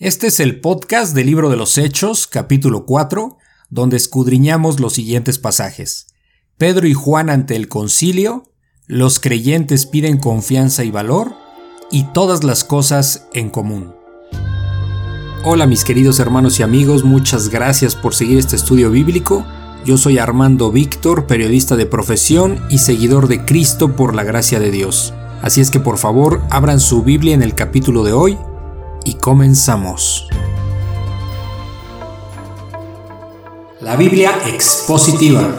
Este es el podcast del libro de los Hechos, capítulo 4, donde escudriñamos los siguientes pasajes. Pedro y Juan ante el concilio, los creyentes piden confianza y valor, y todas las cosas en común. Hola mis queridos hermanos y amigos, muchas gracias por seguir este estudio bíblico. Yo soy Armando Víctor, periodista de profesión y seguidor de Cristo por la gracia de Dios. Así es que por favor abran su Biblia en el capítulo de hoy, y comenzamos. La Biblia Expositiva,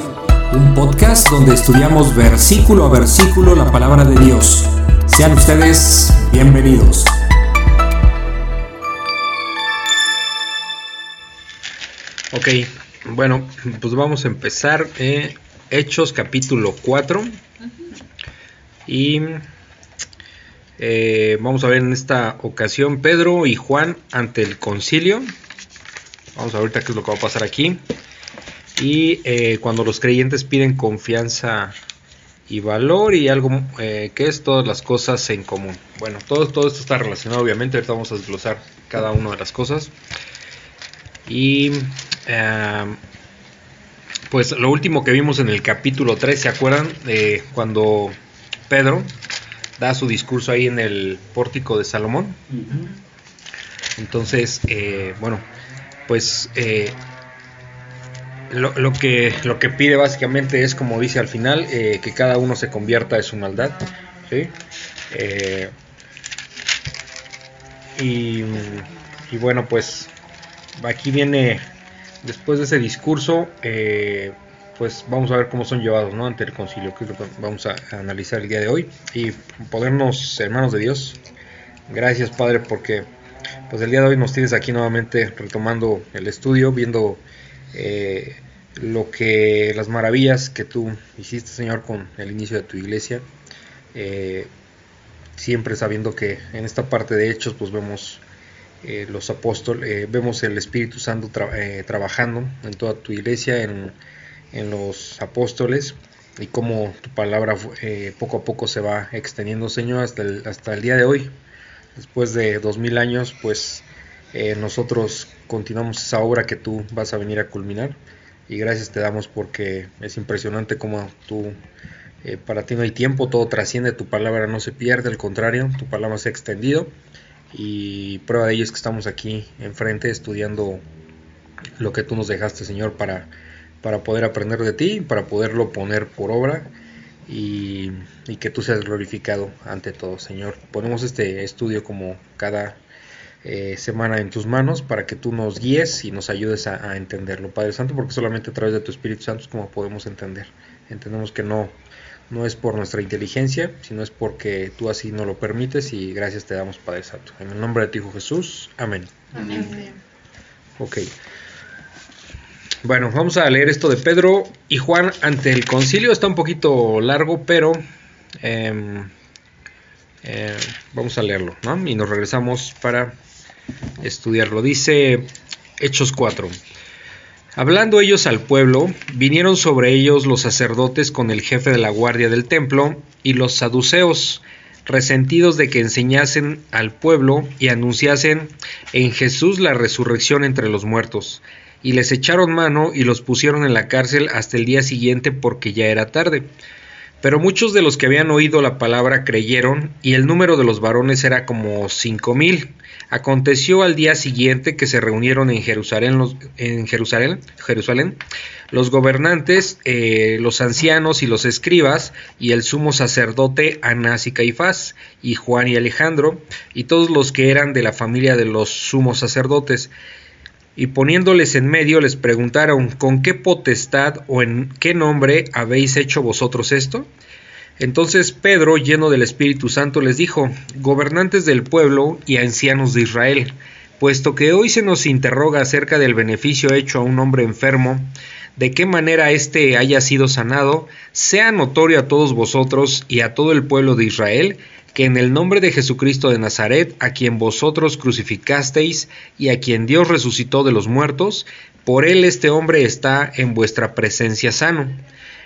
un podcast donde estudiamos versículo a versículo la palabra de Dios. Sean ustedes bienvenidos. Ok, bueno, pues vamos a empezar eh, Hechos capítulo 4. Y eh, vamos a ver en esta ocasión Pedro y Juan ante el concilio. Vamos a ver qué es lo que va a pasar aquí. Y eh, cuando los creyentes piden confianza y valor y algo eh, que es todas las cosas en común. Bueno, todo, todo esto está relacionado obviamente, ahorita vamos a desglosar cada una de las cosas. Y pues lo último que vimos en el capítulo 3, ¿se acuerdan? cuando Pedro da su discurso ahí en el pórtico de Salomón. Entonces, eh, bueno, pues eh, lo, que, lo que pide básicamente es, como dice al final, eh, que cada uno se convierta de su maldad. Y, y, bueno, pues aquí viene, después de ese discurso, pues vamos a ver cómo son llevados ¿no? ante el concilio, que es lo que vamos a analizar el día de hoy y podernos, hermanos de Dios, gracias Padre porque pues el día de hoy nos tienes aquí nuevamente retomando el estudio, viendo eh, lo que las maravillas que tú hiciste Señor con el inicio de tu iglesia, eh, siempre sabiendo que en esta parte de hechos pues vemos eh, los apóstoles, vemos el Espíritu Santo trabajando en toda tu iglesia, en en los apóstoles y cómo tu palabra eh, poco a poco se va extendiendo, Señor, hasta el, hasta el día de hoy. Después de dos mil años, pues eh, nosotros continuamos esa obra que tú vas a venir a culminar. Y gracias te damos porque es impresionante cómo tú, eh, para ti no hay tiempo, todo trasciende, tu palabra no se pierde, al contrario, tu palabra se ha extendido. Y prueba de ello es que estamos aquí enfrente estudiando lo que tú nos dejaste, Señor, para para poder aprender de ti, para poderlo poner por obra y, que tú seas glorificado ante todo, Señor. Ponemos este estudio como cada eh, semana en tus manos para que tú nos guíes y nos ayudes a, entenderlo, Padre Santo, porque solamente a través de tu Espíritu Santo es como podemos entender. Entendemos que no, no es por nuestra inteligencia, sino es porque tú así nos lo permites y gracias te damos, Padre Santo. En el nombre de tu Hijo Jesús, amén. Amén. Ok. Bueno, vamos a leer esto de Pedro y Juan ante el concilio. Está un poquito largo, pero em, em, vamos a leerlo, ¿no? Y nos regresamos para estudiarlo. Dice Hechos 4. Hablando ellos al pueblo, vinieron sobre ellos los sacerdotes con el jefe de la guardia del templo y los saduceos, resentidos de que enseñasen al pueblo y anunciasen en Jesús la resurrección entre los muertos y les echaron mano y los pusieron en la cárcel hasta el día siguiente porque ya era tarde. Pero muchos de los que habían oído la palabra creyeron, y el número de los varones era como cinco mil. Aconteció al día siguiente que se reunieron en Jerusalén los, en Jerusalén, Jerusalén, los gobernantes, eh, los ancianos y los escribas, y el sumo sacerdote Anás y Caifás, y Juan y Alejandro, y todos los que eran de la familia de los sumos sacerdotes y poniéndoles en medio les preguntaron, ¿con qué potestad o en qué nombre habéis hecho vosotros esto? Entonces Pedro, lleno del Espíritu Santo, les dijo, gobernantes del pueblo y ancianos de Israel, puesto que hoy se nos interroga acerca del beneficio hecho a un hombre enfermo, de qué manera éste haya sido sanado, sea notorio a todos vosotros y a todo el pueblo de Israel que en el nombre de Jesucristo de Nazaret, a quien vosotros crucificasteis y a quien Dios resucitó de los muertos, por él este hombre está en vuestra presencia sano.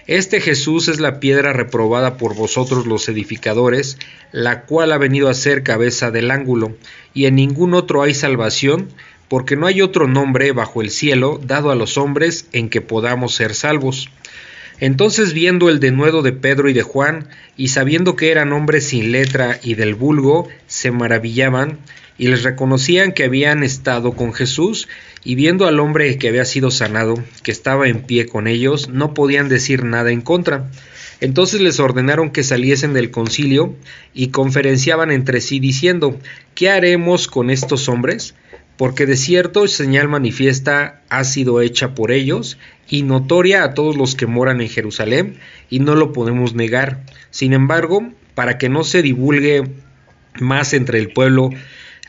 Este Jesús es la piedra reprobada por vosotros los edificadores, la cual ha venido a ser cabeza del ángulo, y en ningún otro hay salvación, porque no hay otro nombre bajo el cielo dado a los hombres en que podamos ser salvos. Entonces viendo el denuedo de Pedro y de Juan, y sabiendo que eran hombres sin letra y del vulgo, se maravillaban, y les reconocían que habían estado con Jesús, y viendo al hombre que había sido sanado, que estaba en pie con ellos, no podían decir nada en contra. Entonces les ordenaron que saliesen del concilio y conferenciaban entre sí diciendo, ¿qué haremos con estos hombres? Porque de cierto señal manifiesta ha sido hecha por ellos y notoria a todos los que moran en Jerusalén, y no lo podemos negar. Sin embargo, para que no se divulgue más entre el pueblo,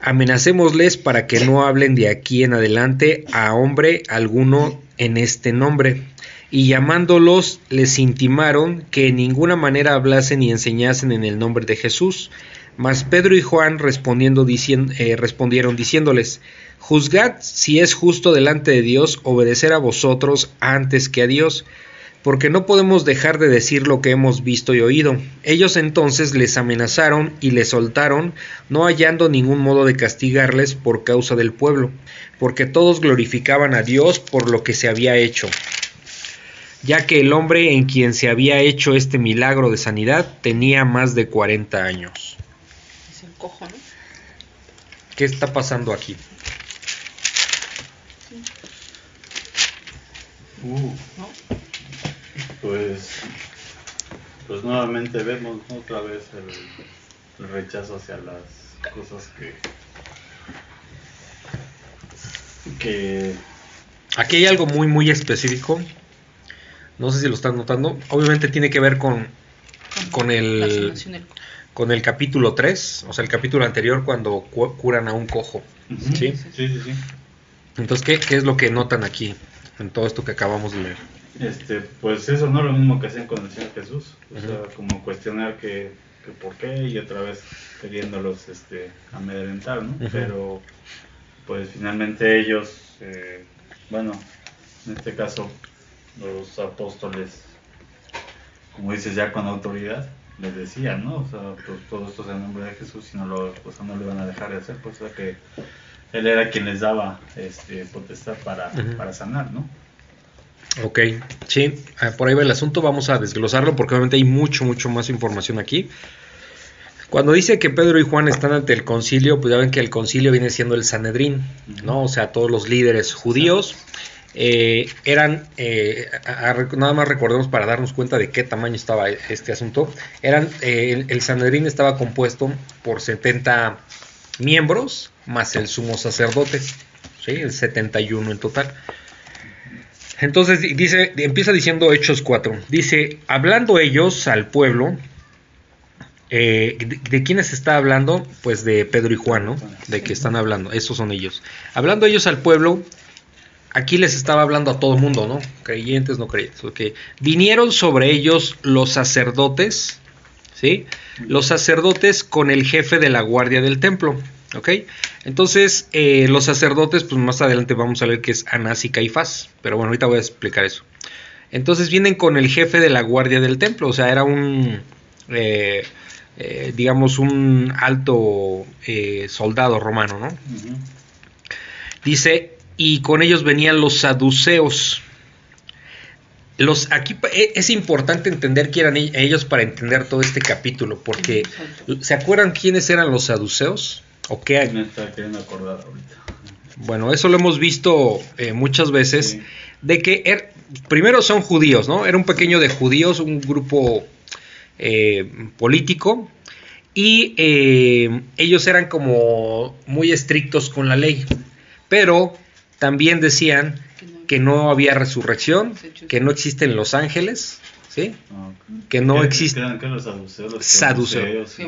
amenacémosles para que no hablen de aquí en adelante a hombre alguno en este nombre. Y llamándolos les intimaron que en ninguna manera hablasen y enseñasen en el nombre de Jesús. Mas Pedro y Juan respondiendo, eh, respondieron diciéndoles, Juzgad si es justo delante de Dios obedecer a vosotros antes que a Dios porque no podemos dejar de decir lo que hemos visto y oído. Ellos entonces les amenazaron y les soltaron, no hallando ningún modo de castigarles por causa del pueblo, porque todos glorificaban a Dios por lo que se había hecho, ya que el hombre en quien se había hecho este milagro de sanidad tenía más de 40 años. ¿Qué está pasando aquí? Uh, pues, pues nuevamente vemos otra vez el, rechazo hacia las cosas que, que... Aquí hay algo muy, muy específico. No sé si lo están notando. Obviamente tiene que ver con, con el con el capítulo 3, o sea, el capítulo anterior cuando curan a un cojo. ¿sí? Sí, sí, sí. Entonces, ¿qué, ¿qué, es lo que notan aquí en todo esto que acabamos de leer? Este, pues eso no es lo mismo que hacían con el Señor Jesús, o sea, como cuestionar que, que, por qué y otra vez queriéndolos este, amedrentar, ¿no? Pero pues finalmente ellos, eh, bueno, en este caso los apóstoles, como dices ya con autoridad, les decían, ¿no? O sea, pues, todo esto es en nombre de Jesús y no lo, o no lo iban a dejar de hacer, pues o sea que él era quien les daba este, potestad para, para sanar, ¿no? Ok, sí, ah, por ahí va el asunto, vamos a desglosarlo porque obviamente hay mucho, mucho más información aquí. Cuando dice que Pedro y Juan están ante el concilio, pues ya ven que el concilio viene siendo el Sanedrín, ¿no? O sea, todos los líderes judíos eh, eran, eh, nada más recordemos para darnos cuenta de qué tamaño estaba este asunto, eran, eh, el, Sanedrín estaba compuesto por 70 miembros más el sumo sacerdote, ¿sí? El 71 en total. Entonces dice, empieza diciendo Hechos 4. Dice, hablando ellos al pueblo, eh, de, quiénes está hablando? Pues de Pedro y Juan, ¿no? De que están hablando, esos son ellos. Hablando ellos al pueblo, aquí les estaba hablando a todo el mundo, ¿no? Creyentes, no creyentes. Okay. Vinieron sobre ellos los sacerdotes, ¿sí? Los sacerdotes con el jefe de la guardia del templo. ¿Ok? Entonces, eh, los sacerdotes, pues más adelante vamos a ver que es Anás y Caifás, pero bueno, ahorita voy a explicar eso. Entonces vienen con el jefe de la guardia del templo, o sea, era un, eh, eh, digamos, un alto soldado romano, ¿no? Dice, y con ellos venían los saduceos. Los, aquí es importante entender quién eran ellos para entender todo este capítulo, porque ¿se acuerdan quiénes eran los saduceos? ¿O qué hay? Me está queriendo acordar ahorita. Bueno, eso lo hemos visto eh, muchas veces, de que er, primero son judíos, ¿no? Era un pequeño de judíos, un grupo eh, político, y eh, ellos eran como muy estrictos con la ley, pero también decían que no había resurrección, que no existen los ángeles, ¿sí? Que no existen. los saduceos?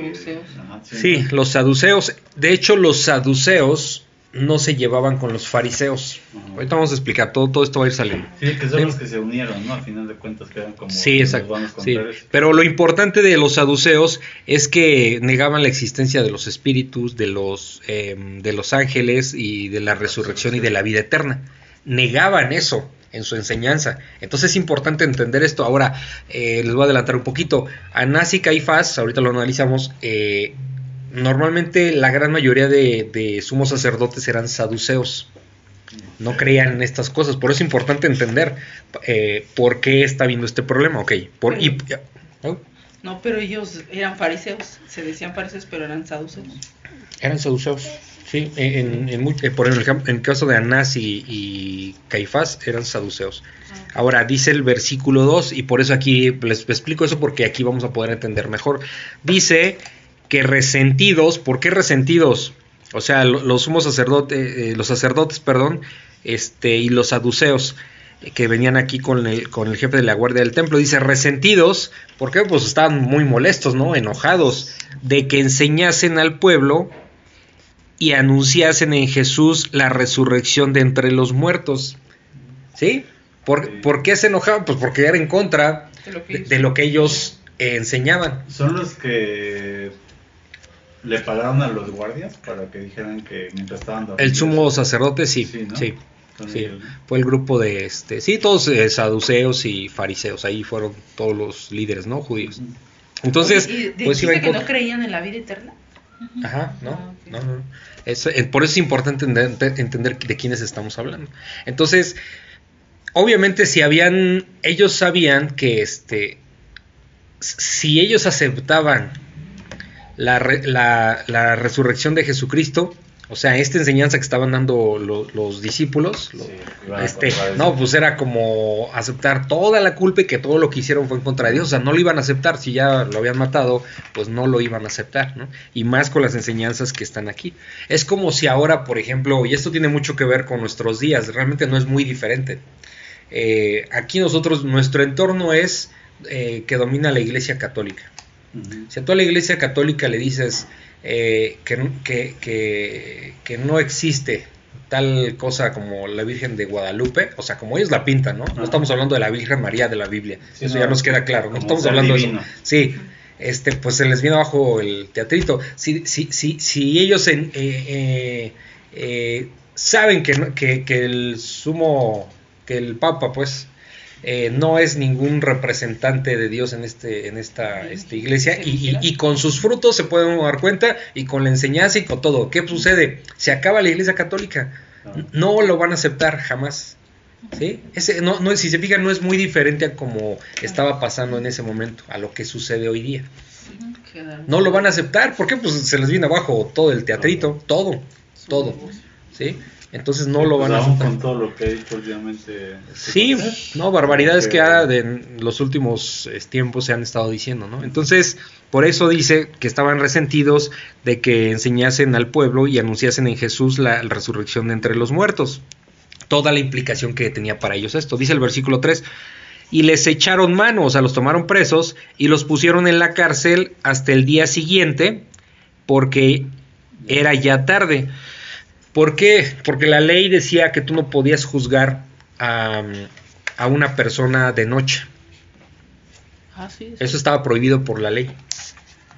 sí, los saduceos. De hecho, los saduceos no se llevaban con los fariseos. Ahorita vamos a explicar, todo, todo esto va a ir saliendo. Sí, que son los que se unieron, ¿no? A final de cuentas quedan como... Sí, exacto. Sí. Pero lo importante de los saduceos es que negaban la existencia de los espíritus, de los, em, de los ángeles y de la resurrección y de la vida eterna. Negaban eso. en su enseñanza. Entonces es importante entender esto. Ahora, eh, les voy a adelantar un poquito. Anás y Caifás, ahorita lo analizamos, eh, normalmente la gran mayoría de, de sumos sacerdotes eran saduceos. No creían en estas cosas. Por eso es importante entender eh, por qué está habiendo este problema. Ok, por, y, ¿no? no, pero ellos eran fariseos. Se decían fariseos, pero eran saduceos. Eran saduceos. Sí, en, en, en, por el, en el caso de Anás y, y Caifás eran saduceos. Ahora dice el versículo 2, y por eso aquí les explico eso porque aquí vamos a poder entender mejor. Dice que resentidos, ¿por qué resentidos? O sea, los sumos sacerdotes, eh, los sacerdotes, perdón, este, y los saduceos que venían aquí con el, con el jefe de la guardia del templo, dice resentidos, porque pues estaban muy molestos, ¿no? Enojados de que enseñasen al pueblo y anunciasen en Jesús la resurrección de entre los muertos. ¿Sí? ¿Por, ¿por qué se enojaban? Pues porque era en contra de lo que, de, de lo que ellos eh, enseñaban. Son los que le pagaron a los guardias para que dijeran que mientras estaban dormidos. El sumo sacerdote sí, sí. ¿no? sí. Sí, el... fue el grupo de este, sí, todos eh, saduceos y fariseos, ahí fueron todos los líderes, ¿no? Judíos. Entonces, ¿Y de, pues dice que no creían en la vida eterna? Ajá, no, ah, okay. no, no. Eso, eh, por eso es importante entender, entender, de quiénes estamos hablando. Entonces, obviamente si habían, ellos sabían que este, si ellos aceptaban la, la, la resurrección de Jesucristo, o sea, esta enseñanza que estaban dando los, los discípulos, lo, sí, este, no, pues era como aceptar toda la culpa y que todo lo que hicieron fue en contra de Dios. O sea, no lo iban a aceptar. Si ya lo habían matado, pues no lo iban a aceptar, ¿no? Y más con las enseñanzas que están aquí. Es como si ahora, por ejemplo, y esto tiene mucho que ver con nuestros días, realmente no es muy diferente. Eh, aquí nosotros, nuestro entorno es eh, que domina la iglesia católica. Uh -huh. Si a toda la iglesia católica le dices eh, que, que, que, que, no existe tal cosa como la Virgen de Guadalupe, o sea, como ellos la pintan, ¿no? No estamos hablando de la Virgen María de la Biblia, sí, eso no, ya nos queda claro, no estamos hablando divino. de eso. Sí, este, pues se les viene abajo el teatrito. Si, si, si, si ellos en, eh, eh, saben que, que, que el sumo, que el Papa, pues, eh, no es ningún representante de Dios en, este, en esta este, iglesia y, y, y, con sus frutos se pueden dar cuenta y con la enseñanza y con todo. ¿Qué sucede? Se acaba la iglesia católica. No lo van a aceptar jamás. ¿Sí? Ese, no, no, si se fijan, no es muy diferente a como estaba pasando en ese momento, a lo que sucede hoy día. No lo van a aceptar. ¿Por qué? Pues se les viene abajo todo el teatrito, todo, todo. ¿Sí? Entonces no lo van a aceptar. con todo lo que ha dicho últimamente. Sí, no, barbaridades que, que en los últimos tiempos se han estado diciendo, ¿no? Entonces, por eso dice que estaban resentidos de que enseñasen al pueblo y anunciasen en Jesús la resurrección de entre los muertos. Toda la implicación que tenía para ellos esto. Dice el versículo 3, y les echaron mano, o sea, los tomaron presos y los pusieron en la cárcel hasta el día siguiente porque era ya tarde. ¿Por qué? Porque la ley decía que tú no podías juzgar a, a una persona de noche. Ah, sí, sí. Eso estaba prohibido por la ley.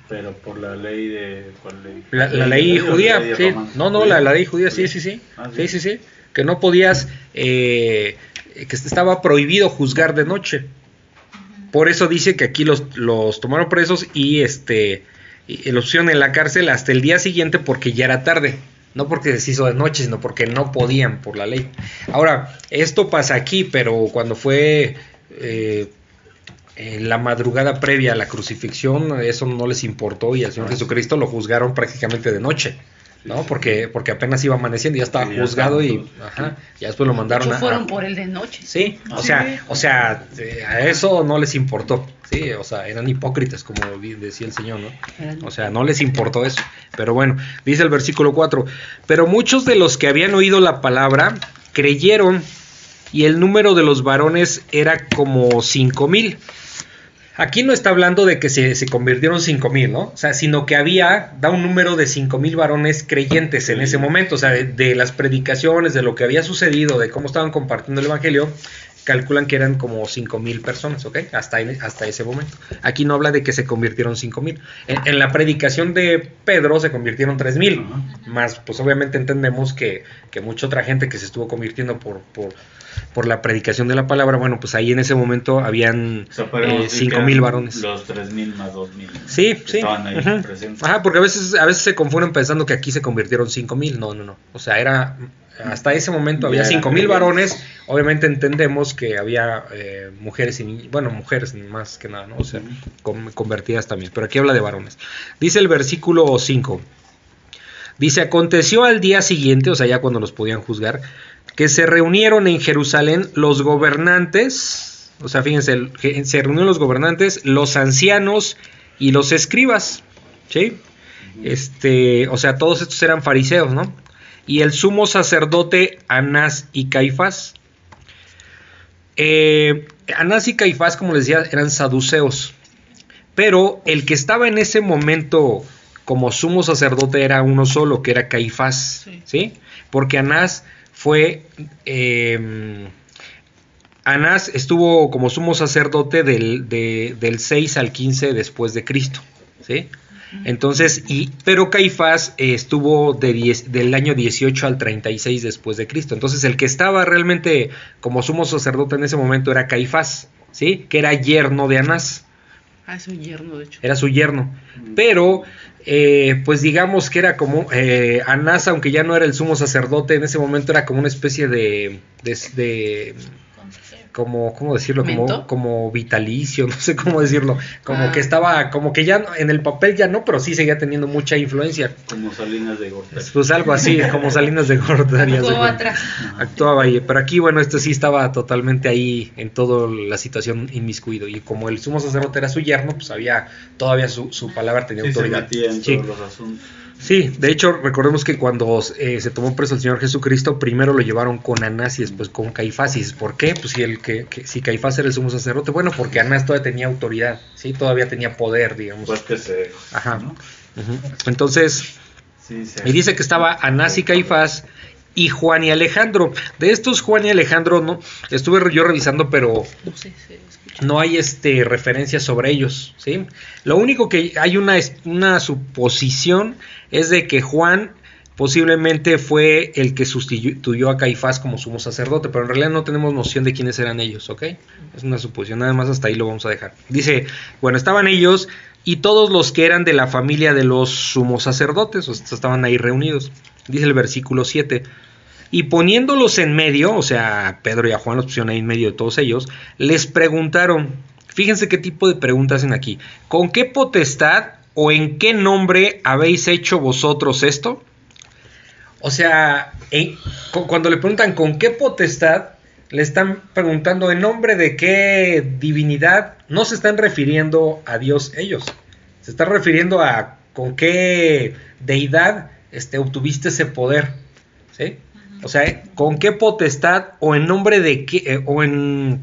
Pero por la ley de... ¿cuál ley? La, la, la ley, ley judía, ley sí. No, no, la, la, ley judía, sí, sí, sí. Ah, sí. sí, sí, sí. Que no podías, eh, que estaba prohibido juzgar de noche. Por eso dice que aquí los, los tomaron presos y este y los pusieron en la cárcel hasta el día siguiente porque ya era tarde. No porque se hizo de noche, sino porque no podían por la ley. Ahora, esto pasa aquí, pero cuando fue eh, en la madrugada previa a la crucifixión, eso no les importó y al Señor Jesucristo lo juzgaron prácticamente de noche. ¿no? Porque, porque apenas iba amaneciendo, ya estaba sí, ya juzgado y ajá, ya después lo mandaron a, fueron por el de noche. Sí, o sí. sea, o sea, a eso no les importó. Sí, o sea, eran hipócritas, como decía el Señor, ¿no? O sea, no les importó eso. Pero bueno, dice el versículo 4, pero muchos de los que habían oído la palabra creyeron y el número de los varones era como cinco mil. Aquí no está hablando de que se, se convirtieron 5 mil, ¿no? O sea, sino que había, da un número de 5 mil varones creyentes en ese momento, o sea, de, de, las predicaciones, de lo que había sucedido, de cómo estaban compartiendo el Evangelio, calculan que eran como 5.000 personas, ¿ok? Hasta, hasta ese momento. Aquí no habla de que se convirtieron 5.000. En, en la predicación de Pedro se convirtieron 3.000. Ajá. Más, pues obviamente entendemos que, que mucha otra gente que se estuvo convirtiendo por, por, por la predicación de la palabra, bueno, pues ahí en ese momento habían O sea, eh, decir que 5.000 eran varones. Los 3.000 más 2.000. Sí, que sí. Estaban ahí presentes. Ajá, porque a veces, a veces se confunden pensando que aquí se convirtieron 5.000. No, no, no. O sea, era hasta ese momento había Ya era 5.000 creyentes. varones. Obviamente entendemos que había eh, mujeres y bueno, mujeres más que nada, ¿no? O sea, con- convertidas también. Pero aquí habla de varones. Dice el versículo 5. Dice, aconteció al día siguiente, o sea, ya cuando los podían juzgar, que se reunieron en Jerusalén los gobernantes, o sea, fíjense, se reunieron los gobernantes, los ancianos y los escribas, ¿sí? Este, o sea, todos estos eran fariseos, ¿no? Y el sumo sacerdote Anás y Caifás. Eh, Anás y Caifás, como les decía, eran saduceos. Pero el que estaba en ese momento como sumo sacerdote era uno solo, que era Caifás, Sí. ¿sí? Porque Anás fue... eh, Anás estuvo como sumo sacerdote del, de- del 6 al 15 después de Cristo, ¿sí? Entonces, y, pero Caifás eh, estuvo de 10 del año 18 al 36 después de Cristo. Entonces, el que estaba realmente como sumo sacerdote en ese momento era Caifás, ¿sí? Que era yerno de Anás Ah, es un yerno, de hecho. era su yerno. Pero, eh, pues digamos que era como eh, Anás, aunque ya no era el sumo sacerdote, en ese momento era como una especie de, de, de- como, ¿cómo decirlo? Como, ¿Mento? como vitalicio, no sé cómo decirlo. Como Ah. que estaba, como que ya no- en el papel ya no, pero sí seguía teniendo mucha influencia. Como Salinas de Gortari. Pues algo así, como Salinas de Gortari. cuenta. atrás. Actuaba ahí, pero aquí, bueno, este sí estaba totalmente ahí en toda la situación inmiscuido. Y como el sumo sacerdote era su yerno, pues había todavía su, su palabra tenía Sí, se autoridad. metía en Sí. todos los asuntos. Sí, de hecho, recordemos que cuando eh, se tomó preso el Señor Jesucristo, primero lo llevaron con Anás y después con Caifás. ¿Y dices, por qué? Pues si, el que, que- si Caifás era el sumo sacerdote, bueno, porque Anás todavía tenía autoridad, ¿sí? Todavía tenía poder, digamos. Pues que se. Ajá. Entonces, Sí, se- y dice que estaba Anás y Caifás y Juan y Alejandro. De estos Juan y Alejandro, no estuve yo revisando, pero No sé, se escucha. No hay este referencias sobre ellos, ¿sí? Lo único que hay una, una suposición es de que Juan posiblemente fue el que sustituyó a Caifás como sumo sacerdote, pero en realidad no tenemos noción de quiénes eran ellos, ¿ok? Es una suposición, nada más hasta ahí lo vamos a dejar. Dice, bueno, estaban ellos y todos los que eran de la familia de los sumos sacerdotes, estaban ahí reunidos. Dice el versículo 7. Y poniéndolos en medio, o sea, a Pedro y a Juan los pusieron ahí en medio de todos ellos, les preguntaron, fíjense qué tipo de preguntas hacen aquí, ¿con qué potestad o en qué nombre habéis hecho vosotros esto? O sea, cuando le preguntan con qué potestad, le están preguntando en nombre de qué divinidad, no se están refiriendo a Dios ellos, se están refiriendo a con qué deidad este, obtuviste ese poder, ¿sí? O sea, con qué potestad o en nombre de qué, eh, o en,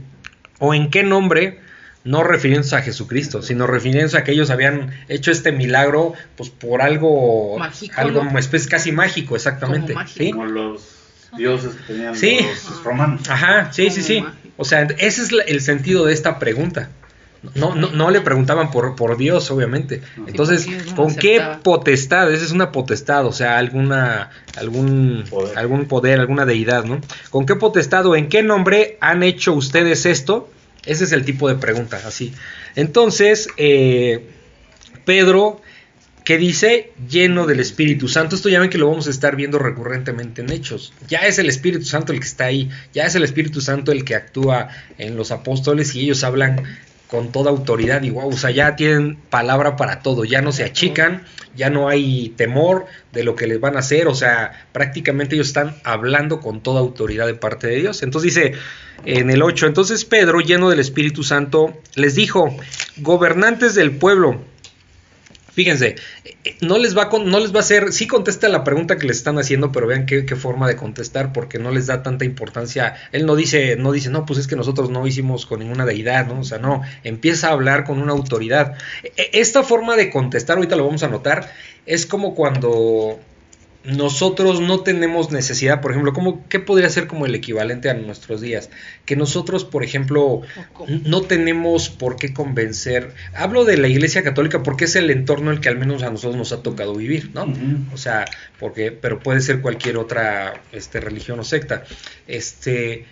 o en qué nombre, no refiriéndose a Jesucristo, sino refiriéndose a que ellos habían hecho este milagro, pues por algo, Mágico, algo ¿no? especie casi mágico, exactamente. Como mágico. ¿sí? Como los dioses que tenían Sí. los romanos. Ajá, sí, sí, Como sí. mágico. O sea, ese es el sentido de esta pregunta. No, no, no le preguntaban por, por Dios, obviamente. Entonces, no ¿con qué potestad? Esa es una potestad, o sea, alguna, algún Poder. algún poder, alguna deidad, ¿no? ¿Con qué potestad o en qué nombre han hecho ustedes esto? Ese es el tipo de pregunta, así. Entonces, eh, Pedro, ¿qué dice? Lleno del Espíritu Santo. Esto ya ven que lo vamos a estar viendo recurrentemente en Hechos. Ya es el Espíritu Santo el que está ahí. Ya es el Espíritu Santo el que actúa en los apóstoles y ellos hablan con toda autoridad y wow, o sea, ya tienen palabra para todo, ya no se achican, ya no hay temor de lo que les van a hacer, o sea, prácticamente ellos están hablando con toda autoridad de parte de Dios. Entonces dice en el 8, entonces Pedro, lleno del Espíritu Santo, les dijo, gobernantes del pueblo, Fíjense, eh, no les va a, no les va a hacer, sí contesta la pregunta que les están haciendo, pero vean qué, qué forma de contestar, porque no les da tanta importancia. Él no dice, no dice, no, pues es que nosotros no hicimos con ninguna deidad, ¿no? O sea, no, empieza a hablar con una autoridad. E- Esta forma de contestar, ahorita lo vamos a notar, es como cuando nosotros no tenemos necesidad, por ejemplo, ¿cómo, ¿qué podría ser como el equivalente a nuestros días? Que nosotros, por ejemplo, no tenemos por qué convencer. Hablo de la Iglesia Católica porque es el entorno en el que al menos a nosotros nos ha tocado vivir, ¿no? O sea, porque, pero puede ser cualquier otra este, religión o secta. Este,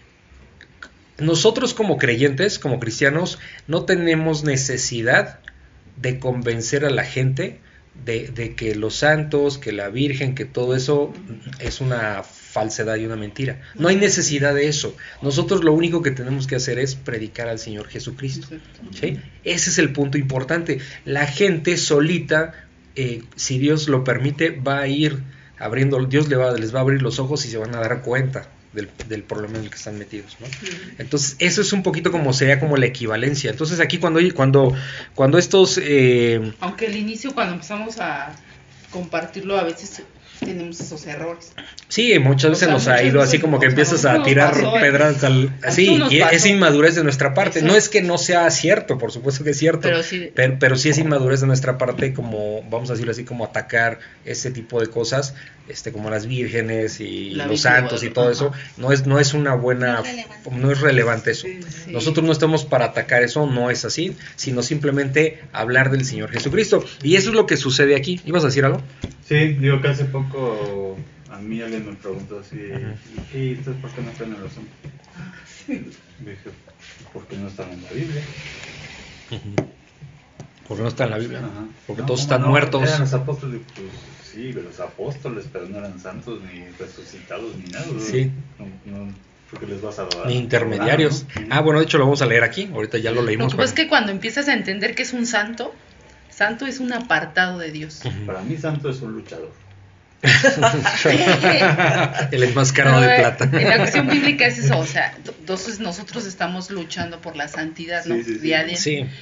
nosotros como creyentes, como cristianos, no tenemos necesidad de convencer a la gente de, que los santos, que la Virgen, que todo eso es una falsedad y una mentira. No hay necesidad de eso. Nosotros lo único que tenemos que hacer es predicar al Señor Jesucristo. ¿sí? Ese es el punto importante. La gente solita, eh, si Dios lo permite, va a ir abriendo, Dios les va, les va a abrir los ojos y se van a dar cuenta del, problema en el que están metidos. ¿no? Entonces, eso es un poquito como sería como la equivalencia. Entonces, aquí cuando, cuando, cuando estos... Eh, Aunque el inicio, cuando empezamos a compartirlo, a veces tenemos esos errores. Sí, muchas veces nos ha ido así como que empiezas a tirar pedras al... Así, y es inmadurez de nuestra parte. No es que no sea cierto, por supuesto que es cierto, pero sí, pero, sí es inmadurez de nuestra parte como, vamos a decirlo así, como atacar ese tipo de cosas, este como las vírgenes y los santos y todo eso. No es, no es una buena... No es relevante, eso. Nosotros no estamos para atacar eso, no es así, sino simplemente hablar del Señor Jesucristo. Y eso es lo que sucede aquí. ¿Ibas a decir algo? Sí, digo que hace poco a mí alguien me preguntó así, ¿y entonces por qué no están en? Dije, porque no están en la Biblia. Porque no están en la Biblia. Porque todos están muertos. Eran los apóstoles, pues sí, los apóstoles, pero no eran santos ni resucitados ni nada. Sí. No, porque les vas a dar ni intermediarios. Ah, bueno, de hecho lo vamos a leer aquí. Ahorita ya lo leímos. Lo que es que cuando empiezas a entender que es un santo, santo es un apartado de Dios. Para mí, santo es un luchador. el enmascarado de plata. En la cuestión bíblica es eso, o sea, entonces nosotros estamos luchando por la santidad, ¿no? Día a día.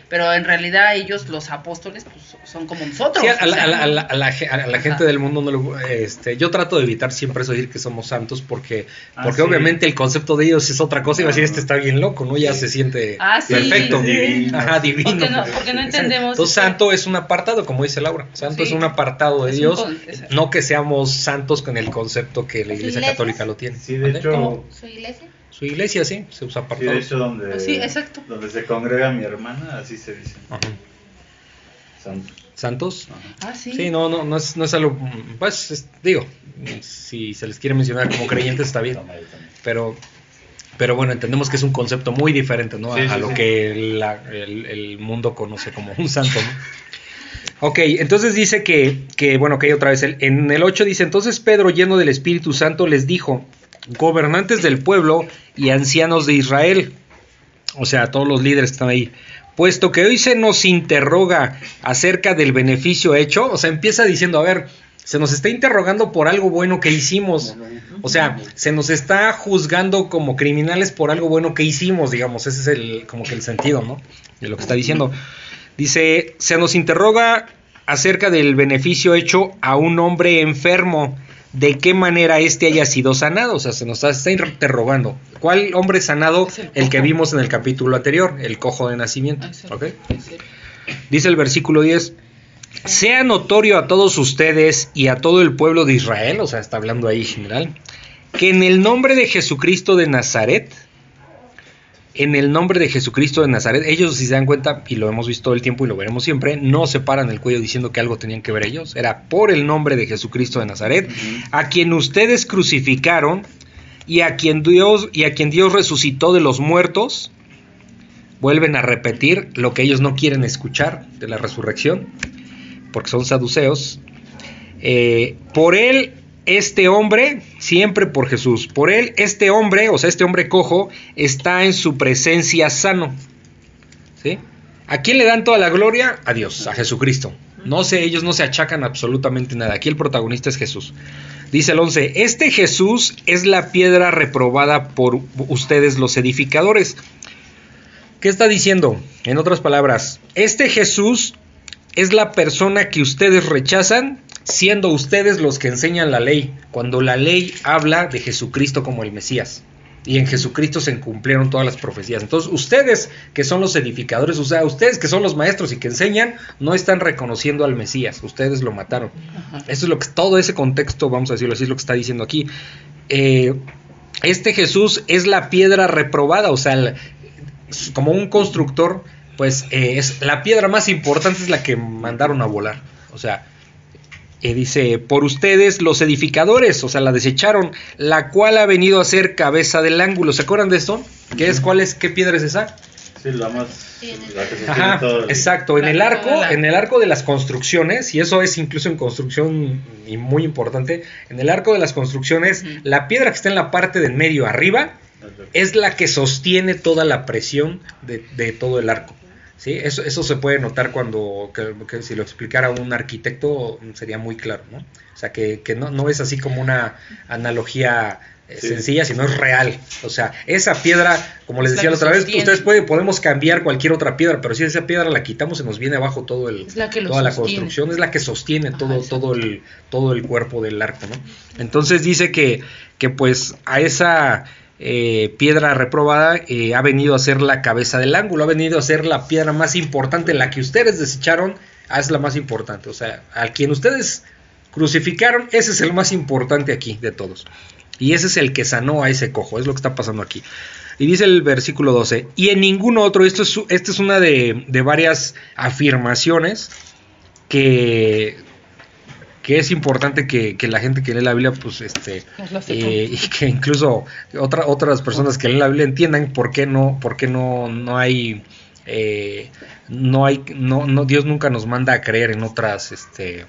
Pero en realidad ellos, los apóstoles, pues son como nosotros. a, la, gente del mundo no lo, este, yo trato de evitar siempre eso decir que somos santos porque, ah, porque obviamente el concepto de ellos es otra cosa y va a decir este está bien loco, ¿no? Ya se siente ah, perfecto. Divino. Ajá, divino. Porque no, entendemos. Entonces, santo es un apartado, como dice Laura. Santo es un apartado de Dios, no que seamos santos con el concepto que la Iglesia Católica lo tiene. Sí, de hecho. ¿Su iglesia? Su iglesia, sí, se usa para sí, de hecho, donde, pues sí, exacto. donde se congrega mi hermana, así se dice. Santos. ¿Santos? Ah, sí. Sí, no, no, no es, no es algo. Pues, digo, si se les quiere mencionar como creyentes está bien. Pero pero bueno, entendemos que es un concepto muy diferente ¿no? a, lo que el, el, mundo conoce como un santo. ¿no? Ok, entonces dice que, que bueno, que otra vez. En el 8 dice, entonces Pedro, lleno del Espíritu Santo, les dijo, gobernantes del pueblo y ancianos de Israel, o sea, todos los líderes que están ahí, puesto que hoy se nos interroga acerca del beneficio hecho, o sea, empieza diciendo, a ver, se nos está interrogando por algo bueno que hicimos. O sea, se nos está juzgando como criminales por algo bueno que hicimos, digamos. Ese es el, como que el sentido, ¿no? De lo que está diciendo. Dice, se nos interroga acerca del beneficio hecho a un hombre enfermo, de qué manera éste haya sido sanado. O sea, se nos está interrogando. ¿Cuál hombre sanado? El, que vimos en el capítulo anterior, el cojo de nacimiento. Dice el versículo 10, sea notorio a todos ustedes y a todo el pueblo de Israel, o sea, está hablando ahí general, que en el nombre de Jesucristo de Nazaret, en el nombre de Jesucristo de Nazaret, ellos si se dan cuenta, y lo hemos visto todo el tiempo y lo veremos siempre, no se paran el cuello diciendo que algo tenían que ver ellos, era por el nombre de Jesucristo de Nazaret, a quien ustedes crucificaron y a quien Dios y a quien Dios resucitó de los muertos. Vuelven a repetir lo que ellos no quieren escuchar de la resurrección, porque son saduceos. Eh, por él este hombre, siempre por Jesús, por él, este hombre, o sea, este hombre cojo, está en su presencia sano. ¿Sí? ¿A quién le dan toda la gloria? A Dios, a Jesucristo. No sé, ellos no se achacan absolutamente nada. Aquí el protagonista es Jesús. Dice el 11, este Jesús es la piedra reprobada por ustedes los edificadores. ¿Qué está diciendo? En otras palabras, este Jesús es la persona que ustedes rechazan siendo ustedes los que enseñan la ley, cuando la ley habla de Jesucristo como el Mesías. y en Jesucristo se cumplieron todas las profecías. Entonces, ustedes que son los edificadores, o sea, ustedes que son los maestros y que enseñan, no están reconociendo al Mesías, ustedes lo mataron. Eso es lo que todo ese contexto, vamos a decirlo así, es lo que está diciendo aquí. Eh, este Jesús es la piedra reprobada, o sea, como un constructor, pues eh, es la piedra más importante es la que mandaron a volar. O sea, eh, dice, por ustedes los edificadores, o sea, la desecharon, la cual ha venido a ser cabeza del ángulo. ¿Se acuerdan de esto? ¿Qué es? ¿Cuál es? ¿Qué piedra es esa? Sí, la más... Ajá, exacto. En el arco, en el arco de las construcciones, y eso es incluso en construcción y muy importante, en el arco de las construcciones, la piedra que está en la parte del medio arriba es la que sostiene toda la presión de todo el arco. ¿Sí? Eso, eso se puede notar cuando, que, si lo explicara un arquitecto sería muy claro, ¿no? O sea, que, que no, no, es así como una analogía eh, sencilla, sino es real. O sea, esa piedra, como les decía la otra vez, ustedes pueden, podemos cambiar cualquier otra piedra, pero si esa piedra la quitamos, se nos viene abajo todo el, toda la construcción, es la que sostiene todo, todo, el, todo el cuerpo del arco, ¿no? Entonces dice que, que pues a esa eh, piedra reprobada eh, ha venido a ser la cabeza del ángulo, ha venido a ser la piedra más importante, la que ustedes desecharon, ah, es la más importante. O sea, al quien ustedes crucificaron, ese es el más importante aquí de todos. Y ese es el que sanó a ese cojo, es lo que está pasando aquí. Y dice el versículo 12, y en ningún otro, esto es, esta es una de, de varias afirmaciones que que es importante que, la gente que lee la Biblia, pues, este, eh, y que incluso otra, otras personas que leen la Biblia entiendan por qué no, por qué no, no hay, eh, no hay, no, no, Dios nunca nos manda a creer en otras, este,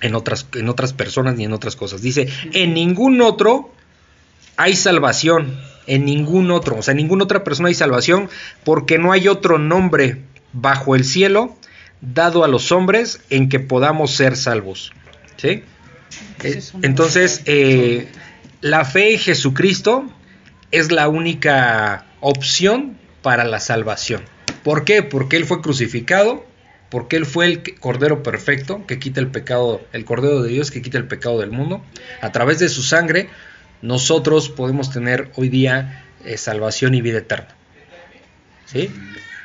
en otras, en otras personas ni en otras cosas. Dice, en ningún otro hay salvación, en ningún otro, o sea, en ninguna otra persona hay salvación, porque no hay otro nombre bajo el cielo dado a los hombres en que podamos ser salvos. ¿Sí? Entonces, eh, la fe en Jesucristo es la única opción para la salvación. ¿Por qué? Porque Él fue crucificado, porque Él fue el Cordero perfecto que quita el pecado, el Cordero de Dios que quita el pecado del mundo. A través de su sangre, nosotros podemos tener hoy día eh, salvación y vida eterna. ¿Sí?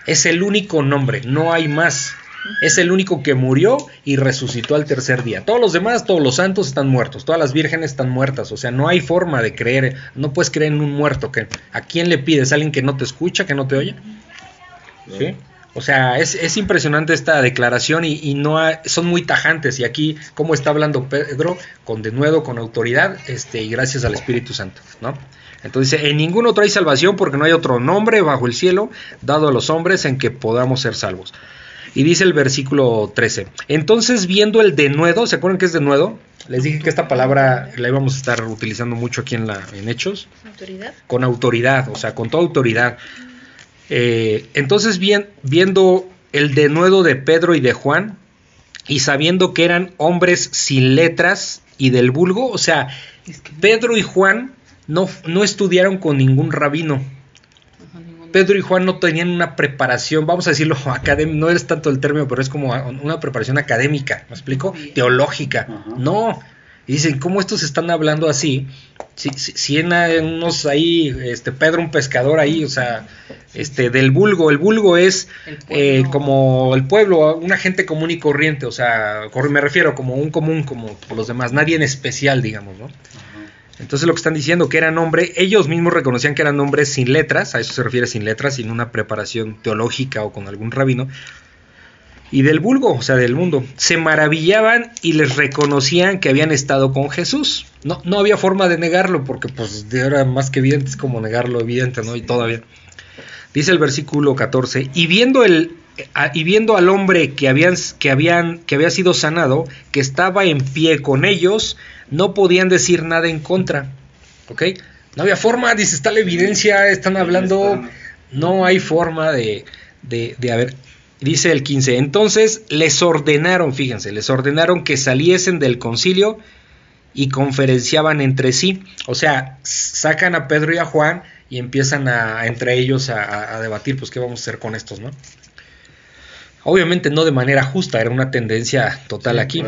Es el único nombre, no hay más. Es el único que murió y resucitó al tercer día. Todos los demás, todos los santos están muertos, todas las vírgenes están muertas. O sea, no hay forma de creer, no puedes creer en un muerto. Que, ¿A quién le pides? ¿A alguien que no te escucha, que no te oye? ¿Sí? O sea, es, impresionante esta declaración y, no son muy tajantes. Y aquí, como está hablando Pedro, con denuedo, con autoridad, este, y gracias al Espíritu Santo, ¿no? Entonces, en ningún otro hay salvación porque no hay otro nombre bajo el cielo dado a los hombres en que podamos ser salvos. Y dice el versículo 13. Entonces, viendo el denuedo, ¿se acuerdan que es denuedo? Les dije que esta palabra la íbamos a estar utilizando mucho aquí en, la, en Hechos. ¿Autoridad? Con autoridad, o sea, con toda autoridad. Eh, entonces, bien, viendo el denuedo de Pedro y de Juan, y sabiendo que eran hombres sin letras y del vulgo, o sea, Pedro y Juan no, no estudiaron con ningún rabino Pedro y Juan no tenían una preparación, vamos a decirlo, académica, no es tanto el término, pero es como una preparación académica, ¿me explico? Teológica. No. Y dicen, ¿cómo estos están hablando así? Si, si, en unos ahí, este, Pedro un pescador ahí, o sea, este, del vulgo, el vulgo es eh, como el pueblo, una gente común y corriente, o sea, me refiero como un común como los demás, nadie en especial, digamos, ¿no? Entonces lo que están diciendo que eran hombres, ellos mismos reconocían que eran hombres sin letras, a eso se refiere sin letras, sin una preparación teológica o con algún rabino, y del vulgo, o sea, del mundo. Se maravillaban y les reconocían que habían estado con Jesús. No, no había forma de negarlo, porque pues de ahora más que evidente es como negarlo evidente, ¿no? Y todavía. Dice el versículo 14, y viendo el y viendo al hombre que habían que habían que había sido sanado, que estaba en pie con ellos, no podían decir nada en contra. ¿Ok? No había forma, dice, está la evidencia, están hablando, no hay forma de, de, de haber. Dice el 15, entonces les ordenaron, fíjense, les ordenaron que saliesen del concilio y conferenciaban entre sí. O sea, sacan a Pedro y a Juan y empiezan a, entre ellos a, debatir, pues qué vamos a hacer con estos, ¿no? Obviamente no de manera justa, era una tendencia total aquí.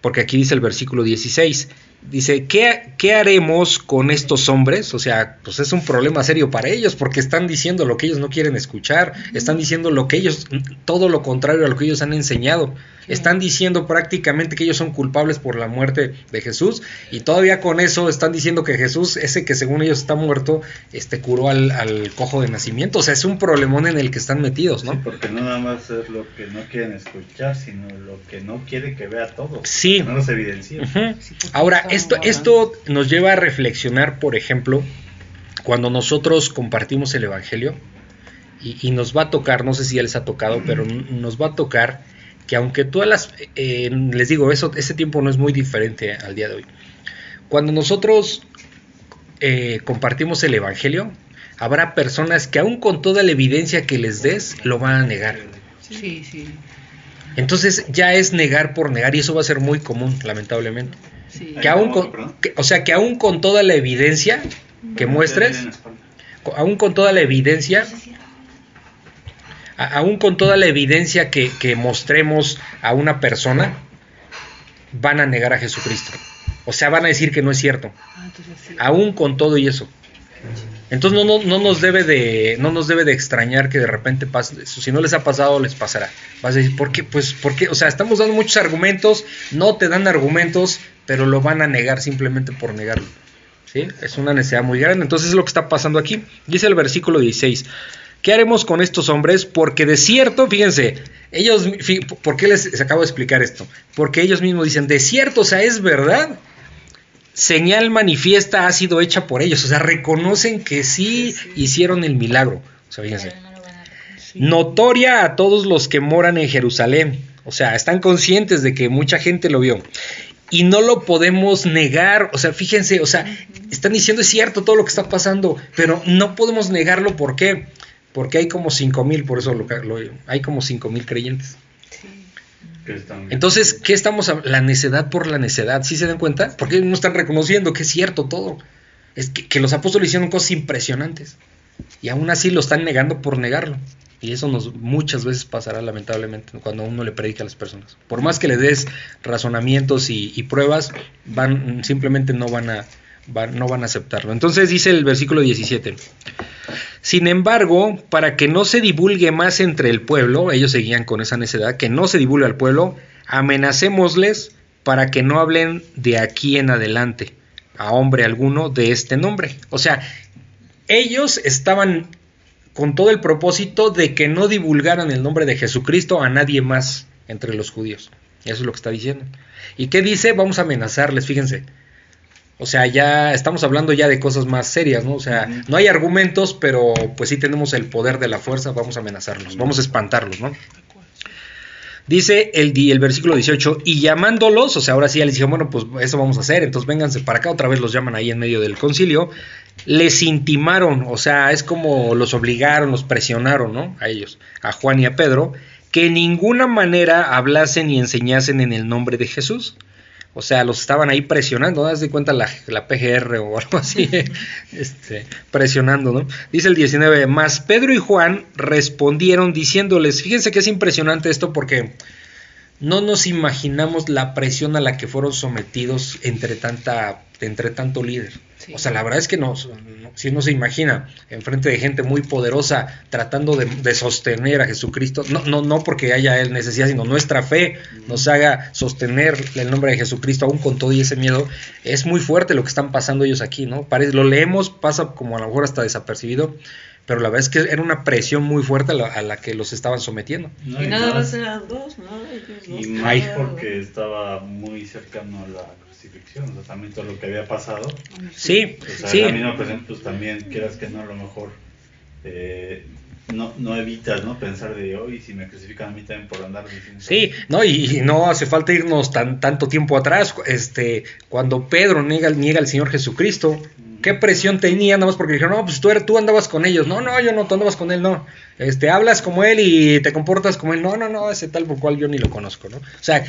Porque aquí dice el versículo 16, Dice, ¿qué, ¿qué, haremos con estos hombres? O sea, pues es un problema serio para ellos porque están diciendo lo que ellos no quieren escuchar, están diciendo lo que ellos, todo lo contrario a lo que ellos han enseñado. Están diciendo prácticamente que ellos son culpables por la muerte de Jesús y todavía con eso están diciendo que Jesús, ese que según ellos está muerto, este curó al, cojo de nacimiento. O sea, es un problemón en el que están metidos, ¿no? Sí, porque no nada más es lo que no quieren escuchar, sino lo que no quiere que vea todo. Sí. No los evidencia. Ahora, esto, esto nos lleva a reflexionar, por ejemplo, cuando nosotros compartimos el Evangelio y, y nos va a tocar, no sé si ya les ha tocado, pero nos va a tocar que aunque todas las, eh, les digo, eso, ese tiempo no es muy diferente al día de hoy. Cuando nosotros eh, compartimos el Evangelio, habrá personas que aún con toda la evidencia que les des, lo van a negar. Sí, sí. Entonces ya es negar por negar y eso va a ser muy común, lamentablemente. Que aún con, o sea, que aún con toda la evidencia que muestres, aún con toda la evidencia, aún con toda la evidencia que, mostremos a una persona, van a negar a Jesucristo. O sea, van a decir que no es cierto. Aún con todo y eso. Entonces no, no, nos debe de, no nos debe de extrañar que de repente pase eso. Si no les ha pasado, les pasará. Vas a decir, ¿por qué? Pues porque, o sea, estamos dando muchos argumentos, no te dan argumentos, pero lo van a negar simplemente por negarlo. ¿Sí? Es una necesidad muy grande. Entonces es lo que está pasando aquí. Dice el versículo 16. ¿Qué haremos con estos hombres? Porque de cierto, fíjense, ellos, ¿por qué les, acabo de explicar esto? Porque ellos mismos dicen, de cierto, o sea, es verdad. Señal manifiesta ha sido hecha por ellos, o sea, reconocen que sí hicieron el milagro. O sea, fíjense. Notoria a todos los que moran en Jerusalén. O sea, están conscientes de que mucha gente lo vio y no lo podemos negar. O sea, fíjense, o sea, están diciendo es cierto todo lo que está pasando, pero no podemos negarlo. ¿Por qué? Porque hay como 5 mil, por eso lo, hay como 5 mil creyentes. Entonces, ¿qué estamos La necedad por la necedad, ¿sí se dan cuenta? Porque no están reconociendo que es cierto todo. Es que, los apóstoles hicieron cosas impresionantes. Y aún así lo están negando por negarlo. Y eso nos muchas veces pasará lamentablemente cuando uno le predica a las personas. Por más que le des razonamientos y, pruebas, van, simplemente no van a, no van a aceptarlo. Entonces dice el versículo 17. Sin embargo, para que no se divulgue más entre el pueblo, ellos seguían con esa necedad, que no se divulgue al pueblo, amenacémosles para que no hablen de aquí en adelante a hombre alguno de este nombre. O sea, ellos estaban con todo el propósito de que no divulgaran el nombre de Jesucristo a nadie más entre los judíos. Eso es lo que está diciendo. ¿Y qué dice? Vamos a amenazarles, fíjense. O sea, ya estamos hablando ya de cosas más serias, ¿no? O sea, no hay argumentos, pero pues sí tenemos el poder de la fuerza, vamos a amenazarlos, vamos a espantarlos, ¿no? Dice el, versículo 18, y llamándolos, o sea, ahora sí ya les dijeron, bueno, pues eso vamos a hacer, entonces vénganse para acá, otra vez los llaman ahí en medio del concilio, les intimaron, o sea, es como los obligaron, los presionaron, ¿no? A ellos, a Juan y a Pedro, que en ninguna manera hablasen y enseñasen en el nombre de Jesús o sea, los estaban ahí presionando, das de cuenta la, la, PGR o algo así, este, presionando, ¿no? Dice el 19, más Pedro y Juan respondieron diciéndoles, fíjense que es impresionante esto porque no nos imaginamos la presión a la que fueron sometidos entre tanta entre tanto líder. O sea, la verdad es que no, si uno se imagina enfrente de gente muy poderosa tratando de, sostener a Jesucristo, no, no, no porque haya él necesidad, sino nuestra fe nos haga sostener el nombre de Jesucristo aún con todo y ese miedo, es muy fuerte lo que están pasando ellos aquí, ¿no? Parece, lo leemos, pasa como a lo mejor hasta desapercibido, pero la verdad es que era una presión muy fuerte a la, que los estaban sometiendo. y nada más eran dos, ¿no? Y más porque estaba muy cercano a la crucifixión, o sea, también todo lo que había pasado. Sí, o sea, sí. La misma presión, pues también, quieras que no, a lo mejor eh, no, no evitas ¿no? pensar de hoy si me crucifican a mí también por andar diciendo sí no y, no hace falta irnos tan tanto tiempo atrás este cuando Pedro niega, niega al Señor Jesucristo qué presión tenía nada más porque dijeron no pues tú, tú andabas con ellos no no yo no tú andabas con él no este hablas como él y te comportas como él no no no ese tal por cual yo ni lo conozco no o sea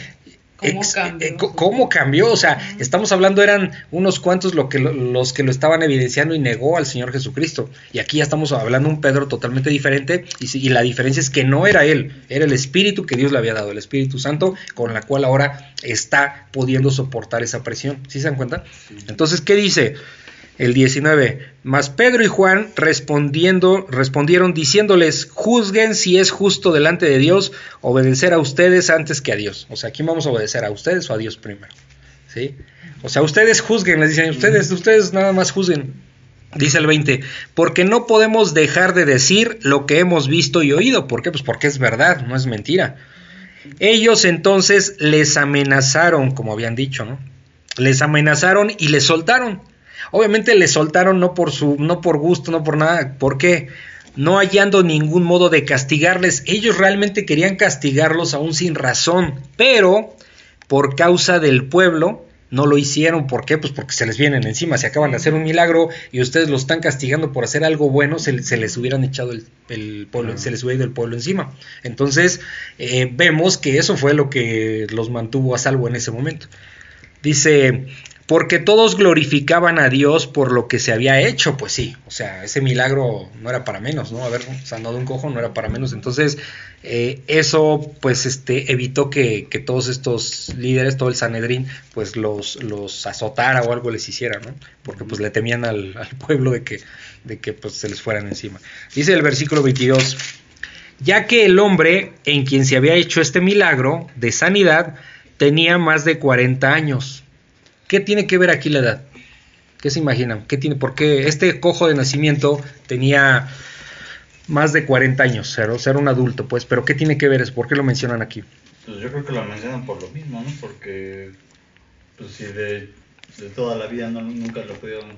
¿Cómo cambió? Eh, ¿Cómo cambió? O sea, estamos hablando, eran unos cuantos lo que, los que lo estaban evidenciando y negó al Señor Jesucristo. Y aquí ya estamos hablando de un Pedro totalmente diferente y, y, la diferencia es que no era él, era el Espíritu que Dios le había dado, el Espíritu Santo, con la cual ahora está pudiendo soportar esa presión. ¿Sí se dan cuenta? Entonces, ¿qué dice? El 19. Mas Pedro y Juan respondiendo, respondieron diciéndoles, juzguen si es justo delante de Dios obedecer a ustedes antes que a Dios. O sea, ¿quién vamos a obedecer? ¿A ustedes o a Dios primero? ¿Sí? O sea, ustedes juzguen, les dicen, ustedes, ustedes nada más juzguen. Dice el 20, porque no podemos dejar de decir lo que hemos visto y oído. ¿Por qué? Pues porque es verdad, no es mentira. Ellos entonces les amenazaron, como habían dicho, ¿no? Les amenazaron y les soltaron. Obviamente le soltaron no por su, no por gusto, no por nada. ¿Por qué? No hallando ningún modo de castigarles. Ellos realmente querían castigarlos aún sin razón, pero por causa del pueblo no lo hicieron. ¿Por qué? Pues porque se les vienen encima. Se acaban de hacer un milagro y ustedes lo están castigando por hacer algo bueno, se, les hubieran echado el, pueblo, se les hubiera ido el pueblo encima. Entonces, eh, vemos que eso fue lo que los mantuvo a salvo en ese momento. Dice, porque todos glorificaban a Dios por lo que se había hecho, pues sí, o sea, ese milagro no era para menos, ¿no? Haber sanado un cojo no era para menos, entonces eh, eso pues este, evitó que, todos estos líderes, todo el Sanedrín, pues los, azotara o algo les hiciera, ¿no? Porque pues le temían al, pueblo de que, de que pues se les fueran encima. Dice el versículo 22, ya que el hombre en quien se había hecho este milagro de sanidad tenía más de 40 años, ¿Qué tiene que ver aquí la edad? ¿Qué se imaginan? ¿Qué tiene? Porque este cojo de nacimiento tenía más de 40 años, ser, ser un adulto, pues, pero ¿qué tiene que ver eso? ¿Por qué lo mencionan aquí? Pues yo creo que lo mencionan por lo mismo, ¿no? Porque, pues si de, toda la vida no, nunca lo pudieron,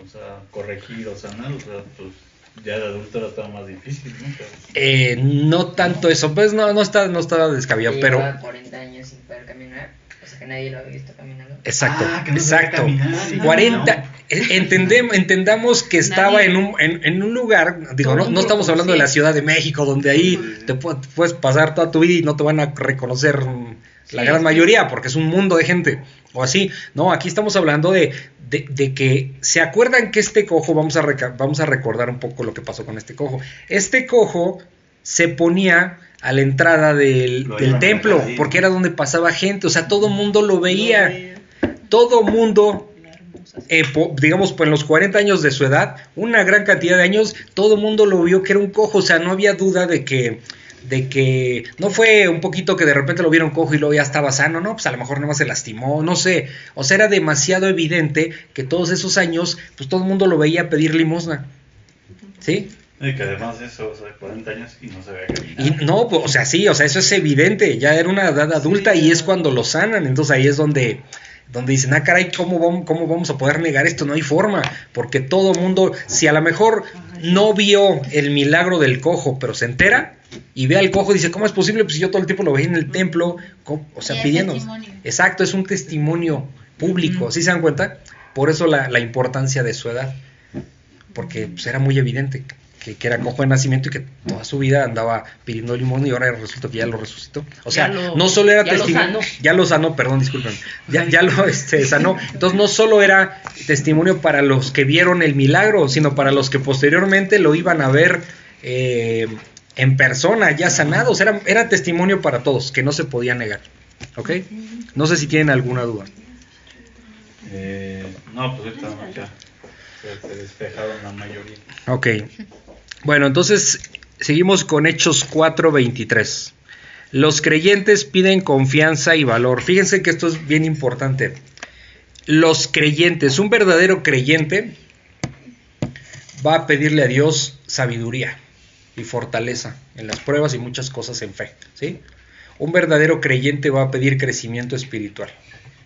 o sea, corregir o sanar, o sea, pues ya de adulto era todo más difícil, ¿no? Eh, no tanto eso, pues no, no está, no está descabellado, pero... 40 años sin poder caminar que nadie lo había visto caminando. Exacto, ah, exacto. 40, entendemos, entendamos que estaba en un, en, un lugar, digo, no, no estamos hablando de la Ciudad de México, donde ahí te puedes pasar toda tu vida y no te van a reconocer la gran mayoría, porque es un mundo de gente, o así. No, aquí estamos hablando de, de, que se acuerdan que este cojo, vamos a, vamos a recordar un poco lo que pasó con este cojo. Este cojo se ponía a la entrada del, templo, porque era donde pasaba gente, o sea, todo mundo lo veía, todo mundo, eh, digamos, pues en los 40 años de su edad, una gran cantidad de años, todo mundo lo vio que era un cojo, o sea, no había duda de que de que no fue un poquito que de repente lo vieron cojo y luego ya estaba sano, no, pues a lo mejor nada más se lastimó, no sé, o sea, era demasiado evidente que todos esos años, pues todo el mundo lo veía pedir limosna, ¿sí? Y que además de eso, o sea, 40 años y no se ve Y no, pues, o sea, sí, o sea, eso es evidente, ya era una edad adulta y es cuando lo sanan, entonces ahí es donde, donde dicen, ah, caray, ¿cómo vamos, ¿cómo vamos a poder negar esto? No hay forma, porque todo mundo, si a lo mejor no vio el milagro del cojo, pero se entera y ve al cojo y dice, ¿cómo es posible? Pues yo todo el tiempo lo veía en el templo, o sea, pidiendo. Exacto, es un testimonio público, ¿sí se dan cuenta? Por eso la, la importancia de su edad, porque pues, era muy evidente que, era cojo de nacimiento y que toda su vida andaba pidiendo limón y ahora resulta que ya lo resucitó. O sea, no solo era testimonio, ya lo sanó, perdón, disculpen, ya, ya lo este, sanó. Entonces no solo era testimonio para los que vieron el milagro, sino para los que posteriormente lo iban a ver eh, en persona, ya sanados. Era, era testimonio para todos, que no se podía negar. ¿Ok? No sé si tienen alguna duda. Eh, no, pues esta ya se despejaron la mayoría. Ok. Bueno, entonces seguimos con Hechos 4:23. Los creyentes piden confianza y valor. Fíjense que esto es bien importante. Los creyentes, un verdadero creyente va a pedirle a Dios sabiduría y fortaleza en las pruebas y muchas cosas en fe, ¿sí? Un verdadero creyente va a pedir crecimiento espiritual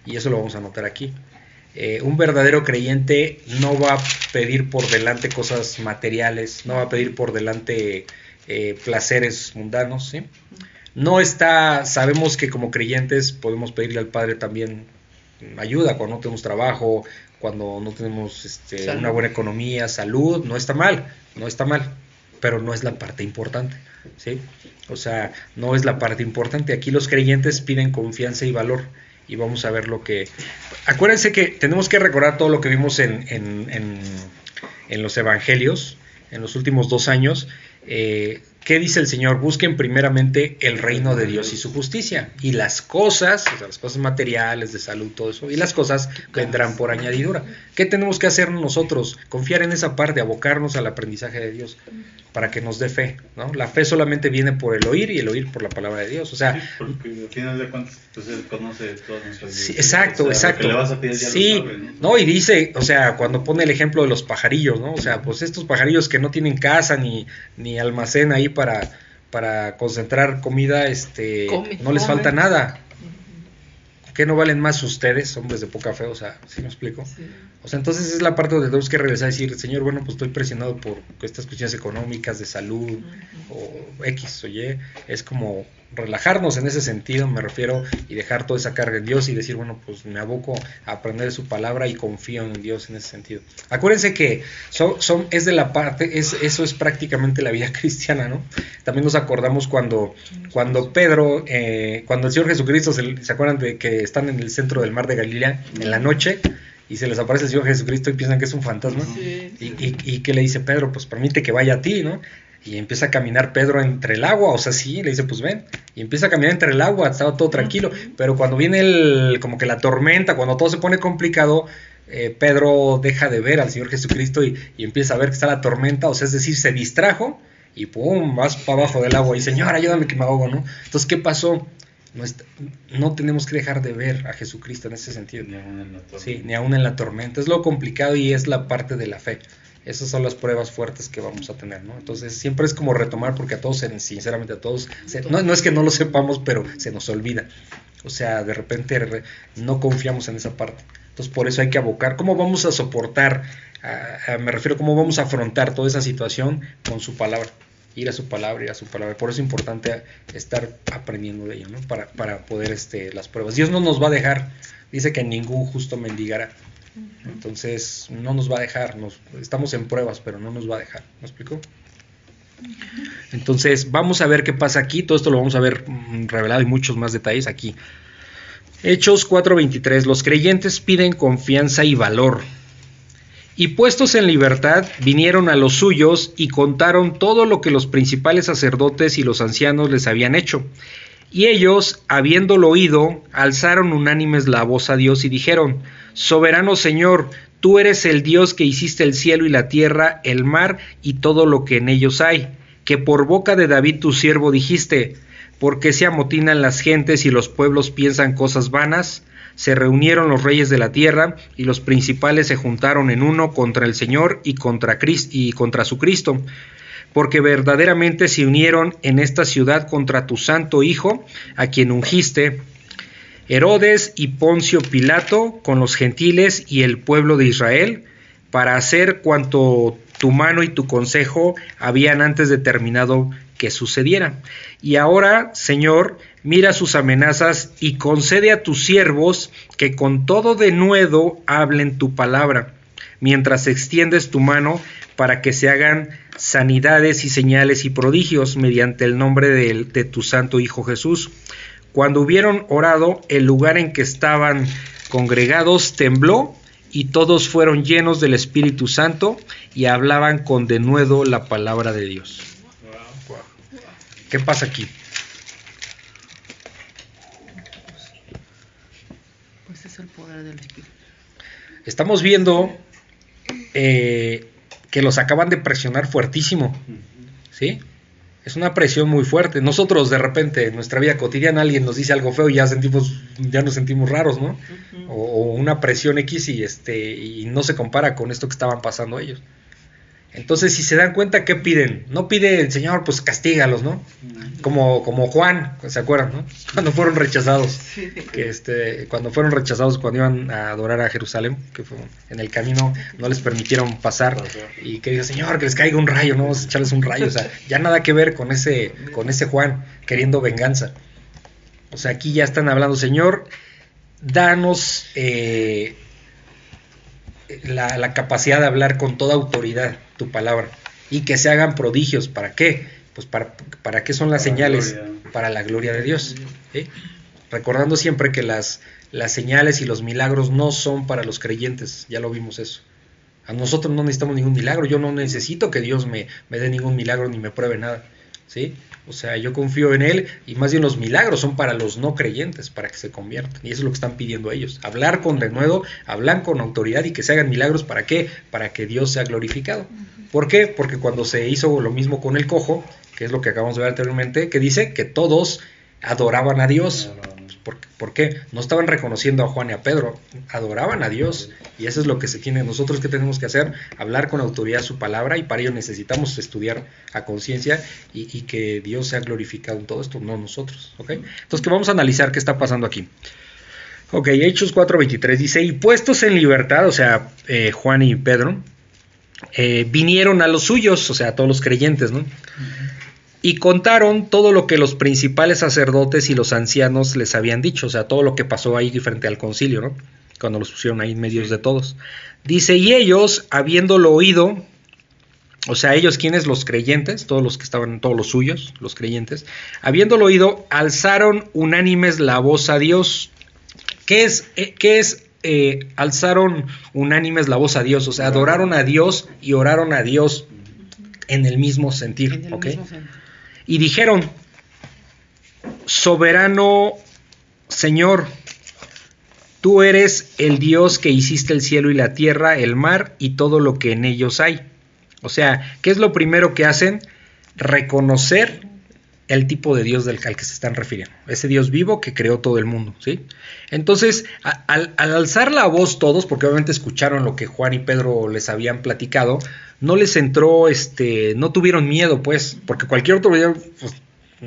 y eso lo vamos a notar aquí. Eh, un verdadero creyente no va a pedir por delante cosas materiales, no va a pedir por delante eh, placeres mundanos. ¿sí? No está, sabemos que como creyentes podemos pedirle al Padre también ayuda cuando no tenemos trabajo, cuando no tenemos este, una buena economía, salud, no está mal, no está mal. pero no es la parte importante, ¿sí? O sea, no es la parte importante. Aquí los creyentes piden confianza y valor y vamos a ver lo que... Acuérdense que tenemos que recordar todo lo que vimos en, en, en, los evangelios en los últimos dos años. Eh, ¿Qué dice el Señor? Busquen primeramente el reino de Dios y su justicia. Y las cosas, o sea, las cosas materiales, de salud, todo eso, y las cosas vendrán por añadidura. ¿Qué tenemos que hacer nosotros? Confiar en esa parte, abocarnos al aprendizaje de Dios para que nos dé fe. ¿no? La fe solamente viene por el oír y el oír por la palabra de Dios. O sea, sí, porque al final de cuentas, pues él conoce todas nuestras sí, exacto, exacto. le vas a pedir ya sí, lo sabe, ¿no? ¿no? y dice, o sea, cuando pone el ejemplo de los pajarillos, ¿no? O sea, pues estos pajarillos que no tienen casa ni, ni almacén ahí para, para concentrar comida, este, no les falta nada. ¿Qué no valen más ustedes, hombres de poca fe? O sea, ¿sí me explico? O sea, entonces es la parte donde tenemos que regresar y decir, Señor, bueno, pues estoy presionado por estas cuestiones económicas, de salud, o X o Y. Es como relajarnos en ese sentido, me refiero, y dejar toda esa carga en Dios y decir, bueno, pues me aboco a aprender su palabra y confío en Dios en ese sentido. Acuérdense que son, son, es de la parte, es, eso es prácticamente la vida cristiana, ¿no? También nos acordamos cuando, cuando Pedro, eh, cuando el Señor Jesucristo, se, se, acuerdan de que están en el centro del mar de Galilea en la noche? y se les aparece el Señor Jesucristo y piensan que es un fantasma. y, y, y, que le dice Pedro, pues permite que vaya a ti, ¿no? Y empieza a caminar Pedro entre el agua, o sea, sí, le dice, pues ven, y empieza a caminar entre el agua, estaba todo tranquilo, pero cuando viene el, como que la tormenta, cuando todo se pone complicado, eh, Pedro deja de ver al Señor Jesucristo y, empieza a ver que está la tormenta, o sea, es decir, se distrajo y pum, vas para abajo del agua y Señor, ayúdame que me ahogo, ¿no? Entonces, ¿qué pasó? No, no, tenemos que dejar de ver a Jesucristo en ese sentido. Ni aún en la tormenta. Sí, ni aún en la tormenta. Es lo complicado y es la parte de la fe esas son las pruebas fuertes que vamos a tener, ¿no? Entonces siempre es como retomar porque a todos, sinceramente a todos, no, no, es que no lo sepamos, pero se nos olvida. O sea, de repente no confiamos en esa parte. Entonces por eso hay que abocar. ¿Cómo vamos a soportar? me refiero cómo vamos a afrontar toda esa situación con su palabra. Ir a su palabra, ir a su palabra. Por eso es importante estar aprendiendo de ello, ¿no? Para, para poder este, las pruebas. Dios no nos va a dejar. Dice que ningún justo mendigará. Entonces no nos va a dejar, nos, estamos en pruebas, pero no nos va a dejar. ¿Me explico? Entonces vamos a ver qué pasa aquí, todo esto lo vamos a ver mm, revelado y muchos más detalles aquí. Hechos 4:23, los creyentes piden confianza y valor. Y puestos en libertad, vinieron a los suyos y contaron todo lo que los principales sacerdotes y los ancianos les habían hecho. Y ellos, habiéndolo oído, alzaron unánimes la voz a Dios y dijeron, Soberano Señor, tú eres el Dios que hiciste el cielo y la tierra, el mar y todo lo que en ellos hay, que por boca de David tu siervo dijiste, porque se amotinan las gentes y los pueblos piensan cosas vanas? Se reunieron los reyes de la tierra y los principales se juntaron en uno contra el Señor y contra, y contra su Cristo porque verdaderamente se unieron en esta ciudad contra tu santo Hijo, a quien ungiste, Herodes y Poncio Pilato con los gentiles y el pueblo de Israel, para hacer cuanto tu mano y tu consejo habían antes determinado que sucediera. Y ahora, Señor, mira sus amenazas y concede a tus siervos que con todo denuedo hablen tu palabra, mientras extiendes tu mano para que se hagan sanidades y señales y prodigios mediante el nombre de, de tu santo Hijo Jesús. Cuando hubieron orado, el lugar en que estaban congregados tembló y todos fueron llenos del Espíritu Santo y hablaban con denuedo la palabra de Dios. ¿Qué pasa aquí? Pues es el poder del Espíritu. Estamos viendo eh, que los acaban de presionar fuertísimo. ¿Sí? Es una presión muy fuerte. Nosotros de repente en nuestra vida cotidiana alguien nos dice algo feo y ya sentimos, ya nos sentimos raros, ¿no? o, o, una presión X y este, y no se compara con esto que estaban pasando ellos. Entonces, si se dan cuenta, ¿qué piden? No pide el Señor, pues castígalos, ¿no? Como, como Juan, ¿se acuerdan, no? Cuando fueron rechazados. Que este, cuando fueron rechazados, cuando iban a adorar a Jerusalén, que fue en el camino no les permitieron pasar. Y que diga, Señor, que les caiga un rayo, ¿no? Vamos a echarles un rayo. O sea, ya nada que ver con ese, con ese Juan queriendo venganza. O sea, aquí ya están hablando, Señor, danos eh, la, la capacidad de hablar con toda autoridad tu palabra. y que se hagan prodigios. ¿Para qué? Pues para, para qué son las señales? Para la gloria de Dios. Recordando siempre que las, las señales y los milagros no son para los creyentes, ya lo vimos eso. A nosotros no necesitamos ningún milagro, yo no necesito que Dios me, me dé ningún milagro ni me pruebe nada. ¿sí? O sea, yo confío en Él y más bien los milagros son para los no creyentes, para que se conviertan. Y eso es lo que están pidiendo ellos. Hablar con denuedo, hablar con autoridad y que se hagan milagros. ¿Para qué? Para que Dios sea glorificado. ¿Por qué? Porque cuando se hizo lo mismo con el cojo, que es lo que acabamos de ver anteriormente, que dice que todos adoraban a Dios. ¿Por, qué? No estaban reconociendo a Juan y a Pedro, adoraban a Dios. Y eso es lo que se tiene. Nosotros que tenemos que hacer, hablar con autoridad su palabra y para ello necesitamos estudiar a conciencia y, que Dios sea glorificado en todo esto, no nosotros. ¿ok? Entonces, que vamos a analizar qué está pasando aquí. Ok, Hechos 4:23 dice, y puestos en libertad, o sea, eh, Juan y Pedro, eh, vinieron a los suyos, o sea, a todos los creyentes, ¿no? Y contaron todo lo que los principales sacerdotes y los ancianos les habían dicho, o sea, todo lo que pasó ahí frente al concilio, ¿no? Cuando los pusieron ahí en medio de todos. Dice, y ellos, habiéndolo oído, o sea, ellos quienes los creyentes, todos los que estaban, todos los suyos, los creyentes, habiéndolo oído, alzaron unánimes la voz a Dios. ¿Qué es, eh, qué es eh, alzaron unánimes la voz a Dios? O sea, adoraron a Dios y oraron a Dios en el mismo sentir, ¿ok? Y dijeron, soberano Señor, tú eres el Dios que hiciste el cielo y la tierra, el mar y todo lo que en ellos hay. O sea, ¿qué es lo primero que hacen? Reconocer el tipo de Dios al que se están refiriendo, ese Dios vivo que creó todo el mundo, ¿sí? Entonces, al, alzar la voz todos, porque obviamente escucharon lo que Juan y Pedro les habían platicado, no les entró, este, no tuvieron miedo, pues, porque cualquier otro día, pues,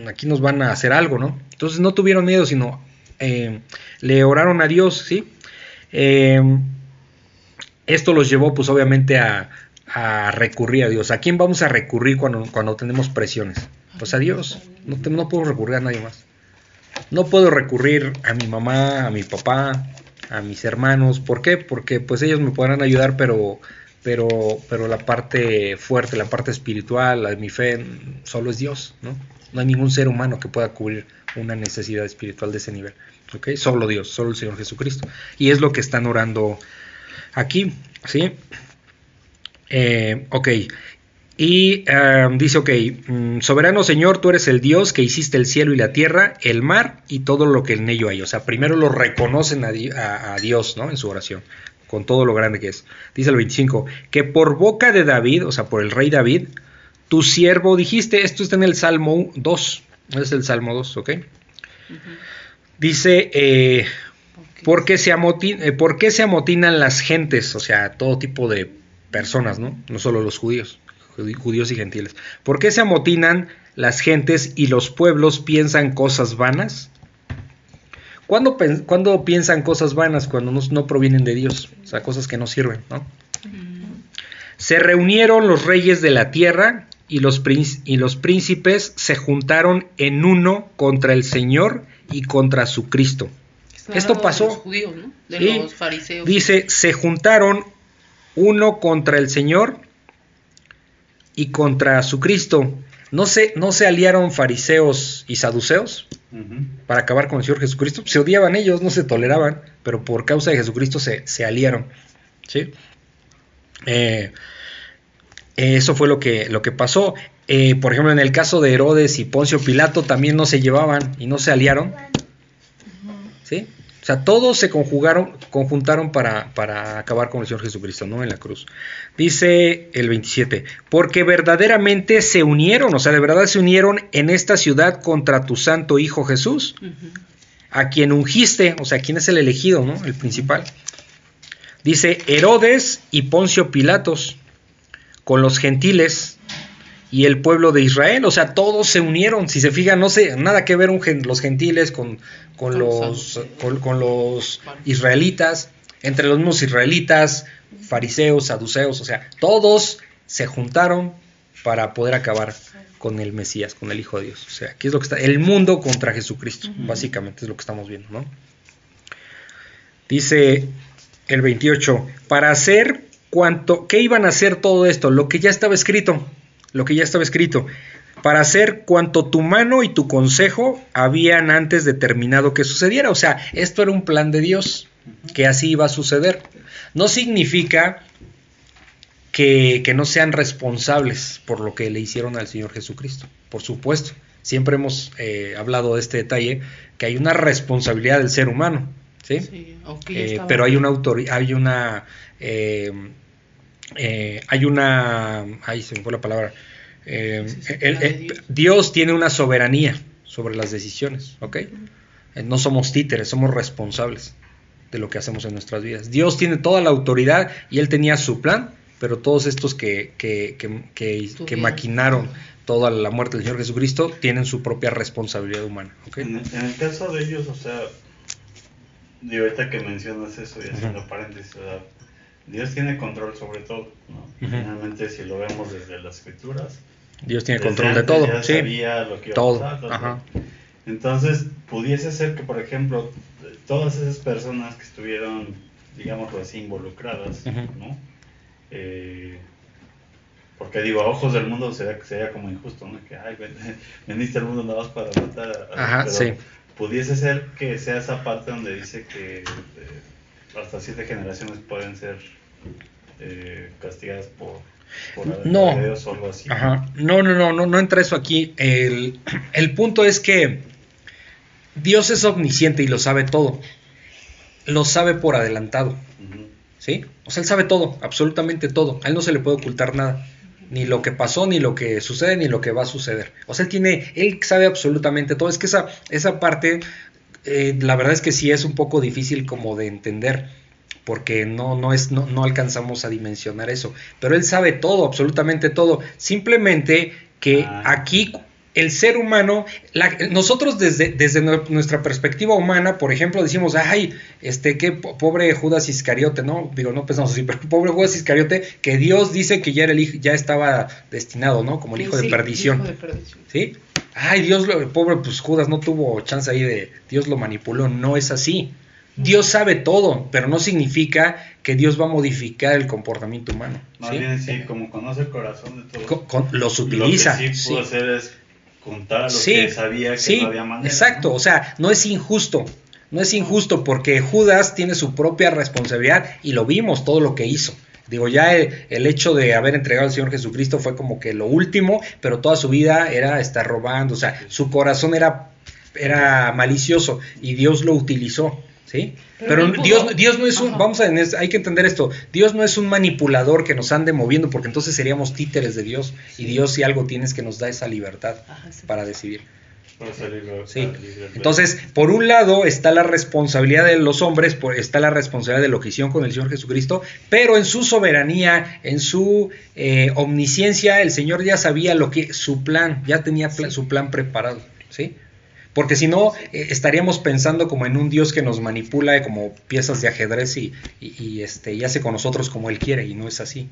aquí nos van a hacer algo, ¿no? Entonces no tuvieron miedo, sino eh, le oraron a Dios, ¿sí? Eh, esto los llevó, pues, obviamente a, a, recurrir a Dios. ¿A quién vamos a recurrir cuando, cuando tenemos presiones? Pues a Dios. No, no puedo recurrir a nadie más. No puedo recurrir a mi mamá, a mi papá, a mis hermanos. ¿Por qué? Porque pues ellos me podrán ayudar, pero pero, pero la parte fuerte, la parte espiritual, la de mi fe, solo es Dios, ¿no? No hay ningún ser humano que pueda cubrir una necesidad espiritual de ese nivel, ¿ok? Solo Dios, solo el Señor Jesucristo. Y es lo que están orando aquí, ¿sí? Eh, ok, y um, dice, ok, mm, soberano Señor, tú eres el Dios que hiciste el cielo y la tierra, el mar y todo lo que en ello hay. O sea, primero lo reconocen a, a Dios, ¿no? En su oración con todo lo grande que es. Dice el 25, que por boca de David, o sea, por el rey David, tu siervo dijiste, esto está en el Salmo 2, es el Salmo 2, ¿ok? Dice, eh, ¿por, qué se eh, ¿por qué se amotinan las gentes? O sea, todo tipo de personas, ¿no? No solo los judíos, judíos y gentiles. ¿Por qué se amotinan las gentes y los pueblos piensan cosas vanas? ¿Cuándo, piensan cosas vanas cuando no, provienen de Dios? O sea, cosas que no sirven, ¿no? Se reunieron los reyes de la tierra y los, y los príncipes se juntaron en uno contra el Señor y contra su Cristo. Esto pasó. De los fariseos. Dice, se juntaron uno contra el Señor y contra su Cristo. ¿No se, ¿No se aliaron fariseos y saduceos para acabar con el Señor Jesucristo? Se odiaban ellos, no se toleraban, pero por causa de Jesucristo se, se aliaron. ¿sí? Eh, eso fue lo que, lo que pasó. Eh, por ejemplo, en el caso de Herodes y Poncio Pilato también no se llevaban y no se aliaron. ¿Sí? O sea, todos se conjugaron, conjuntaron para, para, acabar con el Señor Jesucristo, ¿no? En la cruz. Dice el 27, porque verdaderamente se unieron, o sea, de verdad se unieron en esta ciudad contra tu santo Hijo Jesús, a quien ungiste, o sea, quien es el elegido, ¿no? El principal. Dice Herodes y Poncio Pilatos, con los gentiles, y el pueblo de Israel, o sea, todos se unieron, si se fijan, no sé, nada que ver los gentiles con, con los, con, los israelitas, entre los mismos israelitas, fariseos, saduceos, o sea, todos se juntaron para poder acabar con el Mesías, con el Hijo de Dios. O sea, aquí es lo que está, el mundo contra Jesucristo, básicamente es lo que estamos viendo, ¿no? Dice el 28, para hacer cuanto, ¿qué iban a hacer todo esto? Lo que ya estaba escrito, lo que ya estaba escrito, para hacer cuanto tu mano y tu consejo habían antes determinado que sucediera. O sea, esto era un plan de Dios, que así iba a suceder. No significa que, no sean responsables por lo que le hicieron al Señor Jesucristo, por supuesto. Siempre hemos eh, hablado de este detalle, que hay una responsabilidad del ser humano, ¿sí? Eh, pero hay una autoridad, hay una... Eh, hay una... Ahí se me fue la palabra. Dios tiene una soberanía sobre las decisiones, ¿ok? No somos títeres, somos responsables de lo que hacemos en nuestras vidas. Dios tiene toda la autoridad y Él tenía su plan pero todos estos que, que, que, maquinaron toda la muerte del Señor Jesucristo tienen su propia responsabilidad humana. En, el caso de ellos, o sea, de ahorita que mencionas eso y haciendo paréntesis, Dios tiene control sobre todo, ¿no? Finalmente, si lo vemos desde las escrituras, Dios tiene control de todo, sí. Sabía lo que iba todo. A pasar, Entonces, pudiese ser que, por ejemplo, todas esas personas que estuvieron, digamos así, involucradas, ¿no? Eh, porque digo, a ojos del mundo sería, sería como injusto, ¿no? Que, ay, veniste al mundo nada más para matar a... pero Pudiese ser que sea esa parte donde dice que eh, hasta siete generaciones pueden ser eh, castigadas por, no. o algo así. No, no, no, no, no entra eso aquí. El, el punto es que Dios es omnisciente y lo sabe todo. Lo sabe por adelantado. ¿Sí? O sea, él sabe todo, absolutamente todo. A él no se le puede ocultar nada. Ni lo que pasó, ni lo que sucede, ni lo que va a suceder. O sea, él tiene, él sabe absolutamente todo. Es que esa, esa parte, eh, la verdad es que sí es un poco difícil como de entender porque no, no, es, no, no, alcanzamos a dimensionar eso. Pero él sabe todo, absolutamente todo. Simplemente que ah. aquí el ser humano, nosotros desde, desde nuestra perspectiva humana, por ejemplo, decimos, ay, este, qué pobre Judas Iscariote, ¿no? Digo, no pensamos así, pero pobre Judas Iscariote, que Dios dice que ya era el hijo, ya estaba destinado, ¿no? Como el hijo, de, perdición. ¿Sí? Ay, Dios, lo, pobre, pues Judas no tuvo chance ahí de, Dios lo manipuló, no es así. Dios sabe todo, pero no significa que Dios va a modificar el comportamiento humano. Más bien, sí, como conoce el corazón de todos. los utiliza. Lo que sí pudo hacer es contar lo que sabía que sí, no había manera. Exacto, o sea, no es injusto. No es injusto porque Judas tiene su propia responsabilidad y lo vimos todo lo que hizo. Digo, ya el, hecho de haber entregado al Señor Jesucristo fue como que lo último, pero toda su vida era estar robando, o sea, su corazón era, era malicioso y Dios lo utilizó. ¿Sí? Pero, Dios, Dios no es un, vamos a, hay que entender esto, Dios no es un manipulador que nos ande moviendo, porque entonces seríamos títeres de Dios, y Dios si algo tienes que nos da esa libertad para decidir. Sí. Entonces, por un lado está la responsabilidad de los hombres, está la responsabilidad de lo que hicieron con el Señor Jesucristo, pero en su soberanía, en su eh, omnisciencia, el Señor ya sabía lo que su plan, ya tenía su plan preparado, ¿sí? Porque si no, eh, estaríamos pensando como en un Dios que nos manipula como piezas de ajedrez y, este, y hace con nosotros como Él quiere, y no es así.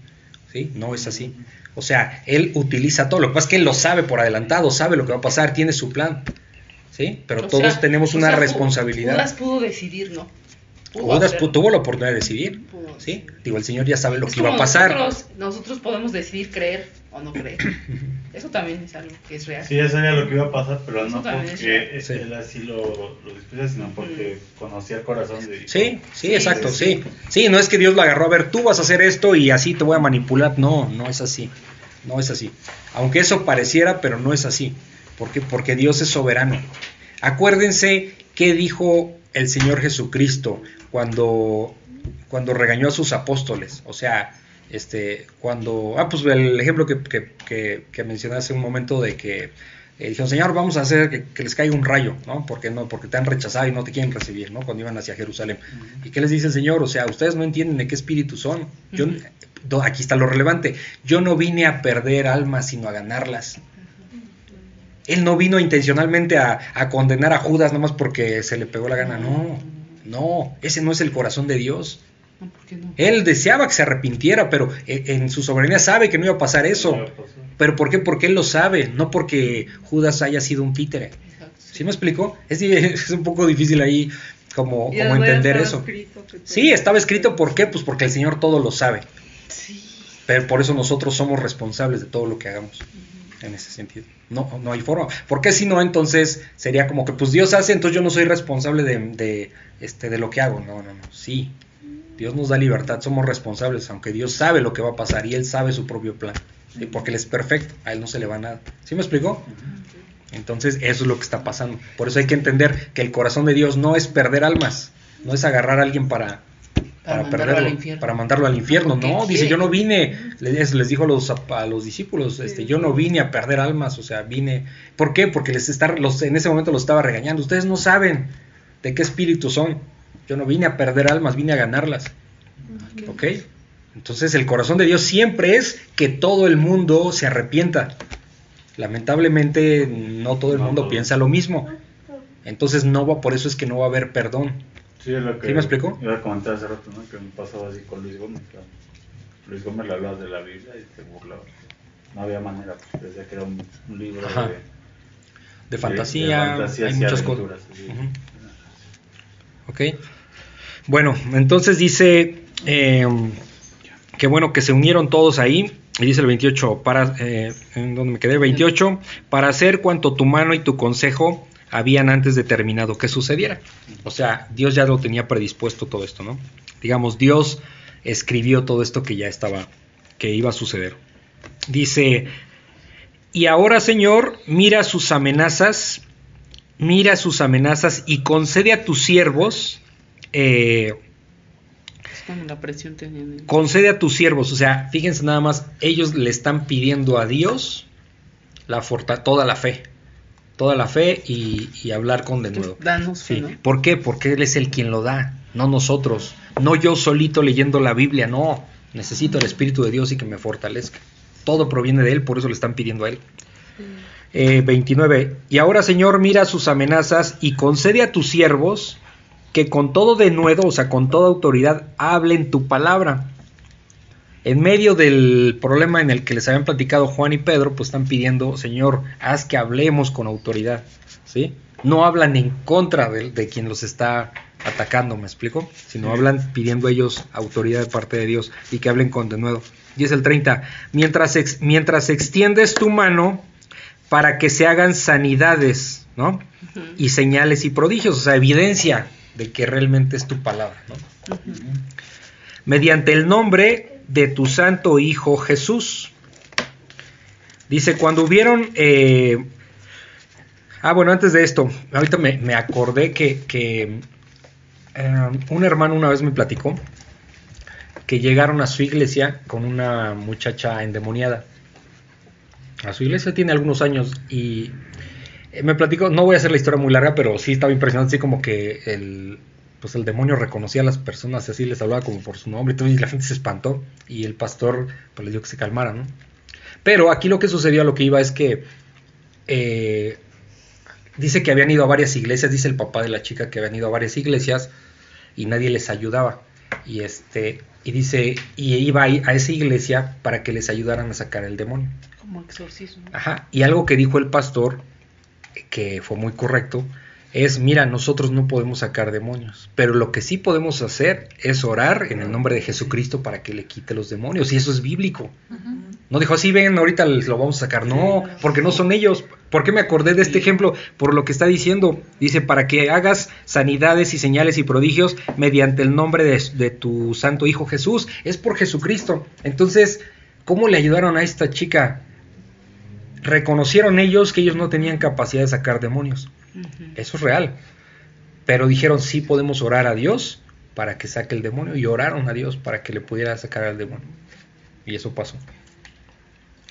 ¿sí? No es así. O sea, Él utiliza todo. Lo que pasa es que Él lo sabe por adelantado, sabe lo que va a pasar, tiene su plan. ¿sí? Pero todos tenemos una responsabilidad. Judas pudo decidir, ¿no? Judas tuvo la oportunidad de decidir. ¿sí? Digo, el Señor ya sabe lo que iba a pasar. Nosotros, nosotros podemos decidir creer o no creer. Eso también es algo que es real. Sí, ya sabía lo que iba a pasar, pero no porque él así lo, lo sino porque mm. conocía el corazón de Dios. Sí, sí, exacto, sí. sí. no es que Dios lo agarró a ver, tú vas a hacer esto y así te voy a manipular. No, no es así. No es así. Aunque eso pareciera, pero no es así. Porque, porque Dios es soberano. Acuérdense qué dijo el Señor Jesucristo cuando, cuando regañó a sus apóstoles. O sea, este, cuando, ah, pues el ejemplo que, que, que, mencioné hace un momento de que eh, dijeron, Señor, vamos a hacer que, les caiga un rayo, ¿no? Porque, no, porque te han rechazado y no te quieren recibir, ¿no? Cuando iban hacia Jerusalén. ¿Y qué les dice el Señor? O sea, ustedes no entienden de qué espíritu son. Yo, aquí está lo relevante. Yo no vine a perder almas, sino a ganarlas. Él no vino intencionalmente a, a condenar a Judas nomás porque se le pegó la gana. No, no, ese no es el corazón de Dios. Él deseaba que se arrepintiera, pero en su soberanía sabe que no iba a pasar eso. ¿Pero por qué? Porque él lo sabe, no porque Judas haya sido un títere. ¿Sí me explico? Es, es un poco difícil ahí como, como entender eso. Sí, estaba escrito, ¿por qué? Pues porque el Señor todo lo sabe. Pero por eso nosotros somos responsables de todo lo que hagamos en ese sentido. No, no hay forma. Porque si no, entonces sería como que pues Dios hace, entonces yo no soy responsable de, este, de lo que hago. No, no, no. Sí. Dios nos da libertad, somos responsables, aunque Dios sabe lo que va a pasar y Él sabe su propio plan. Porque Él es perfecto, a Él no se le va nada. ¿Sí me explicó? Entonces eso es lo que está pasando. Por eso hay que entender que el corazón de Dios no es perder almas, no es agarrar a alguien para, para, perderlo, para mandarlo al infierno. No, dice, yo no vine, les, les dijo a los, a los discípulos, este, yo no vine a perder almas, o sea, vine, ¿por qué? Porque les está, los, en ese momento los estaba regañando, ustedes no saben de qué espíritu son, yo no vine a perder almas, vine a ganarlas. ¿Ok? Entonces el corazón de Dios siempre es que todo el mundo se arrepienta. Lamentablemente no todo el mundo piensa lo mismo. Entonces no va, por eso es que no va a haber perdón. Sí, es lo que me explicó? Iba a comentar hace rato, ¿no? Que me pasaba así con Luis Gómez. Luis Gómez le hablaba de la Biblia y te burlaba. No había manera, pues decía que era un, libro de, de, fantasía, hay muchas cosas. Ok. Bueno, entonces dice eh, que bueno que se unieron todos ahí. Y dice el 28, para, eh, en donde me quedé, 28, para hacer cuanto tu mano y tu consejo habían antes determinado que sucediera. O sea, Dios ya lo tenía predispuesto todo esto, ¿no? Digamos, Dios escribió todo esto que ya estaba, que iba a suceder. Dice, y ahora Señor, mira sus amenazas, mira sus amenazas y concede a tus siervos eh, la presión concede a tus siervos, o sea, fíjense nada más, ellos le están pidiendo a Dios la toda la fe, toda la fe y, hablar con de nuevo. Danos fe, ¿Por qué? Porque Él es el quien lo da, no nosotros, no yo solito leyendo la Biblia, no, necesito el Espíritu de Dios y que me fortalezca. Todo proviene de Él, por eso le están pidiendo a Él. 29. Eh, y ahora, Señor, mira sus amenazas y concede a tus siervos que con todo denuedo, o sea, con toda autoridad, hablen tu palabra. En medio del problema en el que les habían platicado Juan y Pedro, pues están pidiendo, Señor, haz que hablemos con autoridad, ¿sí? No hablan en contra de, quien los está atacando, ¿me explico? Sino hablan pidiendo ellos autoridad de parte de Dios y que hablen con denuedo. Y es el 30. Mientras, mientras extiendes tu mano para que se hagan sanidades, ¿no? Y señales y prodigios, o sea, evidencia de que realmente es tu palabra, ¿no? Mediante el nombre de tu santo Hijo Jesús. Dice, cuando hubieron... Eh, ah, bueno, antes de esto, ahorita me, acordé que, que eh, un hermano una vez me platicó que llegaron a su iglesia con una muchacha endemoniada. A su iglesia tiene algunos años y me platico, no voy a hacer la historia muy larga, pero sí estaba impresionante, así como que el, pues el demonio reconocía a las personas, así les hablaba como por su nombre, y la gente se espantó y el pastor pues les dijo que se calmaran, ¿no? Pero aquí lo que sucedió a lo que iba es que eh, dice que habían ido a varias iglesias, dice el papá de la chica que habían ido a varias iglesias y nadie les ayudaba. Y este, y dice, y iba a, a esa iglesia para que les ayudaran a sacar el demonio. Como exorcismo. Ajá. Y algo que dijo el pastor que fue muy correcto, es, mira, nosotros no podemos sacar demonios, pero lo que sí podemos hacer es orar en el nombre de Jesucristo para que le quite los demonios, y eso es bíblico. No dijo así, ven, ahorita lo vamos a sacar, no, porque no son ellos. ¿Por qué me acordé de este ejemplo? Por lo que está diciendo, dice, para que hagas sanidades y señales y prodigios mediante el nombre de, de tu santo Hijo Jesús, es por Jesucristo. Entonces, ¿cómo le ayudaron a esta chica? Reconocieron ellos que ellos no tenían capacidad de sacar demonios. Eso es real. Pero dijeron, sí podemos orar a Dios para que saque el demonio. Y oraron a Dios para que le pudiera sacar al demonio. Y eso pasó.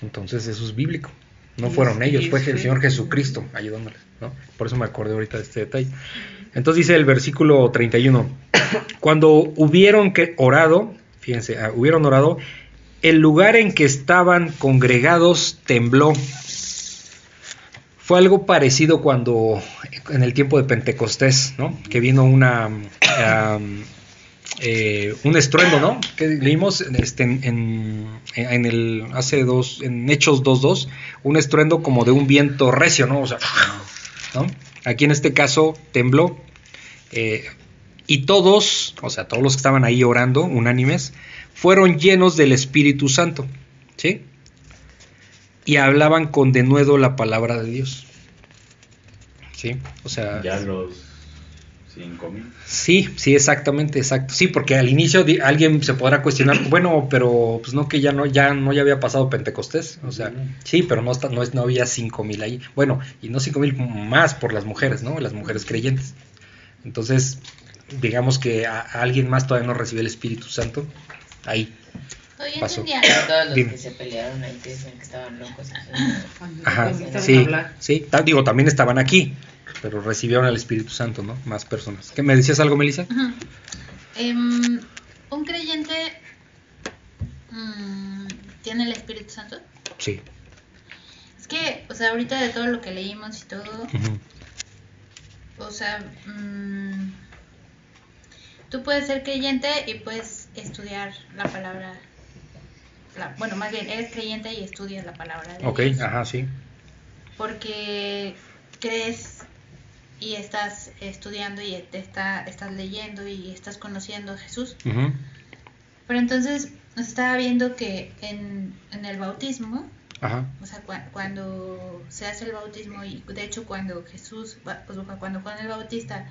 Entonces eso es bíblico. No fueron ellos, fue el Señor Jesucristo ayudándoles. Por eso me acordé ahorita de este detalle. Entonces dice el versículo 31. Cuando hubieron que orado, fíjense, ah, hubieron orado, el lugar en que estaban congregados tembló fue algo parecido cuando en el tiempo de Pentecostés, ¿no? Que vino una eh, un estruendo, ¿no? Que leímos este, en, en, el hace dos en Hechos 2.2, un estruendo como de un viento recio, ¿no? O sea, ¿no? Aquí en este caso tembló. Eh, Y todos, o sea, todos los que estaban ahí orando, unánimes, fueron llenos del Espíritu Santo. ¿Sí? Y hablaban con denuedo la palabra de Dios. ¿Sí? O sea. Ya los cinco mil. Sí, sí, exactamente, exacto. Sí, porque al inicio alguien se podrá cuestionar, bueno, pero pues no que ya no, ya no ya había pasado Pentecostés. O sea, sí, pero no, está, no, es, no había cinco mil ahí. Bueno, y no cinco mil más por las mujeres, ¿no? Las mujeres creyentes. Entonces, digamos que a, alguien más todavía no recibió el Espíritu Santo. Ahí. Todos los que se pelearon ahí que que estaban locos. Ajá, sí, sí, digo, también estaban aquí, pero recibieron el Espíritu Santo, ¿no? Más personas. ¿Qué me decías algo, Melissa? Em, un creyente mm, tiene el Espíritu Santo. Sí. Es que, o sea, ahorita de todo lo que leímos y todo, o sea, mmm, tú puedes ser creyente y puedes estudiar la palabra. Bueno, más bien, eres creyente y estudias la palabra de Ok, ajá, sí. Porque crees y estás estudiando y te está, estás leyendo y estás conociendo a Jesús. Pero entonces nos estaba viendo que en, en el bautismo, o sea, cuando se hace el bautismo y de hecho cuando Jesús, pues, cuando Juan el Bautista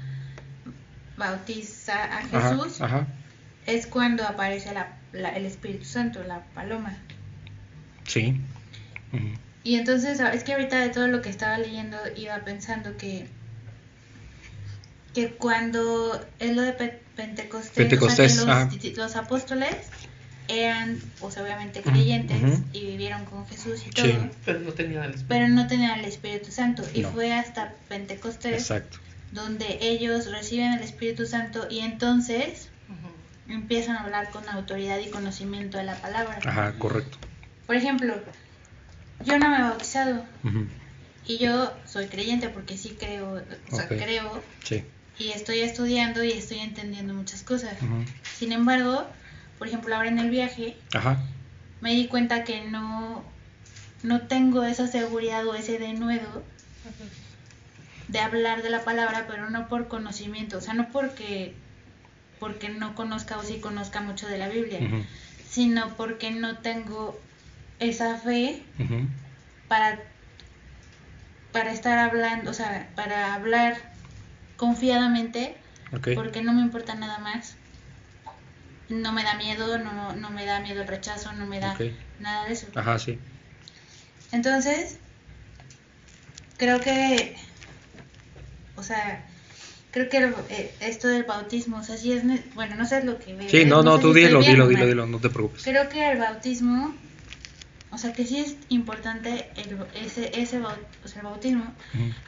bautiza a Jesús, es cuando aparece el Espíritu Santo, la paloma. Sí. Y entonces, es que ahorita de todo lo que estaba leyendo iba pensando que que cuando es lo de Pentecostés, los, apóstoles eran, pues obviamente creyentes y vivieron con Jesús y todo, pero no tenían el Espíritu, pero no tenían el Espíritu Santo. Y fue hasta Pentecostés Exacto. donde ellos reciben el Espíritu Santo y entonces empiezan a hablar con autoridad y conocimiento de la palabra. Ajá, correcto. Por ejemplo, yo no me he bautizado y yo soy creyente porque sí creo, o sea, creo sí. y estoy estudiando y estoy entendiendo muchas cosas. Sin embargo, por ejemplo, ahora en el viaje me di cuenta que no, no tengo esa seguridad o ese denuedo de hablar de la palabra, pero no por conocimiento, o sea, no porque, porque no conozca o sí conozca mucho de la Biblia, sino porque no tengo esa fe para, para estar hablando, o sea, para hablar confiadamente, porque no me importa nada más. No me da miedo, no, no me da miedo el rechazo, no me da nada de eso. Ajá, sí. Entonces, creo que o sea, creo que eh, esto del bautismo, o sea, sí es, bueno, no sé lo que veo. Sí, no, no, tú dilo, dilo, dilo, dilo, no te preocupes. Creo que el bautismo, o sea, que sí es importante el, ese, ese o sea, el bautismo,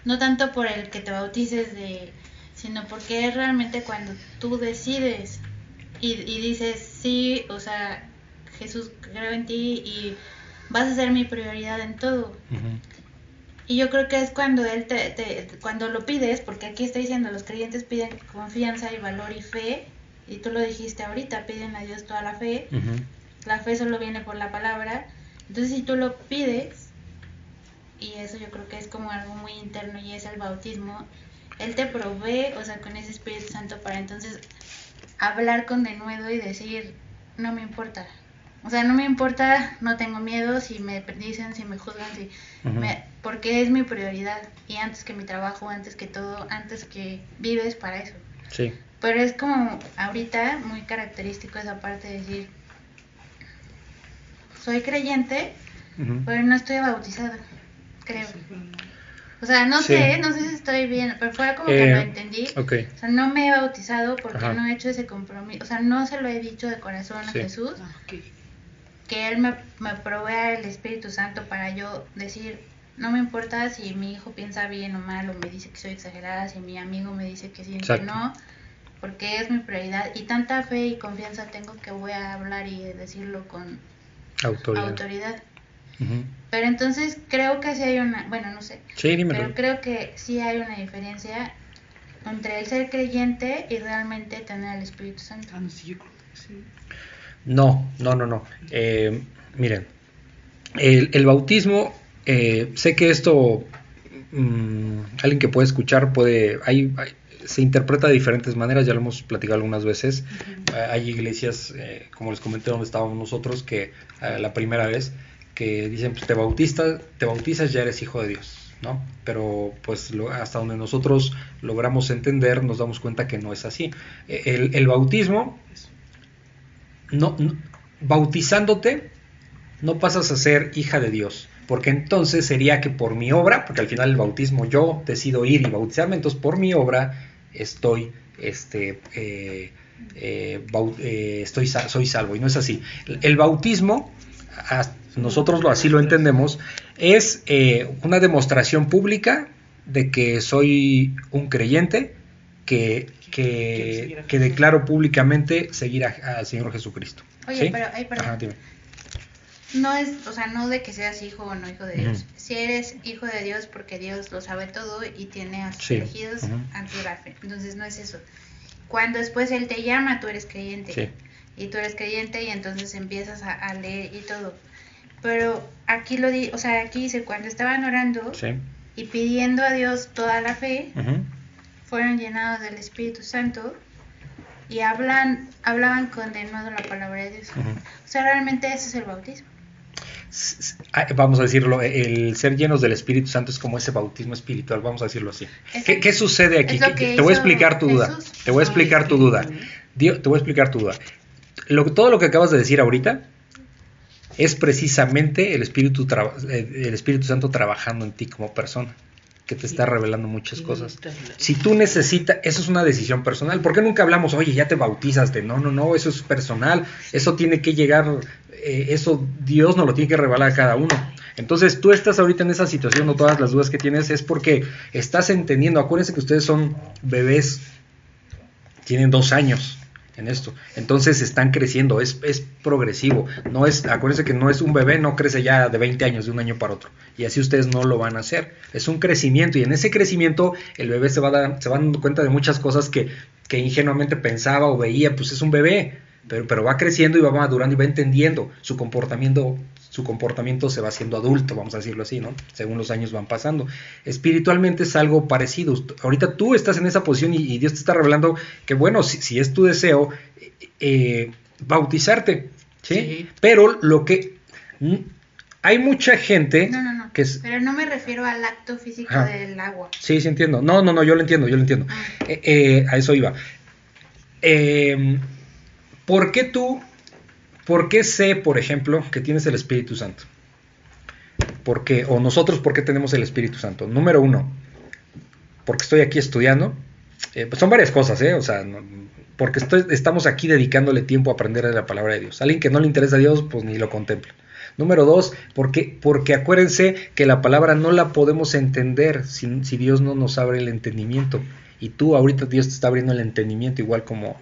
no tanto por el que te bautices de, sino porque es realmente cuando tú decides y, y dices, sí, o sea, Jesús, creo en ti y vas a ser mi prioridad en todo. Y yo creo que es cuando él te, cuando lo pides, porque aquí está diciendo, los creyentes piden confianza y valor y fe, y tú lo dijiste ahorita, piden a Dios toda la fe, la fe solo viene por la palabra, entonces si tú lo pides, y eso yo creo que es como algo muy interno y es el bautismo, Él te provee, o sea, con ese Espíritu Santo para entonces hablar con denuedo y decir, no me importa, o sea, no me importa, no tengo miedo si me dicen, si me juzgan, si porque es mi prioridad y antes que mi trabajo, antes que todo, antes que vives para eso. Sí. Pero es como ahorita muy característico esa parte de decir, soy creyente, pero no estoy bautizado, creo. O sea, no sé, no sé si estoy bien, pero fuera como que lo eh, entendí. O sea, no me he bautizado porque no he hecho ese compromiso. O sea, no se lo he dicho de corazón a Jesús. Ah, que Él me, me provea el Espíritu Santo para yo decir, no me importa si mi hijo piensa bien o mal o me dice que soy exagerada, si mi amigo me dice que sí, que no, porque es mi prioridad y tanta fe y confianza tengo que voy a hablar y decirlo con autoridad. Pero entonces creo que sí hay una, bueno, no sé, pero creo que sí hay una diferencia entre el ser creyente y realmente tener el Espíritu Santo. Ah, no, no, no, no. Eh, miren, el, bautismo, eh, sé que esto, mm, alguien que puede escuchar puede, hay, se interpreta de diferentes maneras, ya lo hemos platicado algunas veces. Hay iglesias, eh, como les comenté donde estábamos nosotros, que eh, la primera vez que dicen, pues te bautizas, te bautizas ya eres hijo de Dios, ¿no? Pero pues hasta donde nosotros logramos entender, nos damos cuenta que no es así. E, el, bautismo, no, bautizándote, no pasas a ser hija de Dios porque entonces sería que por mi obra, porque al final el bautismo yo decido ir y bautizarme, entonces por mi obra estoy, este, eh, eh, eh, estoy, soy salvo, y no es así. El bautismo, nosotros así lo entendemos, es una demostración pública de que soy un creyente, que, que, declaro públicamente seguir al Señor Jesucristo. Oye, pero, no es, o sea, no de que seas hijo o no hijo de Dios. Si eres hijo de Dios porque Dios lo sabe todo y tiene a sus elegidos ante la fe. Entonces no es eso. Cuando después Él te llama, tú eres creyente. Y tú eres creyente y entonces empiezas a, leer y todo. Pero aquí lo di, o sea, aquí dice, cuando estaban orando y pidiendo a Dios toda la fe, fueron llenados del Espíritu Santo y hablan, hablaban con de nuevo la palabra de Dios. O sea, realmente ese es el bautismo vamos a decirlo, el ser llenos del Espíritu Santo es como ese bautismo espiritual, vamos a decirlo así. ¿Qué, sucede aquí? Te voy a explicar tu duda. Te voy a explicar tu duda. Te voy a explicar tu duda. todo lo que acabas de decir ahorita es precisamente el Espíritu, el Espíritu Santo trabajando en ti como persona que te está revelando muchas cosas. Si tú necesitas, eso es una decisión personal. ¿Por qué nunca hablamos, oye, ya te bautizaste? No, no, no, eso es personal. Eso tiene que llegar eh, eso Dios no lo tiene que revelar a cada uno. Entonces tú estás ahorita en esa situación, o todas las dudas que tienes es porque estás entendiendo, acuérdense que ustedes son bebés, tienen dos años en esto, entonces están creciendo, es, es progresivo, no es, acuérdense que no es un bebé, no crece ya de 20 años de un año para otro, y así ustedes no lo van a hacer, es un crecimiento, y en ese crecimiento el bebé se va, a se va dando cuenta de muchas cosas que, que ingenuamente pensaba o veía, pues es un bebé, pero, pero va creciendo y va madurando y va entendiendo su comportamiento su comportamiento se va haciendo adulto, vamos a decirlo así, ¿no? Según los años van pasando. Espiritualmente es algo parecido. Ahorita tú estás en esa posición y, Dios te está revelando que, bueno, si, es tu deseo, eh, bautizarte, ¿sí? Pero lo que... Hay mucha gente no, no, no. que Pero no me refiero al acto físico del agua. Sí, sí entiendo. No, no, no, yo lo entiendo, yo lo entiendo. Ah. Eh, eh, a eso iba. Eh, ¿Por qué tú, por qué sé, por ejemplo, que tienes el Espíritu Santo? ¿Por qué? O nosotros, ¿por qué tenemos el Espíritu Santo? Número uno, porque estoy aquí estudiando. Eh, pues son varias cosas, ¿eh? O sea, porque estamos aquí dedicándole tiempo a aprender de la palabra de Dios. Alguien que no le interesa a Dios, pues ni lo contempla. Número dos, porque, porque acuérdense que la palabra no la podemos entender si, si Dios no nos abre el entendimiento. Y tú ahorita Dios te está abriendo el entendimiento igual como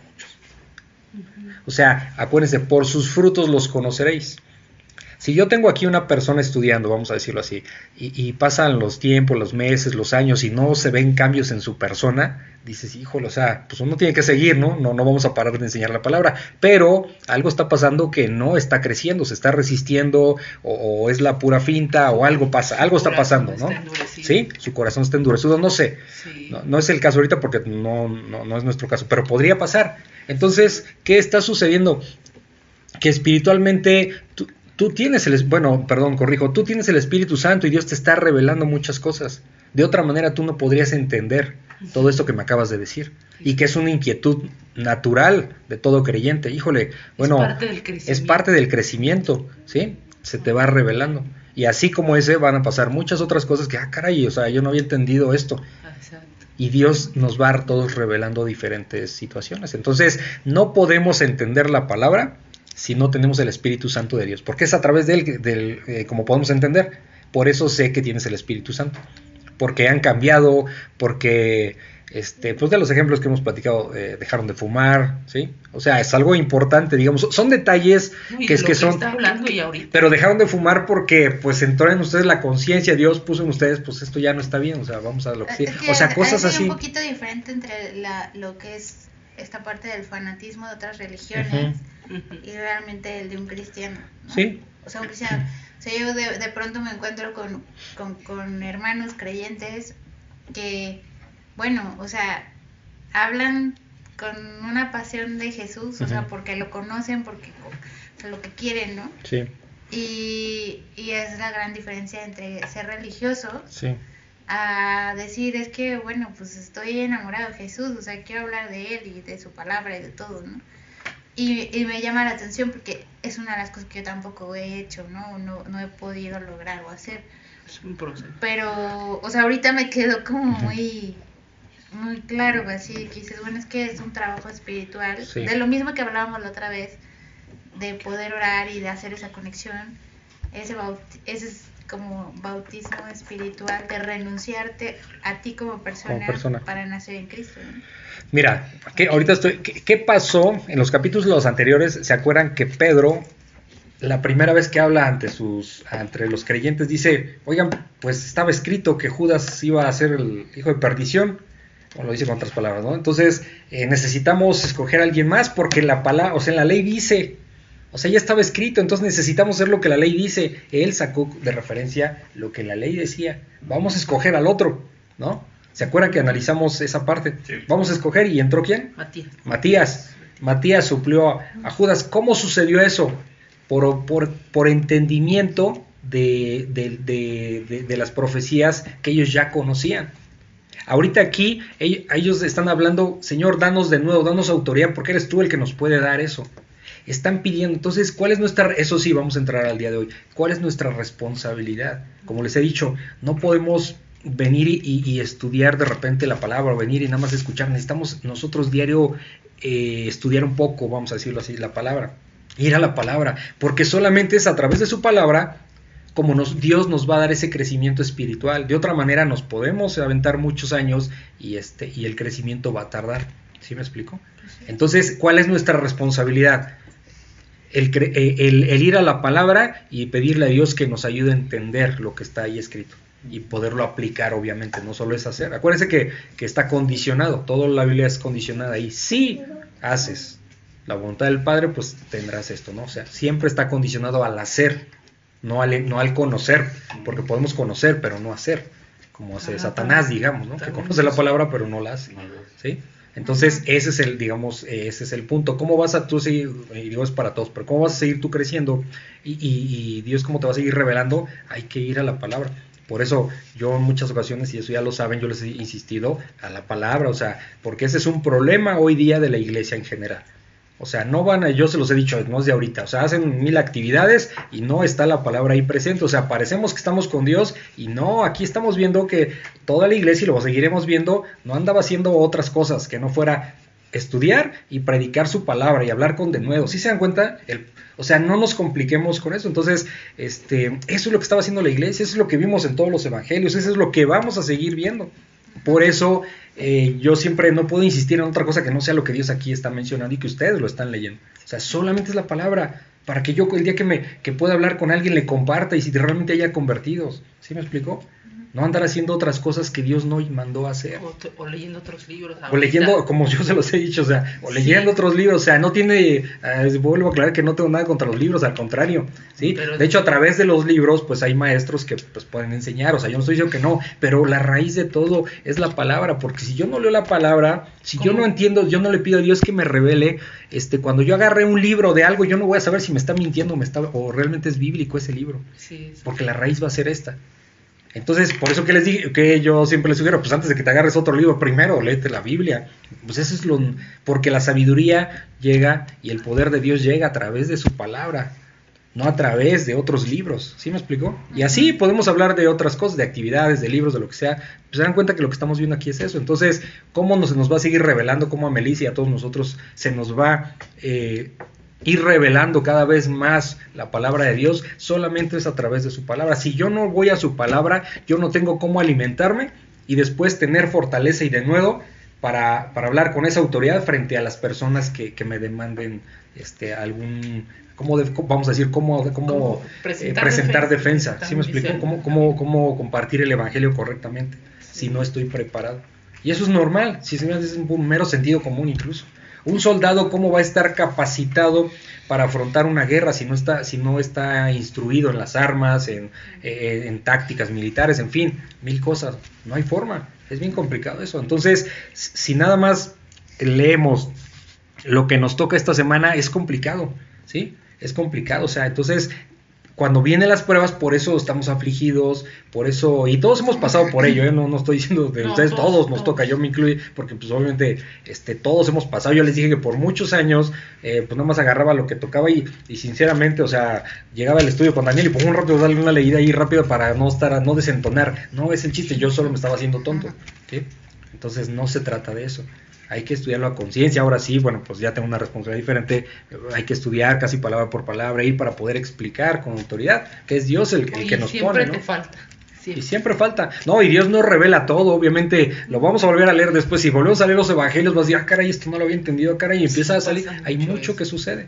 o sea, acuérdense, por sus frutos los conoceréis. Si yo tengo aquí una persona estudiando, vamos a decirlo así, y, pasan los tiempos, los meses, los años y no se ven cambios en su persona, dices, híjole, o sea, pues uno tiene que seguir, ¿no? No, no vamos a parar de enseñar la palabra, pero algo está pasando que no está creciendo, se está resistiendo, o, es la pura finta, o algo pasa, algo está pasando, ¿no? Sí, su corazón está endurecido, no sé, no, es el caso ahorita porque no, no, no es nuestro caso, pero podría pasar. Entonces, ¿qué está sucediendo? Que espiritualmente tú, tienes el, bueno, perdón, corrijo, tú tienes el Espíritu Santo y Dios te está revelando muchas cosas. De otra manera tú no podrías entender todo esto que me acabas de decir y que es una inquietud natural de todo creyente. Híjole, bueno, es parte del crecimiento, es parte del crecimiento ¿sí? Se te va revelando. Y así como ese van a pasar muchas otras cosas que, ah, caray, o sea, yo no había entendido esto y Dios nos va a todos revelando diferentes situaciones. Entonces, no podemos entender la palabra si no tenemos el Espíritu Santo de Dios, porque es a través de él, del, eh, como podemos entender. Por eso sé que tienes el Espíritu Santo, porque han cambiado, porque este, pues de los ejemplos que hemos platicado, eh, dejaron de fumar, ¿sí? O sea, es algo importante, digamos, son detalles que es que, son... Pero dejaron de fumar porque pues entró en ustedes la conciencia, Dios puso en ustedes, pues esto ya no está bien, o sea, vamos a lo que... o sea, cosas así... un poquito diferente entre la, lo que es esta parte del fanatismo de otras religiones y realmente el de un cristiano. Sí. O sea, un cristiano. O sea, yo de, de pronto me encuentro con, con, con hermanos creyentes que bueno, o sea, hablan con una pasión de Jesús, o sea, porque lo conocen, porque o lo que quieren, ¿no? Sí. Y, y es la gran diferencia entre ser religioso Sí. A decir, es que, bueno, pues estoy enamorado de Jesús, o sea, quiero hablar de Él y de su palabra y de todo, ¿no? Y, y me llama la atención porque es una de las cosas que yo tampoco he hecho, ¿no? No, no he podido lograr o hacer. Es un proceso. Pero, o sea, ahorita me quedo como muy, muy claro, así que dices, bueno, es que es un trabajo espiritual, Sí. de lo mismo que hablábamos la otra vez, de poder orar y de hacer esa conexión, ese es como bautismo espiritual, de renunciarte a ti como persona, Como persona. para nacer en Cristo. ¿no? Mira, que ahorita estoy. ¿qué, qué pasó en los capítulos anteriores? ¿Se acuerdan que Pedro, la primera vez que habla ante sus, entre los creyentes, dice, oigan, pues estaba escrito que Judas iba a ser el hijo de perdición? O lo dice con otras palabras, ¿no? Entonces, eh, necesitamos escoger a alguien más porque la palabra, o sea, en la ley dice, o sea, ya estaba escrito, entonces necesitamos hacer lo que la ley dice. Él sacó de referencia lo que la ley decía. Vamos a escoger al otro, ¿no? ¿Se acuerdan que analizamos esa parte? Sí. Vamos a escoger y entró quién? Matías. Matías. Matías suplió a, a Judas. ¿Cómo sucedió eso? Por, por, por entendimiento de, de- de- de- de las profecías que ellos ya conocían. Ahorita aquí ell- ellos están hablando, Señor, danos de nuevo, danos autoridad, porque eres tú el que nos puede dar eso. Están pidiendo, entonces, ¿cuál es nuestra, eso sí, vamos a entrar al día de hoy, cuál es nuestra responsabilidad? Como les he dicho, no podemos venir y, y estudiar de repente la palabra, o venir y nada más escuchar, necesitamos nosotros diario eh, estudiar un poco, vamos a decirlo así, la palabra, ir a la palabra, porque solamente es a través de su palabra como nos, Dios nos va a dar ese crecimiento espiritual. De otra manera nos podemos aventar muchos años y, este, y el crecimiento va a tardar. ¿Sí me explico? Entonces, ¿cuál es nuestra responsabilidad? El, eh, el- el ir a la palabra y pedirle a Dios que nos ayude a entender lo que está ahí escrito y poderlo aplicar, obviamente, no solo es hacer. Acuérdense que, que está condicionado, toda la Biblia es condicionada y si haces la voluntad del Padre, pues tendrás esto, ¿no? O sea, siempre está condicionado al hacer, no al, no al conocer, porque podemos conocer, pero no hacer, como hace Satanás, digamos, ¿no? Que conoce la palabra, pero no la hace, ¿sí? Entonces, ese es el, digamos, eh, ese es el punto. ¿Cómo vas a tú seguir, y digo es para todos, pero cómo vas a seguir tú creciendo y, y- y Dios cómo te va a seguir revelando? Hay que ir a la palabra. Por eso yo en muchas ocasiones, y eso ya lo saben, yo les he insistido a la palabra, o sea, porque ese es un problema hoy día de la iglesia en general. O sea, no van a, yo se los he dicho, no es de ahorita, o sea, hacen mil actividades y no está la palabra ahí presente, o sea, parecemos que estamos con Dios y no, aquí estamos viendo que toda la iglesia y lo seguiremos viendo, no andaba haciendo otras cosas que no fuera estudiar y predicar su palabra y hablar con denuedo. ¿Sí se dan cuenta? O sea, no nos compliquemos con eso. Entonces, este, eso es lo que estaba haciendo la iglesia, eso es lo que vimos en todos los evangelios, eso es lo que vamos a seguir viendo. Por eso eh, yo siempre no puedo insistir en otra cosa que no sea lo que Dios aquí está mencionando y que ustedes lo están leyendo. O sea, solamente es la palabra para que yo el día que me que pueda hablar con alguien le comparta y si realmente haya convertidos. ¿Sí me explicó? No andar haciendo otras cosas que Dios no mandó a hacer. O, leyendo otros libros. O leyendo, como yo se los he dicho, o sea, o Sí. leyendo otros libros, o sea, no tiene, eh, vuelvo a aclarar que no tengo nada contra los libros, al contrario, ¿sí? Pero- de hecho, a través de los libros, pues hay maestros que pues pueden enseñar, o sea, yo no estoy diciendo que no, pero la raíz de todo es la palabra, porque si yo no leo la palabra, si yo no entiendo, yo no le pido a Dios que me revele, este, cuando yo agarre un libro de algo, yo no voy a saber si me está mintiendo o, me está, o realmente es bíblico ese libro Sí, sí. porque la raíz va a ser esta. Entonces, por eso que les dije, que yo siempre les sugiero, pues antes de que te agarres otro libro, primero léete la Biblia. Pues eso es lo, porque la sabiduría llega y el poder de Dios llega a través de su palabra, no a través de otros libros. ¿Sí me explicó? Y así podemos hablar de otras cosas, de actividades, de libros, de lo que sea. Pues se dan cuenta que lo que estamos viendo aquí es eso. Entonces, ¿cómo nos, se nos va a seguir revelando? ¿Cómo a Melissa y a todos nosotros se nos va eh, ir revelando cada vez más la palabra de Dios, solamente es a través de su palabra. Si yo no voy a su palabra, yo no tengo cómo alimentarme y después tener fortaleza y de nuevo para, para hablar con esa autoridad frente a las personas que, que me demanden este algún cómo de- vamos a decir cómo, cómo eh, presentar defensa, defensa, ¿sí me explico? ¿Cómo, cómo, cómo compartir el evangelio correctamente si no estoy preparado. Y eso es normal, si se me hace es un mero sentido común incluso. Un soldado, ¿cómo va a estar capacitado para afrontar una guerra si no está, si no está instruido en las armas, en, eh, en tácticas militares, en fin, mil cosas? No hay forma, es bien complicado eso. Entonces, si nada más leemos lo que nos toca esta semana, es complicado, ¿sí? Es complicado, o sea, entonces cuando vienen las pruebas, por eso estamos afligidos, por eso, y todos hemos pasado por ello, ¿eh? no, no estoy diciendo de ustedes, todos, nos toca, yo me incluyo, porque pues obviamente este, todos hemos pasado, yo les dije que por muchos años, eh, pues nada más agarraba lo que tocaba y, y sinceramente, o sea, llegaba al estudio con Daniel y pongo un rato darle una leída ahí rápido para no estar, no desentonar, no es el chiste, yo solo me estaba haciendo tonto, ¿sí? Entonces no se trata de eso hay que estudiarlo a conciencia. Ahora sí, bueno, pues ya tengo una responsabilidad diferente. Hay que estudiar casi palabra por palabra y para poder explicar con autoridad que es Dios el, que nos pone. ¿no? Falta. Y siempre falta. No, y Dios no revela todo, obviamente. Lo vamos a volver a leer después. Si volvemos a leer los evangelios, vas a decir, ah, caray, esto no lo había entendido, caray, y empieza a salir. Hay mucho que sucede.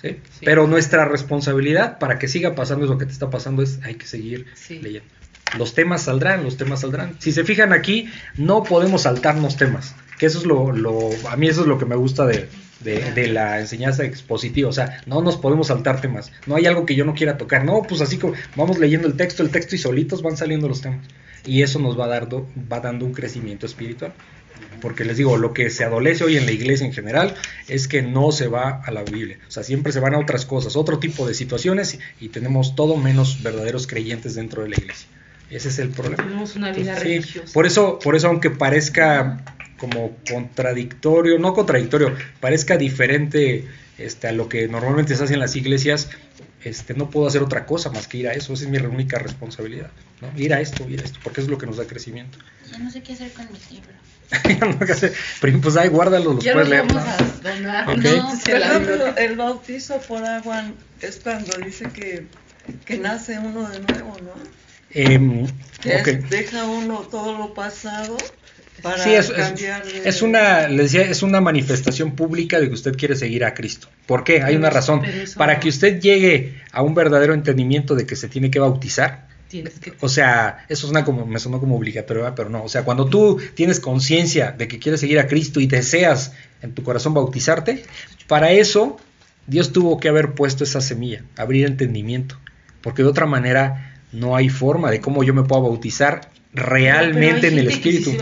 ¿sí? Pero nuestra responsabilidad para que siga pasando eso que te está pasando es hay que seguir leyendo. Los temas saldrán, los temas saldrán. Si se fijan aquí, no podemos saltarnos temas que eso es lo, lo, a mí eso es lo que me gusta de, la enseñanza expositiva, o sea, no nos podemos saltar temas, no hay algo que yo no quiera tocar, no, pues así como vamos leyendo el texto, el texto y solitos van saliendo los temas, y eso nos va, dando, va dando un crecimiento espiritual, porque les digo, lo que se adolece hoy en la iglesia en general es que no se va a la Biblia, o sea, siempre se van a otras cosas, otro tipo de situaciones, y tenemos todo menos verdaderos creyentes dentro de la iglesia. Ese es el problema. Tenemos una vida religiosa. Por eso, por eso aunque parezca como contradictorio, no contradictorio, parezca diferente este, a lo que normalmente se hace en las iglesias, este, no puedo hacer otra cosa más que ir a eso, esa es mi única responsabilidad, ¿no? ir a esto, ir a esto, porque es lo que nos da crecimiento. Ya no sé qué hacer con mi libro. Pero pues ahí guárdalos, los puedes leer. el bautizo por agua es cuando dice que, que nace uno de nuevo, ¿no? Eh, deja uno todo lo pasado sí, es, es, una, les decía, es una manifestación pública de que usted quiere seguir a Cristo. ¿Por qué? Hay una razón. Para que usted llegue a un verdadero entendimiento de que se tiene que bautizar. O sea, eso suena como, me sonó como obligatorio, pero no. O sea, cuando tú tienes conciencia de que quieres seguir a Cristo y deseas en tu corazón bautizarte, para eso Dios tuvo que haber puesto esa semilla, abrir entendimiento. Porque de otra manera no hay forma de cómo yo me puedo bautizar realmente en el espíritu.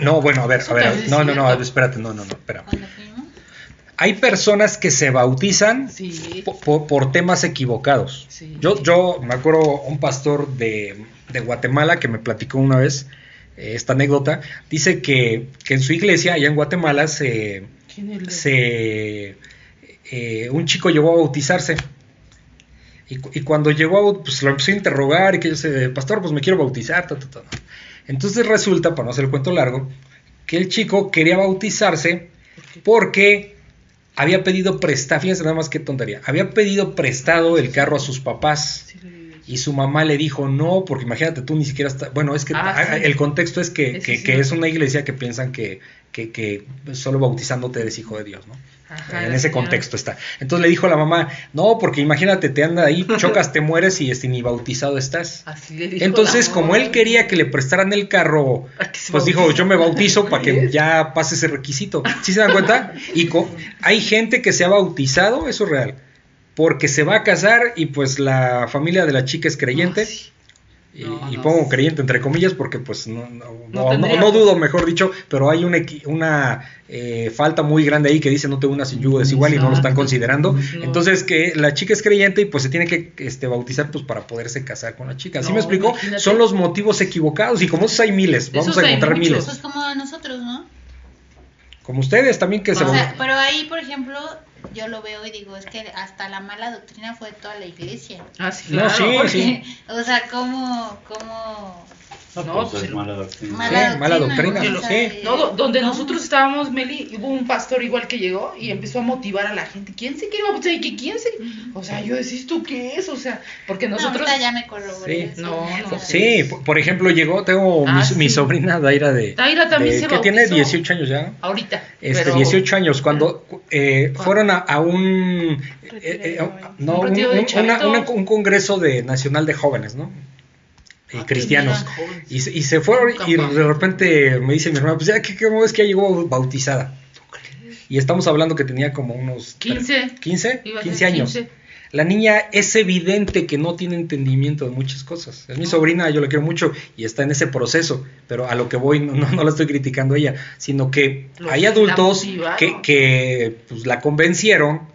no, bueno, a ver, a ver, no, no, no, espérate, no, no, no, espera. Hay personas que se bautizan por, temas equivocados. Yo, yo me acuerdo un pastor de, Guatemala que me platicó una vez eh, esta anécdota. Dice que, en su iglesia, allá en Guatemala, se, se eh, un chico llegó a bautizarse y, cuando llegó, pues lo empezó a interrogar y que yo sé, pastor, pues me quiero bautizar. Entonces resulta, para no hacer el cuento largo, que el chico quería bautizarse porque había pedido prestado, fíjense nada más qué tontería, había pedido prestado el carro a sus papás. Y su mamá le dijo no, porque imagínate tú ni siquiera está. Bueno, es que ah, el contexto es que, que, es una iglesia que piensan que, que, solo bautizándote eres hijo de Dios, ¿no? En ese contexto está. Entonces le dijo a la mamá, no, porque imagínate, te anda ahí, chocas, te mueres y este, ni bautizado estás. Entonces, como él quería que le prestaran el carro, pues dijo, yo me bautizo para que ya pase ese requisito. ¿Sí se dan cuenta? Y hay gente que se ha bautizado, eso es real, porque se va a casar y pues la familia de la chica es creyente. Y, pongo creyente entre comillas porque pues no, no, dudo, mejor dicho, pero hay una, una eh, falta muy grande ahí que dice no te unas sin yugo desigual y no lo están considerando. Entonces que la chica es creyente y pues se tiene que este, bautizar pues para poderse casar con la chica. ¿Así me explico? Son los motivos equivocados y como esos hay miles, vamos a encontrar miles. Pues como nosotros, ¿no? Como ustedes también que se... pero ahí, por ejemplo, yo lo veo y digo, es que hasta la mala doctrina fue toda la iglesia. Ah, sí, claro. No, sí, sí. O sea, ¿cómo, cómo no, pues, mala doctrina. Mala, doctrina, sí. No, donde nosotros estábamos, Meli, hubo un pastor igual que llegó y empezó a motivar a la gente. ¿Quién se quiere bautizar? ¿Y que quién se...? O sea, yo decís, ¿tú qué es? O sea, porque nosotros... No, ya me corroboré. Sí, no, no, sí, por ejemplo, llegó, tengo mi, ah, sobrina Daira de... Daira también se Que tiene 18 años ya. Ahorita. Este, 18 años, cuando eh, fueron a, un... Eh, eh, no, un, un congreso de nacional de jóvenes, ¿no? Ah, cristianos. Y, y, se fueron y de repente me dice mi hermana, pues ya, ¿qué, cómo es que ya llegó bautizada? Y estamos hablando que tenía como unos 15, 15, 15 años. la niña es evidente que no tiene entendimiento de muchas cosas. Es mi sobrina, yo la quiero mucho y está en ese proceso, pero a lo que voy no, no la estoy criticando a ella, sino que hay adultos que, que pues, la convencieron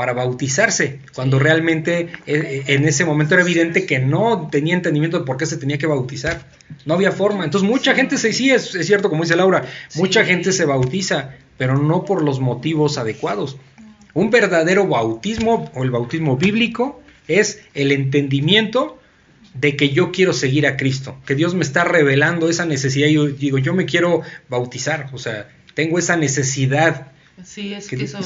para bautizarse, cuando realmente eh, eh, en ese momento era evidente que no tenía entendimiento de por qué se tenía que bautizar. No había forma. Entonces mucha gente se, sí, es, cierto, como dice Laura, mucha gente se bautiza, pero no por los motivos adecuados. Un verdadero bautismo o el bautismo bíblico es el entendimiento de que yo quiero seguir a Cristo, que Dios me está revelando esa necesidad y yo digo, yo me quiero bautizar, o sea, tengo esa necesidad. Sí, es que, eso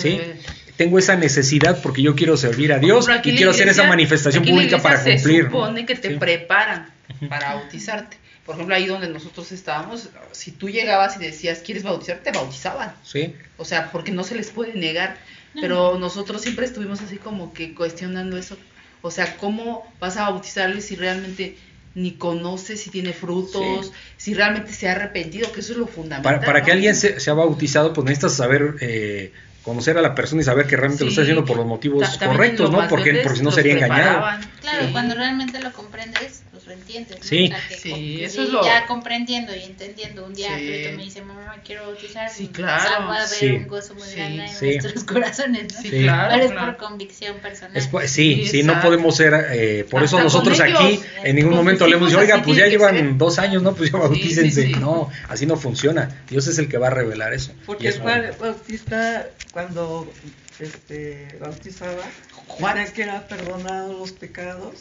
tengo esa necesidad porque yo quiero servir a Dios y quiero hacer esa manifestación pública para cumplir. Se supone que te preparan para bautizarte. Por ejemplo, ahí donde nosotros estábamos, si tú llegabas y decías, ¿quieres bautizarte? Te bautizaban. Sí. O sea, porque no se les puede negar. Pero nosotros siempre estuvimos así como que cuestionando eso. O sea, ¿cómo vas a bautizarle si realmente ni conoces si tiene frutos, si realmente se ha arrepentido, que eso es lo fundamental. Para, para que alguien se, se, ha bautizado, pues necesitas saber eh, conocer a la persona y saber que realmente lo está haciendo por los motivos correctos, ¿no? Porque, porque si no sería engañado. Claro, cuando realmente lo comprendes, pues lo entiendes. Sí, sí eso es lo... Ya comprendiendo y entendiendo, un día sí. me dice, mamá, quiero bautizar, sí, claro. va a haber un gozo muy grande en nuestros corazones, ¿no? Sí, claro. Pero es por convicción personal. sí, sí, no podemos ser, eh, por eso nosotros aquí en ningún momento le hemos dicho, oiga, pues ya llevan dos años, ¿no? Pues ya bautícense. No, así no funciona. Dios es el que va a revelar eso. Porque el padre bautista cuando este, bautizaba, Juan que era perdonado los pecados,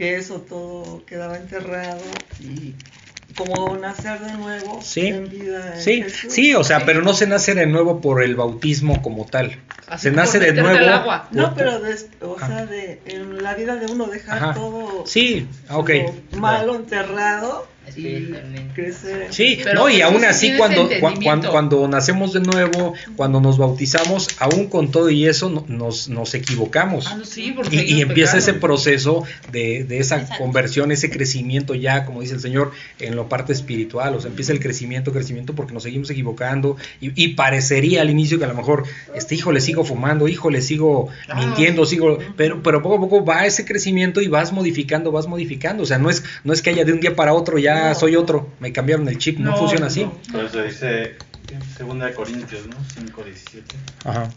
que eso todo quedaba enterrado y como nacer de nuevo en vida sí, sí, o sea, pero no se nace de nuevo por el bautismo como tal. se nace de nuevo. no, pero o sea, de, en la vida de uno dejar todo sí, okay. malo enterrado Sí, no, y aún así cuando, cuando, cuando, nacemos de nuevo, cuando nos bautizamos, aún con todo y eso nos, nos equivocamos. Ah, y, empieza ese proceso de, de esa conversión, ese crecimiento ya, como dice el Señor, en la parte espiritual. O sea, empieza el crecimiento, crecimiento porque nos seguimos equivocando. Y, parecería al inicio que a lo mejor, este hijo le sigo fumando, hijo le sigo mintiendo, sigo, pero, pero poco a poco va ese crecimiento y vas modificando, vas modificando. O sea, no es, no es que haya de un día para otro ya soy otro, me cambiaron el chip, no, funciona así. Por eso dice segunda de Corintios, ¿no? 5, 17. Ajá.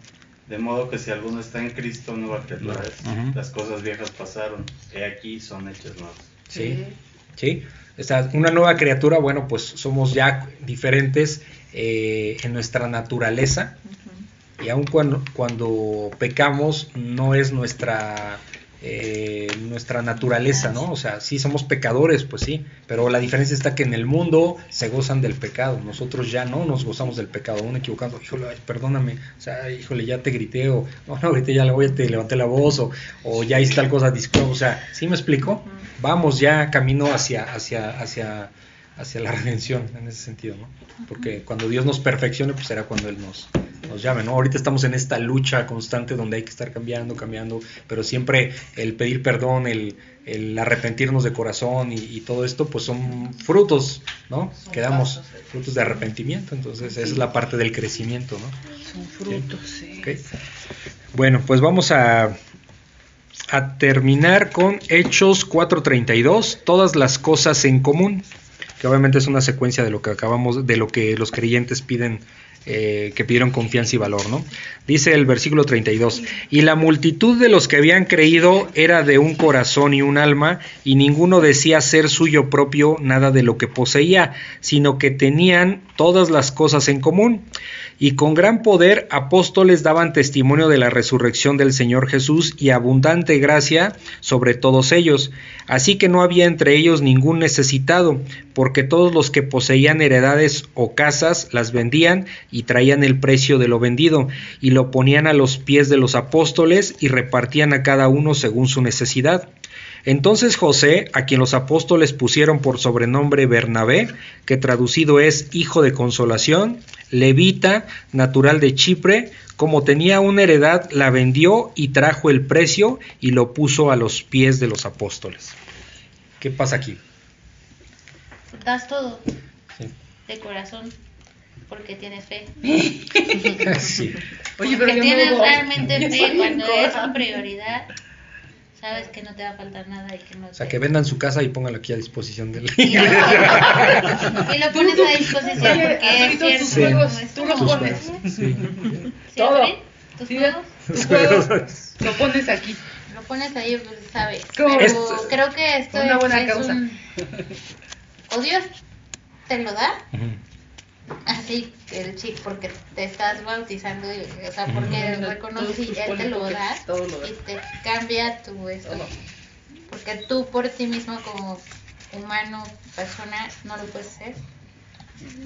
De modo que si alguno está en Cristo, nueva criatura es. Las cosas viejas pasaron, he aquí son hechas nuevas. Sí, sí. Esta, una nueva criatura, bueno, pues somos ya diferentes eh, en nuestra naturaleza. Y aun cuando, cuando pecamos, no es nuestra eh, nuestra naturaleza, ¿no? O sea, sí somos pecadores, pues sí, pero la diferencia está que en el mundo se gozan del pecado, nosotros ya no nos gozamos del pecado, aún equivocando, híjole, perdóname, o sea, híjole, ya te grité, o no, no grité, ya te levanté la voz, o, o ya hice tal cosa, o sea, ¿sí me explico? Vamos ya camino hacia, hacia, hacia, hacia la redención en ese sentido, ¿no? Porque cuando Dios nos perfeccione, pues será cuando Él nos, nos llame, ¿no? Ahorita estamos en esta lucha constante donde hay que estar cambiando, cambiando, pero siempre el pedir perdón, el, el arrepentirnos de corazón y, todo esto, pues son frutos, ¿no? Quedamos frutos de arrepentimiento, entonces esa es la parte del crecimiento, ¿no? Son frutos, sí. Bueno, pues vamos a, a terminar con Hechos 4.32, todas las cosas en común que obviamente es una secuencia de lo que acabamos, de lo que los creyentes piden, eh, que pidieron confianza y valor, ¿no? Dice el versículo 32, y la multitud de los que habían creído era de un corazón y un alma, y ninguno decía ser suyo propio nada de lo que poseía, sino que tenían todas las cosas en común y con gran poder apóstoles daban testimonio de la resurrección del Señor Jesús y abundante gracia sobre todos ellos. Así que no había entre ellos ningún necesitado, porque todos los que poseían heredades o casas las vendían y traían el precio de lo vendido, y lo ponían a los pies de los apóstoles y repartían a cada uno según su necesidad. Entonces José, a quien los apóstoles pusieron por sobrenombre Bernabé, que traducido es Hijo de Consolación, levita, natural de Chipre, como tenía una heredad, la vendió y trajo el precio y lo puso a los pies de los apóstoles. ¿Qué pasa aquí? Das todo de corazón porque tienes fe. sí. Oye, pero porque tienes realmente fe cuando es tu prioridad sabes que no te va a faltar nada y que no O sea, te- que vendan su casa y pónganlo aquí a disposición del y lo pones a disposición porque es tus Sí. juegos, tú los pones. Sí. ¿Sí, Todo. ¿Tus Sí, juegos? tus juegos, lo pones aquí. Lo pones ahí, pues, sabes. ¿Cómo? Pero Esto- creo que esto Una buena es causa. un... O Dios te lo da, Ujú. Así el chico, porque te estás bautizando, y- o sea, porque Ujú. reconoce y Todos tus Él te lo da y te cambia tu esto. Todo. Porque tú por ti mismo como humano, persona, no lo puedes hacer.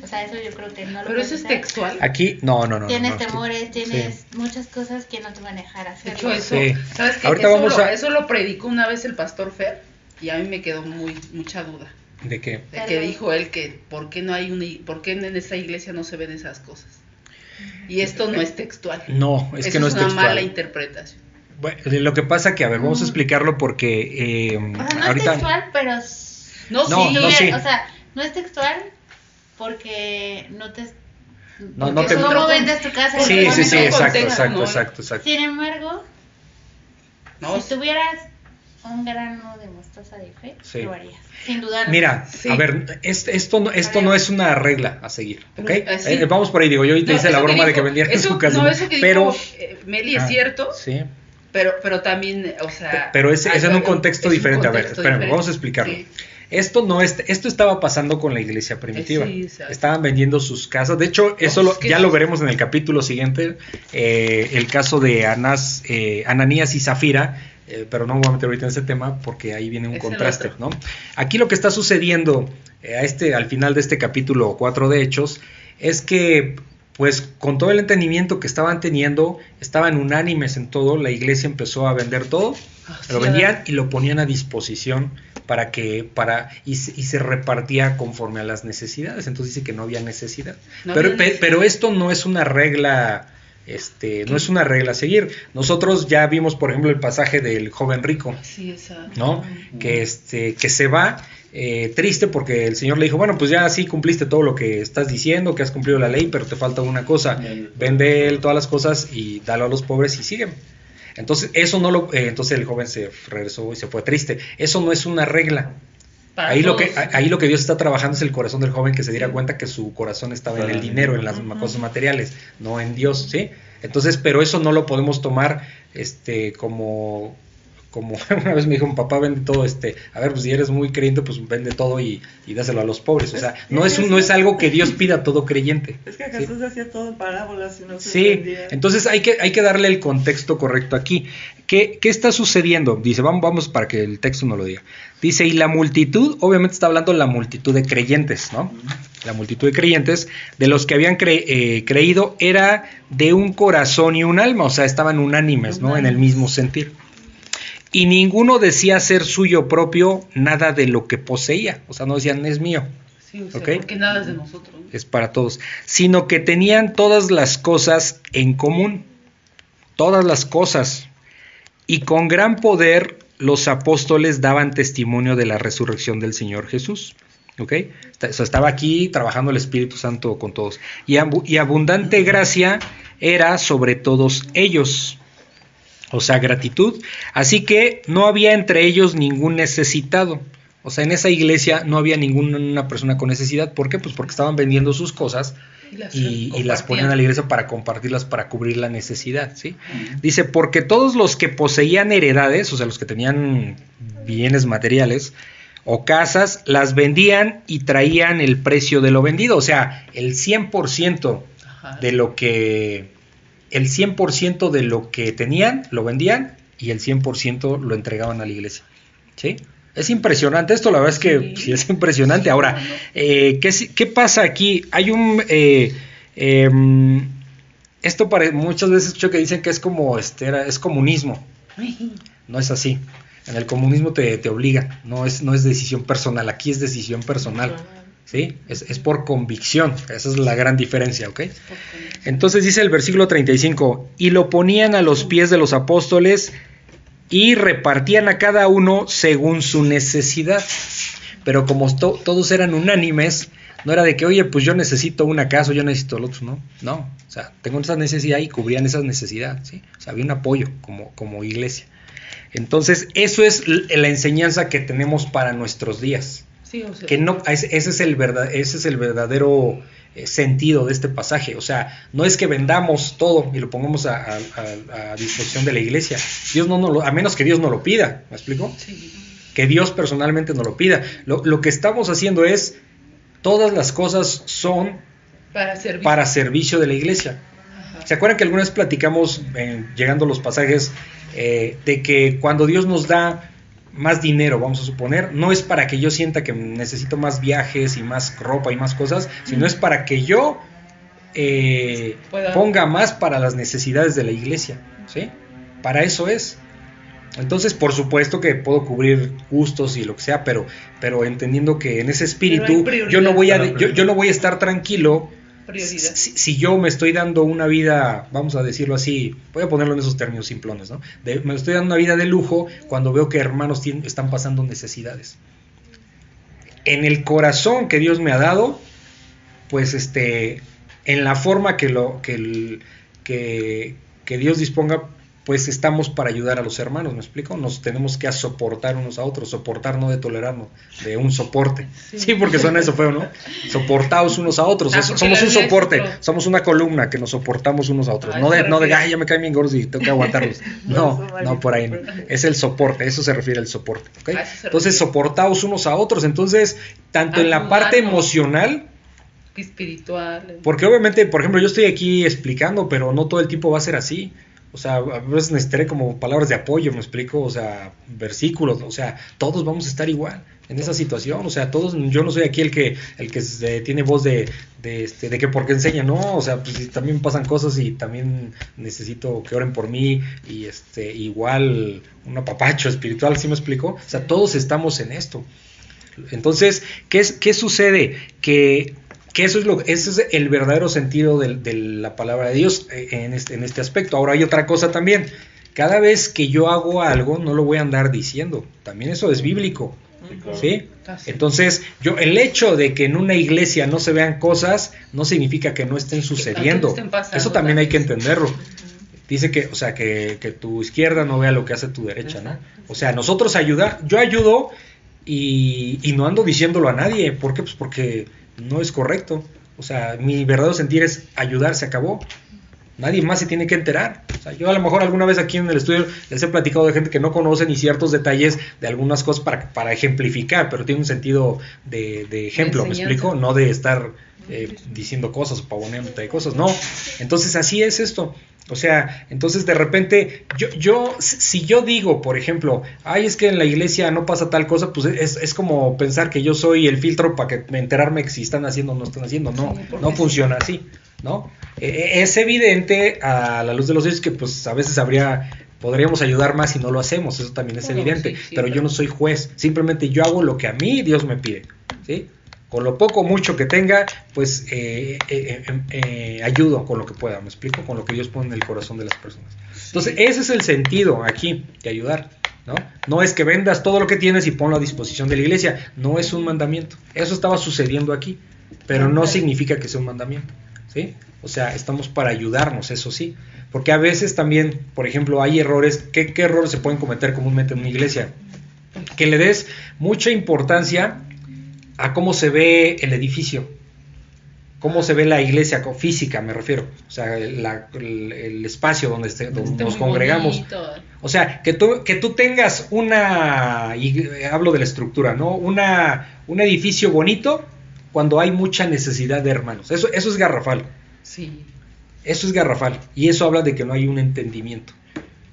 O sea, eso yo creo que no lo Pero puedes eso es textual. Aquí, no, no, no. no, Tienes no, temores, tienes sí. muchas cosas que no te van a dejar De hacer. hecho, eso, Sí. ¿sabes qué? Ahorita eso, vamos lo, a- eso lo predicó una vez el pastor Fer y a mí me quedó muy mucha duda. ¿De qué? De que dijo él que por qué no hay una, por qué en esta iglesia no se ven esas cosas. Y esto no es textual. No, es Eso que no es una textual. mala interpretación. Bueno, lo que pasa que, a ver, vamos a explicarlo porque eh, O sea, no ahorita... es textual, pero... No, No, sí, no, sí. O sea, no es textual porque no te... No, no te- no vendes tu casa. y Sí, sí, sí, exacto, contexto. exacto, ¿no? exacto, exacto. Sin embargo, No, si tuvieras un grano de mostaza de fe, Sí. lo harías. Sin dudar. Mira, Sí. a ver, es- esto, no, esto no es una regla a seguir, ¿ok? Eh, sí. Eh, vamos por ahí, digo, yo ahorita No, hice la broma de que vendieran eso- su casa. No, eso que pero, dijo eh, Meli es Ah, cierto, Sí, pero, pero también, o sea... pero es, es en un contexto es un diferente. a ver, espérame, diferente. vamos a explicarlo. Sí. Esto no es, esto estaba pasando con la iglesia primitiva. Sí. Estaban vendiendo sus casas. De hecho, eso es lo- ya lo veremos en el capítulo siguiente. eh, el caso de Anás, eh, Ananías y Zafira. Eh, pero no me voy a meter ahorita en ese tema porque ahí viene un Es contraste. ¿no? Aquí lo que está sucediendo eh, a este, al final de este capítulo 4 de Hechos es que pues con todo el entendimiento que estaban teniendo, estaban unánimes en todo, la iglesia empezó a vender todo, Ah, lo vendían y lo ponían a disposición para que para y, se- y se repartía conforme a las necesidades entonces dice que no había necesidad No pero, había necesidad. pero esto no es una regla este no es una regla a seguir. Nosotros ya vimos por ejemplo el pasaje del joven rico Sí, exacto. no que este que se va eh, triste porque el señor le dijo bueno pues ya sí cumpliste todo lo que estás diciendo que has cumplido la ley pero te falta una cosa. Vende él todas las cosas y dalo a los pobres y sigue entonces eso no lo eh, entonces el joven se regresó y se fue triste. Eso no es una regla Para ahí lo que ahí lo que Dios está trabajando es el corazón del joven que se diera cuenta que su corazón estaba en el dinero en las cosas materiales no en Dios sí entonces pero eso no lo podemos tomar este como como una vez me dijo un papá vende todo este a ver pues si eres muy creyente pues vende todo y, y dáselo a los pobres o sea no es un- no es algo que Dios pida a todo creyente Es que ¿sí? Jesús hacía todo en parábolas y no se Sí, entendía. entonces hay que, hay que darle el contexto correcto aquí. ¿Qué, qué está sucediendo? Dice, vamos, vamos para que el texto no lo diga. Dice, y la multitud, obviamente está hablando la multitud de creyentes, ¿no? La multitud de creyentes, de los que habían cre- eh, creído, era de un corazón y un alma, o sea, estaban unánimes, ¿no? En el mismo sentir. Y ninguno decía ser suyo propio nada de lo que poseía, o sea, no decían, es mío Sí, o sea, porque nada es de nosotros. ¿no? es para todos, sino que tenían todas las cosas en común, todas las cosas, y con gran poder los apóstoles daban testimonio de la resurrección del Señor Jesús. ¿Ok? O estaba aquí trabajando el Espíritu Santo con todos. Y, y abundante gracia era sobre todos ellos. O sea, gratitud. Así que no había entre ellos ningún necesitado. O sea, en esa iglesia no había ninguna persona con necesidad. ¿Por qué? Pues porque estaban vendiendo sus cosas Y las, y, y las ponían a la iglesia para compartirlas, para cubrir la necesidad, ¿sí? Dice, porque todos los que poseían heredades, o sea, los que tenían bienes materiales o casas, las vendían y traían el precio de lo vendido, o sea, el 100% Ajá. de lo que el 100% de lo que tenían lo vendían y el 100% lo entregaban a la iglesia. ¿Sí? Es impresionante esto, la verdad es que Sí. sí, es impresionante. Ahora, eh, ¿qué, pasa aquí? Hay un... eh, em, esto para, muchas veces escucho que dicen que es como este, es comunismo. No es así. En el comunismo te, te obliga, no es, no es decisión personal, aquí es decisión personal. ¿sí? Es, es por convicción, esa es la gran diferencia, ¿ok? Entonces dice el versículo 35, y lo ponían a los pies de los apóstoles y repartían a cada uno según su necesidad. Pero como to- todos eran unánimes, no era de que, oye, pues yo necesito una casa, yo necesito el otro, no, no, o sea, tengo esa necesidad y cubrían esas necesidades, ¿sí? O sea, había un apoyo como, como iglesia. Entonces, eso es la enseñanza que tenemos para nuestros días. Sí, o sea, Que no, ese ese es el verdad, ese es el verdadero sentido de este pasaje. O sea, no es que vendamos todo y lo pongamos a, a- a- a disposición de la iglesia. Dios no, nos lo, a menos que Dios no lo pida. ¿Me explico? sí. que Dios personalmente nos lo pida. Lo, lo que estamos haciendo es, todas las cosas son Para servicio de la iglesia. Ajá. ¿Se acuerdan que alguna vez platicamos, eh, llegando a los pasajes, eh, de que cuando Dios nos da más dinero, vamos a suponer, no es para que yo sienta que necesito más viajes y más ropa y más cosas, sino es para que yo eh, ponga más para las necesidades de la iglesia. ¿sí? Para eso es. Entonces, por supuesto que puedo cubrir gustos y lo que sea, pero, pero entendiendo que en ese espíritu yo no voy a, yo no voy a estar tranquilo Si, yo me estoy dando una vida, vamos a decirlo así, voy a ponerlo en esos términos simplones, ¿no? Me estoy dando una vida de lujo cuando veo que hermanos están pasando necesidades. En el corazón que Dios me ha dado, pues este, en la forma que lo que, que, que Dios disponga, pues estamos para ayudar a los hermanos, ¿me explico? Nos tenemos que soportar unos a otros, soportar no de tolerarnos, de un soporte. Sí, porque suena eso feo, ¿no? Soportaos unos a otros, Ah, somos un soporte, somos una columna que nos soportamos unos a otros, A no de, no de, ay, ya me caen bien gordos y tengo que aguantarlos. No, No, por ahí no. Es el soporte, eso se refiere al soporte, ¿ok? Entonces, refiere. soportaos unos a otros, entonces, tanto en la parte emocional, Espiritual. porque obviamente, por ejemplo, yo estoy aquí explicando, pero no todo el tiempo va a ser así. O sea, a veces necesitaré como palabras de apoyo, me explico, o sea, versículos, o sea, todos vamos a estar igual en esa situación, o sea, todos, yo no soy aquí el que, el que se- tiene voz de, de, este, de que porque enseña, no, o sea, pues también pasan cosas y también necesito que oren por mí y este, igual un apapacho espiritual, ¿sí me explico? O sea, todos estamos en esto. Entonces, ¿qué, qué sucede? Que, que eso es lo, ese es el verdadero sentido de, la palabra de Dios eh, en este, en este aspecto. Ahora hay otra cosa también. Cada vez que yo hago algo, no lo voy a andar diciendo. También eso es bíblico. ¿Sí? Así. Entonces, yo, el hecho de que en una iglesia no se vean cosas, no significa que no estén sucediendo. Eso también hay que entenderlo. Dice que, o sea, que, que tu izquierda no vea lo que hace tu derecha, ¿no? O sea, nosotros ayuda, yo ayudo y, y no ando diciéndolo a nadie. ¿Por qué? Pues porque no es correcto. O sea, mi verdadero sentir es ayudar, se acabó. Nadie más se tiene que enterar. O sea, yo a lo mejor alguna vez aquí en el estudio les he platicado de gente que no conoce ni ciertos detalles de algunas cosas para, para ejemplificar, pero tiene un sentido de, de ejemplo, ¿me explico? No de estar eh, diciendo cosas o pavoneándote de cosas, no. Entonces así es esto. O sea, entonces de repente, yo, yo, si yo digo, por ejemplo, ay, es que en la iglesia no pasa tal cosa, pues es, es como pensar que yo soy el filtro para que me enterarme que si están haciendo o no están haciendo. No, no funciona así, ¿no? Eh, es evidente a la luz de los hechos que pues a veces habría, podríamos ayudar más si no lo hacemos, eso también es Bueno, evidente, sí, sí, pero yo no soy juez, simplemente yo hago lo que a mí Dios me pide, ¿sí? Con lo poco o mucho que tenga, pues eh, eh, eh, eh, ayudo con lo que pueda, me explico, con lo que Dios pone en el corazón de las personas. Entonces, ese es el sentido aquí de ayudar, ¿no? No es que vendas todo lo que tienes y ponlo a disposición de la iglesia, no es un mandamiento. Eso estaba sucediendo aquí, pero no significa que sea un mandamiento, ¿sí? O sea, estamos para ayudarnos, eso sí. Porque a veces también, por ejemplo, hay errores. ¿Qué, qué errores se pueden cometer comúnmente en una iglesia? Que le des mucha importancia a cómo se ve el edificio, cómo se ve la iglesia física, me refiero, o sea, la- el, el espacio donde, esté- donde Está nos congregamos. bonito. O sea, que tú, que tú tengas una, y hablo de la estructura, ¿no? Una, un edificio bonito cuando hay mucha necesidad de hermanos. Eso, eso es garrafal. Sí. Eso es garrafal. Y eso habla de que no hay un entendimiento.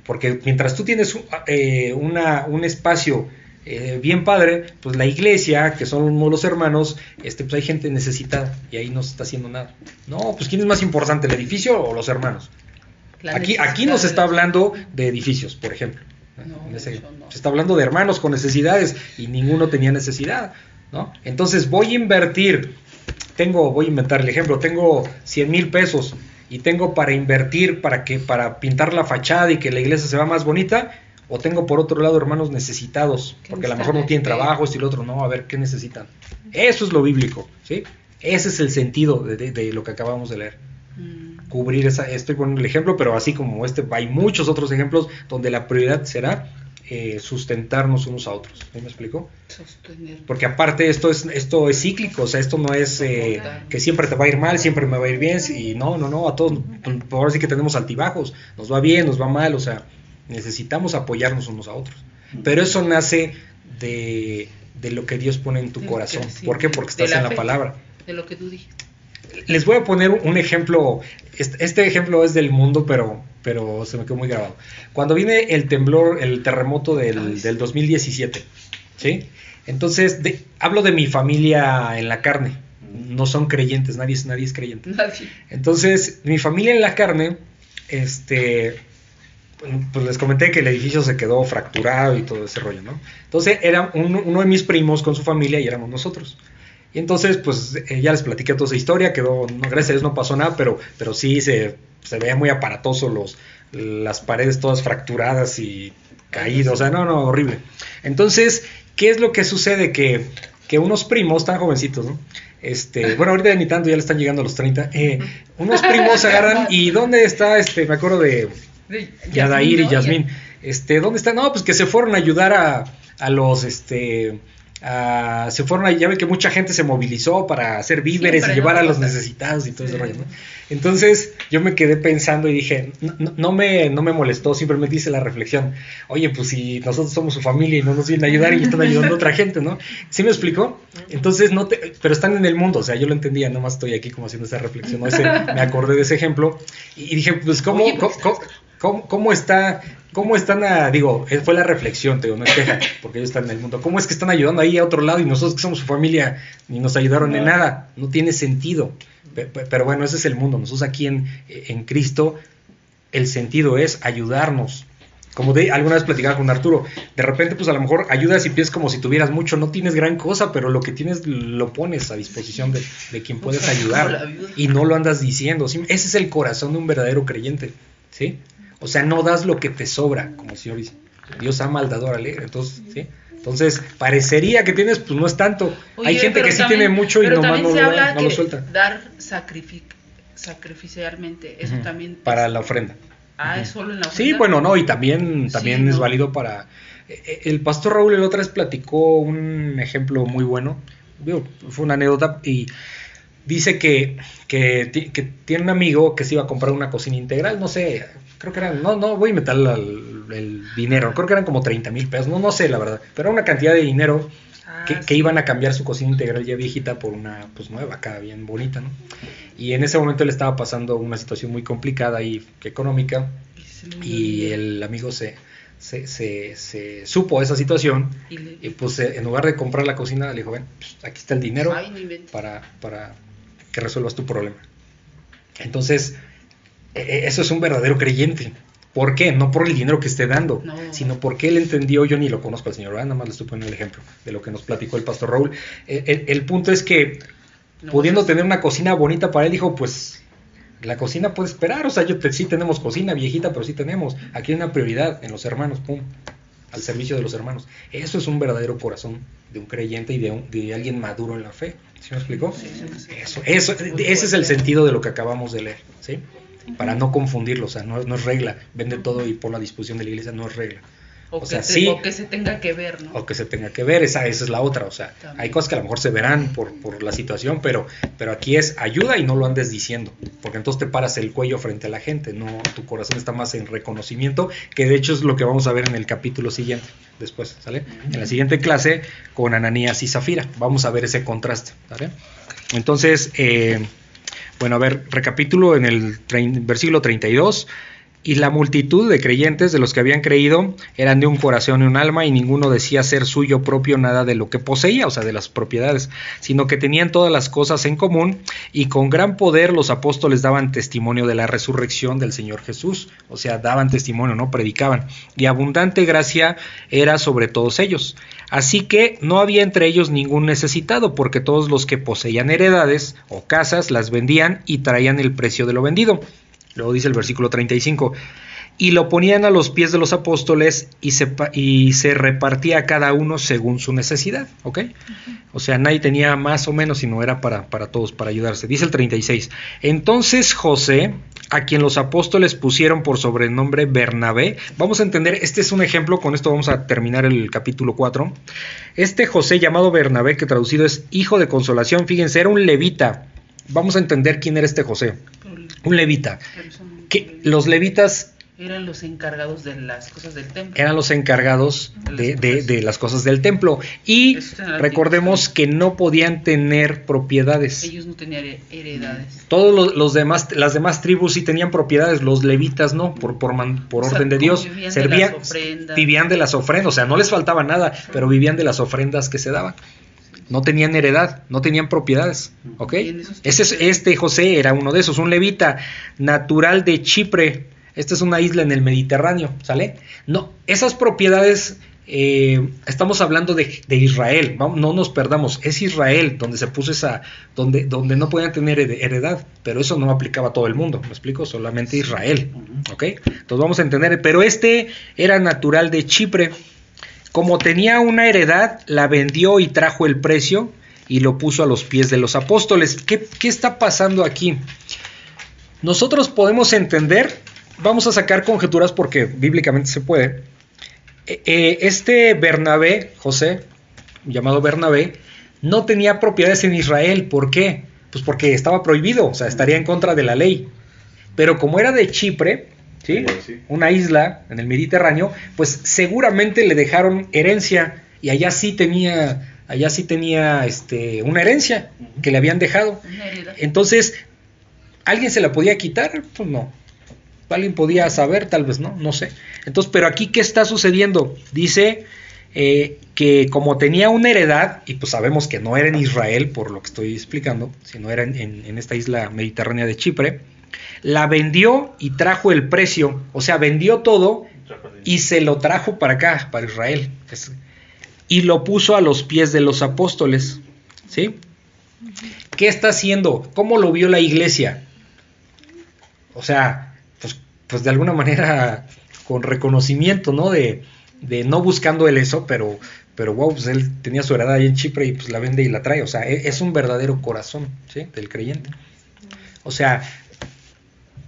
Porque mientras tú tienes eh, una- un espacio eh, bien padre, pues la iglesia, que son los hermanos, este, pues hay gente necesitada y ahí no se está haciendo nada. No, pues ¿quién es más importante, el edificio o los hermanos? La Aquí, aquí no se de está hablando de edificios, por ejemplo. No, ese- no. Se está hablando de hermanos con necesidades y ninguno tenía necesidad, ¿no? Entonces voy a invertir, tengo, voy a inventar el ejemplo, tengo 100 mil pesos y tengo para invertir para que para pintar la fachada y que la iglesia se vea más bonita, o tengo por otro lado hermanos necesitados, Que porque a lo mejor no tienen trabajo, esto y lo otro, no, a ver qué necesitan. Eso es lo bíblico, ¿sí? Ese es el sentido de- de- de lo que acabamos de leer Mm, cubrir esa, estoy poniendo el ejemplo, pero así como este, hay muchos otros ejemplos donde la prioridad será eh, sustentarnos unos a otros. ¿Me explico? Porque aparte esto es esto es cíclico, o sea, esto no es eh, que siempre te va a ir mal, siempre me va a ir bien, y no, no, no, a todos, por sí que tenemos altibajos, nos va bien, nos va mal, o sea, necesitamos apoyarnos unos a otros. Pero eso nace de, lo que Dios pone en tu corazón. ¿Por qué? Porque estás en la palabra. De lo que tú dijiste. Les voy a poner un ejemplo, este, este ejemplo es del mundo, pero pero se me quedó muy grabado. Cuando viene el temblor, el terremoto del, del 2017, ¿sí? Entonces, hablo de mi familia en la carne, no son creyentes, nadie, nadie es creyente. Entonces, mi familia en la carne, este, pues les comenté que el edificio se quedó fracturado y todo ese rollo, ¿no? Entonces, era uno de mis primos con su familia y éramos nosotros. Y entonces, pues eh, ya les platiqué toda esa historia, quedó, no, gracias a Dios no pasó nada, pero, pero sí se, se veía muy aparatoso los, las paredes todas fracturadas y caídas, o sea, no, no, horrible. Entonces, ¿qué es lo que sucede? Que, que unos primos, tan jovencitos, ¿no? Este, bueno, ahorita ni tanto, ya le están llegando a los 30. Eh, unos primos se agarran y ¿dónde está? Este, me acuerdo de Yadair y Yasmín. Este, ¿dónde están? No, pues que se fueron a ayudar a, a los, este, Ah, se fueron ya ve que mucha gente se movilizó para hacer víveres y llevar a los necesitados y todo ese rollo, Entonces yo me quedé pensando y dije, no, me, no me molestó, simplemente hice la reflexión, oye, pues si nosotros somos su familia y no nos vienen a ayudar y están ayudando a otra gente, ¿no? ¿Sí me explicó? Entonces, no te, pero están en el mundo, o sea, yo lo entendía, nomás estoy aquí como haciendo esa reflexión, ¿no? me acordé de ese ejemplo y dije, pues, ¿cómo, cómo, cómo está ¿Cómo están, a, digo, eh, fue la reflexión, te digo, no es queja, porque ellos están en el mundo. ¿Cómo es que están ayudando ahí a otro lado y nosotros que somos su familia ni nos ayudaron en nada? No tiene sentido. Pero bueno, ese es el mundo. Nosotros aquí en, en Cristo, el sentido es ayudarnos. Como de, alguna vez platicaba con Arturo, de repente pues a lo mejor ayudas y piensas como si tuvieras mucho, no tienes gran cosa, pero lo que tienes lo pones a disposición de, de quien puedes ayudar y no lo andas diciendo. Ese es el corazón de un verdadero creyente, ¿sí? O sea, no das lo que te sobra, como el Señor dice. Dios ama al dador alegre. Entonces, ¿sí? Entonces, parecería que tienes, pues no es tanto. Hay gente que sí tiene mucho y nomás no, lo, no suelta. Dar sacrificialmente, eso también. Para la ofrenda. Ah, es solo en la ofrenda. Sí, bueno, no, y también, también es válido para. Eh, eh, el pastor Raúl el otra vez platicó un ejemplo muy bueno. Fue una anécdota y dice que, que, que, tiene un amigo que se iba a comprar una cocina integral, no sé, creo que eran, no, no voy a meter el, dinero, creo que eran como 30 mil pesos, no, no sé la verdad, pero era una cantidad de dinero ah, que, iban a cambiar su cocina integral ya viejita por una pues nueva, acá bien bonita, ¿no? Y en ese momento le estaba pasando una situación muy complicada y económica y el amigo se, se, se, supo esa situación y, pues en lugar de comprar la cocina le dijo, ven, pues, aquí está el dinero para, para que resuelvas tu problema. Entonces, e, e, eso es un verdadero creyente. ¿Por qué? No por el dinero que esté dando, sino porque él entendió, yo ni lo conozco al señor, nada más le estoy poniendo el ejemplo de lo que nos platicó el pastor Raúl. E, el, punto es que, pudiendo pues tener una cocina bonita para él, dijo, pues la cocina puede esperar, o sea, yo sí tenemos cocina viejita, pero sí tenemos. Aquí hay una prioridad en los hermanos, pum, al servicio de los hermanos. Eso es un verdadero corazón de un creyente y de, de alguien maduro en la fe. ¿Sí me explicó? Eso, eso, ese es el sentido de lo que acabamos de leer, ¿sí? para no confundirlo, o sea, no, no es regla, vende todo y pon a disposición de la iglesia, no es regla. O, que sea, sí, o que se tenga que ver, ¿no? O que se tenga que ver, esa, esa es la otra, o sea, hay cosas que a lo mejor se verán por, por la situación, pero, pero aquí es ayuda y no lo andes diciendo, porque entonces te paras el cuello frente a la gente, no, tu corazón está más en reconocimiento, que de hecho es lo que vamos a ver en el capítulo siguiente, después, ¿sale? En la siguiente clase con Ananías y Zafira, vamos a ver ese contraste, ¿sale? Entonces, eh, bueno, a ver, recapítulo en el versículo 32. Y la multitud de creyentes de los que habían creído eran de un corazón y un alma y ninguno decía ser suyo propio nada de lo que poseía, o sea, de las propiedades, sino que tenían todas las cosas en común y con gran poder los apóstoles daban testimonio de la resurrección del Señor Jesús, o sea, daban testimonio, no predicaban, y abundante gracia era sobre todos ellos. Así que no había entre ellos ningún necesitado, porque todos los que poseían heredades o casas las vendían y traían el precio de lo vendido Luego dice el versículo 35, y lo ponían a los pies de los apóstoles y se, y se repartía cada uno según su necesidad, ¿ok? O sea, nadie tenía más o menos, sino era para, para todos, para ayudarse. Dice el 36, entonces José, a quien los apóstoles pusieron por sobrenombre Bernabé. Vamos a entender, este es un ejemplo, con esto vamos a terminar el capítulo 4. Este José llamado Bernabé, que traducido es hijo de consolación, fíjense, era un levita. Vamos a entender quién era este José. Un levita. Que los levitas eran los encargados de las cosas del templo. Eran los encargados de, las cosas del templo. Y recordemos que no podían tener propiedades. Ellos no tenían heredades. Todos los, demás, las demás tribus sí tenían propiedades, los levitas no, por, por, por orden de Dios. Vivían Servían, de vivían de las ofrendas, o sea, no les faltaba nada, pero vivían de las ofrendas que se daban. No tenían heredad, no tenían propiedades. ¿Ok? Ese es, este José era uno de esos, un levita natural de Chipre esta es una isla en el Mediterráneo, ¿sale? No, esas propiedades, eh, estamos hablando de, Israel, no nos perdamos, es Israel donde se puso esa, donde, donde no podían tener heredad, pero eso no aplicaba a todo el mundo, ¿me explico? Solamente Israel, ¿ok? Entonces vamos a entender, pero este era natural de Chipre, como tenía una heredad, la vendió y trajo el precio y lo puso a los pies de los apóstoles. ¿Qué, está pasando aquí? Nosotros podemos entender vamos a sacar conjeturas porque bíblicamente se puede. Eh, eh, este Bernabé, José, llamado Bernabé, no tenía propiedades en Israel. ¿Por qué? Pues porque estaba prohibido, o sea, estaría en contra de la ley. Pero como era de Chipre, ¿sí? una isla en el Mediterráneo, pues seguramente le dejaron herencia y allá sí tenía, allá sí tenía este, una herencia que le habían dejado. Entonces, ¿alguien se la podía quitar? Pues no. Alguien podía saber, tal vez no, no sé. Entonces, pero aquí, ¿qué está sucediendo? Dice eh, que como tenía una heredad, y pues sabemos que no era en Israel, por lo que estoy explicando, sino era en, esta isla mediterránea de Chipre, la vendió y trajo el precio, o sea, vendió todo y se lo trajo para acá, para Israel, y lo puso a los pies de los apóstoles, ¿sí? ¿Qué está haciendo? ¿Cómo lo vio la iglesia? O sea, pues de alguna manera con reconocimiento, ¿no? De, de no buscando él eso, pero, pero wow, pues él tenía su heredad ahí en Chipre y pues la vende y la trae. O sea, e, es un verdadero corazón, ¿sí? Del creyente. O sea,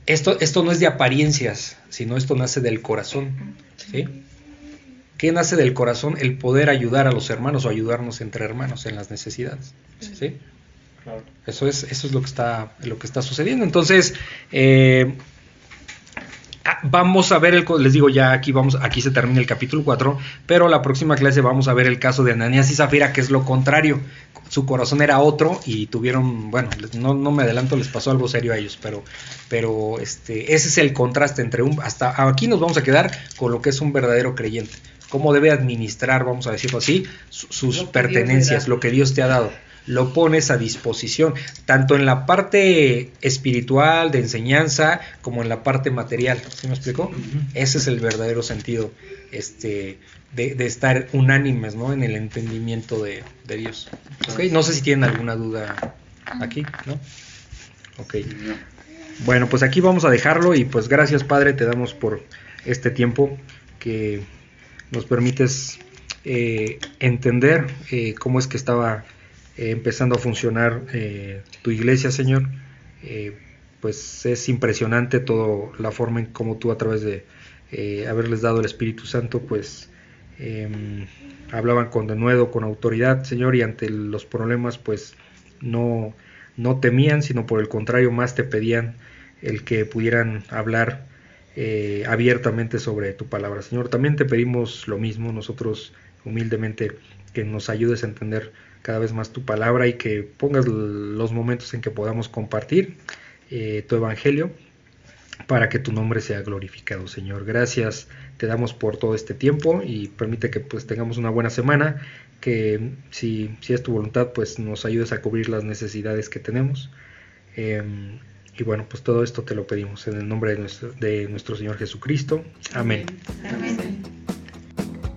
esto, esto no es de apariencias, sino esto nace del corazón, ¿sí? ¿Qué nace del corazón? El poder ayudar a los hermanos o ayudarnos entre hermanos en las necesidades, ¿sí? Eso es, eso es lo que está, lo que está sucediendo. Entonces, eh, vamos a ver el les digo ya aquí vamos aquí se termina el capítulo 4 pero la próxima clase vamos a ver el caso de Ananías y Zafira que es lo contrario. Su corazón era otro y tuvieron bueno no, no me adelanto les pasó algo serio a ellos pero pero este ese es el contraste entre un hasta aquí nos vamos a quedar con lo que es un verdadero creyente. Cómo debe administrar vamos a decirlo así sus pertenencias lo que Dios te ha dado lo pones a disposición, tanto en la parte espiritual, de enseñanza, como en la parte material. ¿Sí me explico? Ese es el verdadero sentido este, de, estar unánimes ¿no? en el entendimiento de, Dios. ¿Okay? No sé si tienen alguna duda aquí, ¿no? Ok. Bueno, pues aquí vamos a dejarlo y pues gracias Padre, te damos por este tiempo que nos permites eh, entender eh, cómo es que estaba eh, empezando a funcionar eh, tu iglesia, Señor. Eh, pues es impresionante toda la forma en cómo tú a través de haberles dado el Espíritu Santo, pues em, hablaban con denuedo, con autoridad, Señor, y ante los problemas, pues no, no temían, sino por el contrario, más te pedían el que pudieran hablar abiertamente sobre tu palabra. Señor, también te pedimos lo mismo, nosotros humildemente, que nos ayudes a entender cada vez más tu palabra y que pongas los momentos en que podamos compartir eh, tu evangelio para que tu nombre sea glorificado, Señor. Gracias te damos por todo este tiempo y permite que pues tengamos una buena semana, que si, si es tu voluntad pues nos ayudes a cubrir las necesidades que tenemos. Em, y bueno, pues todo esto te lo pedimos en el nombre de nuestro, de nuestro Señor Jesucristo. Amén. Amén.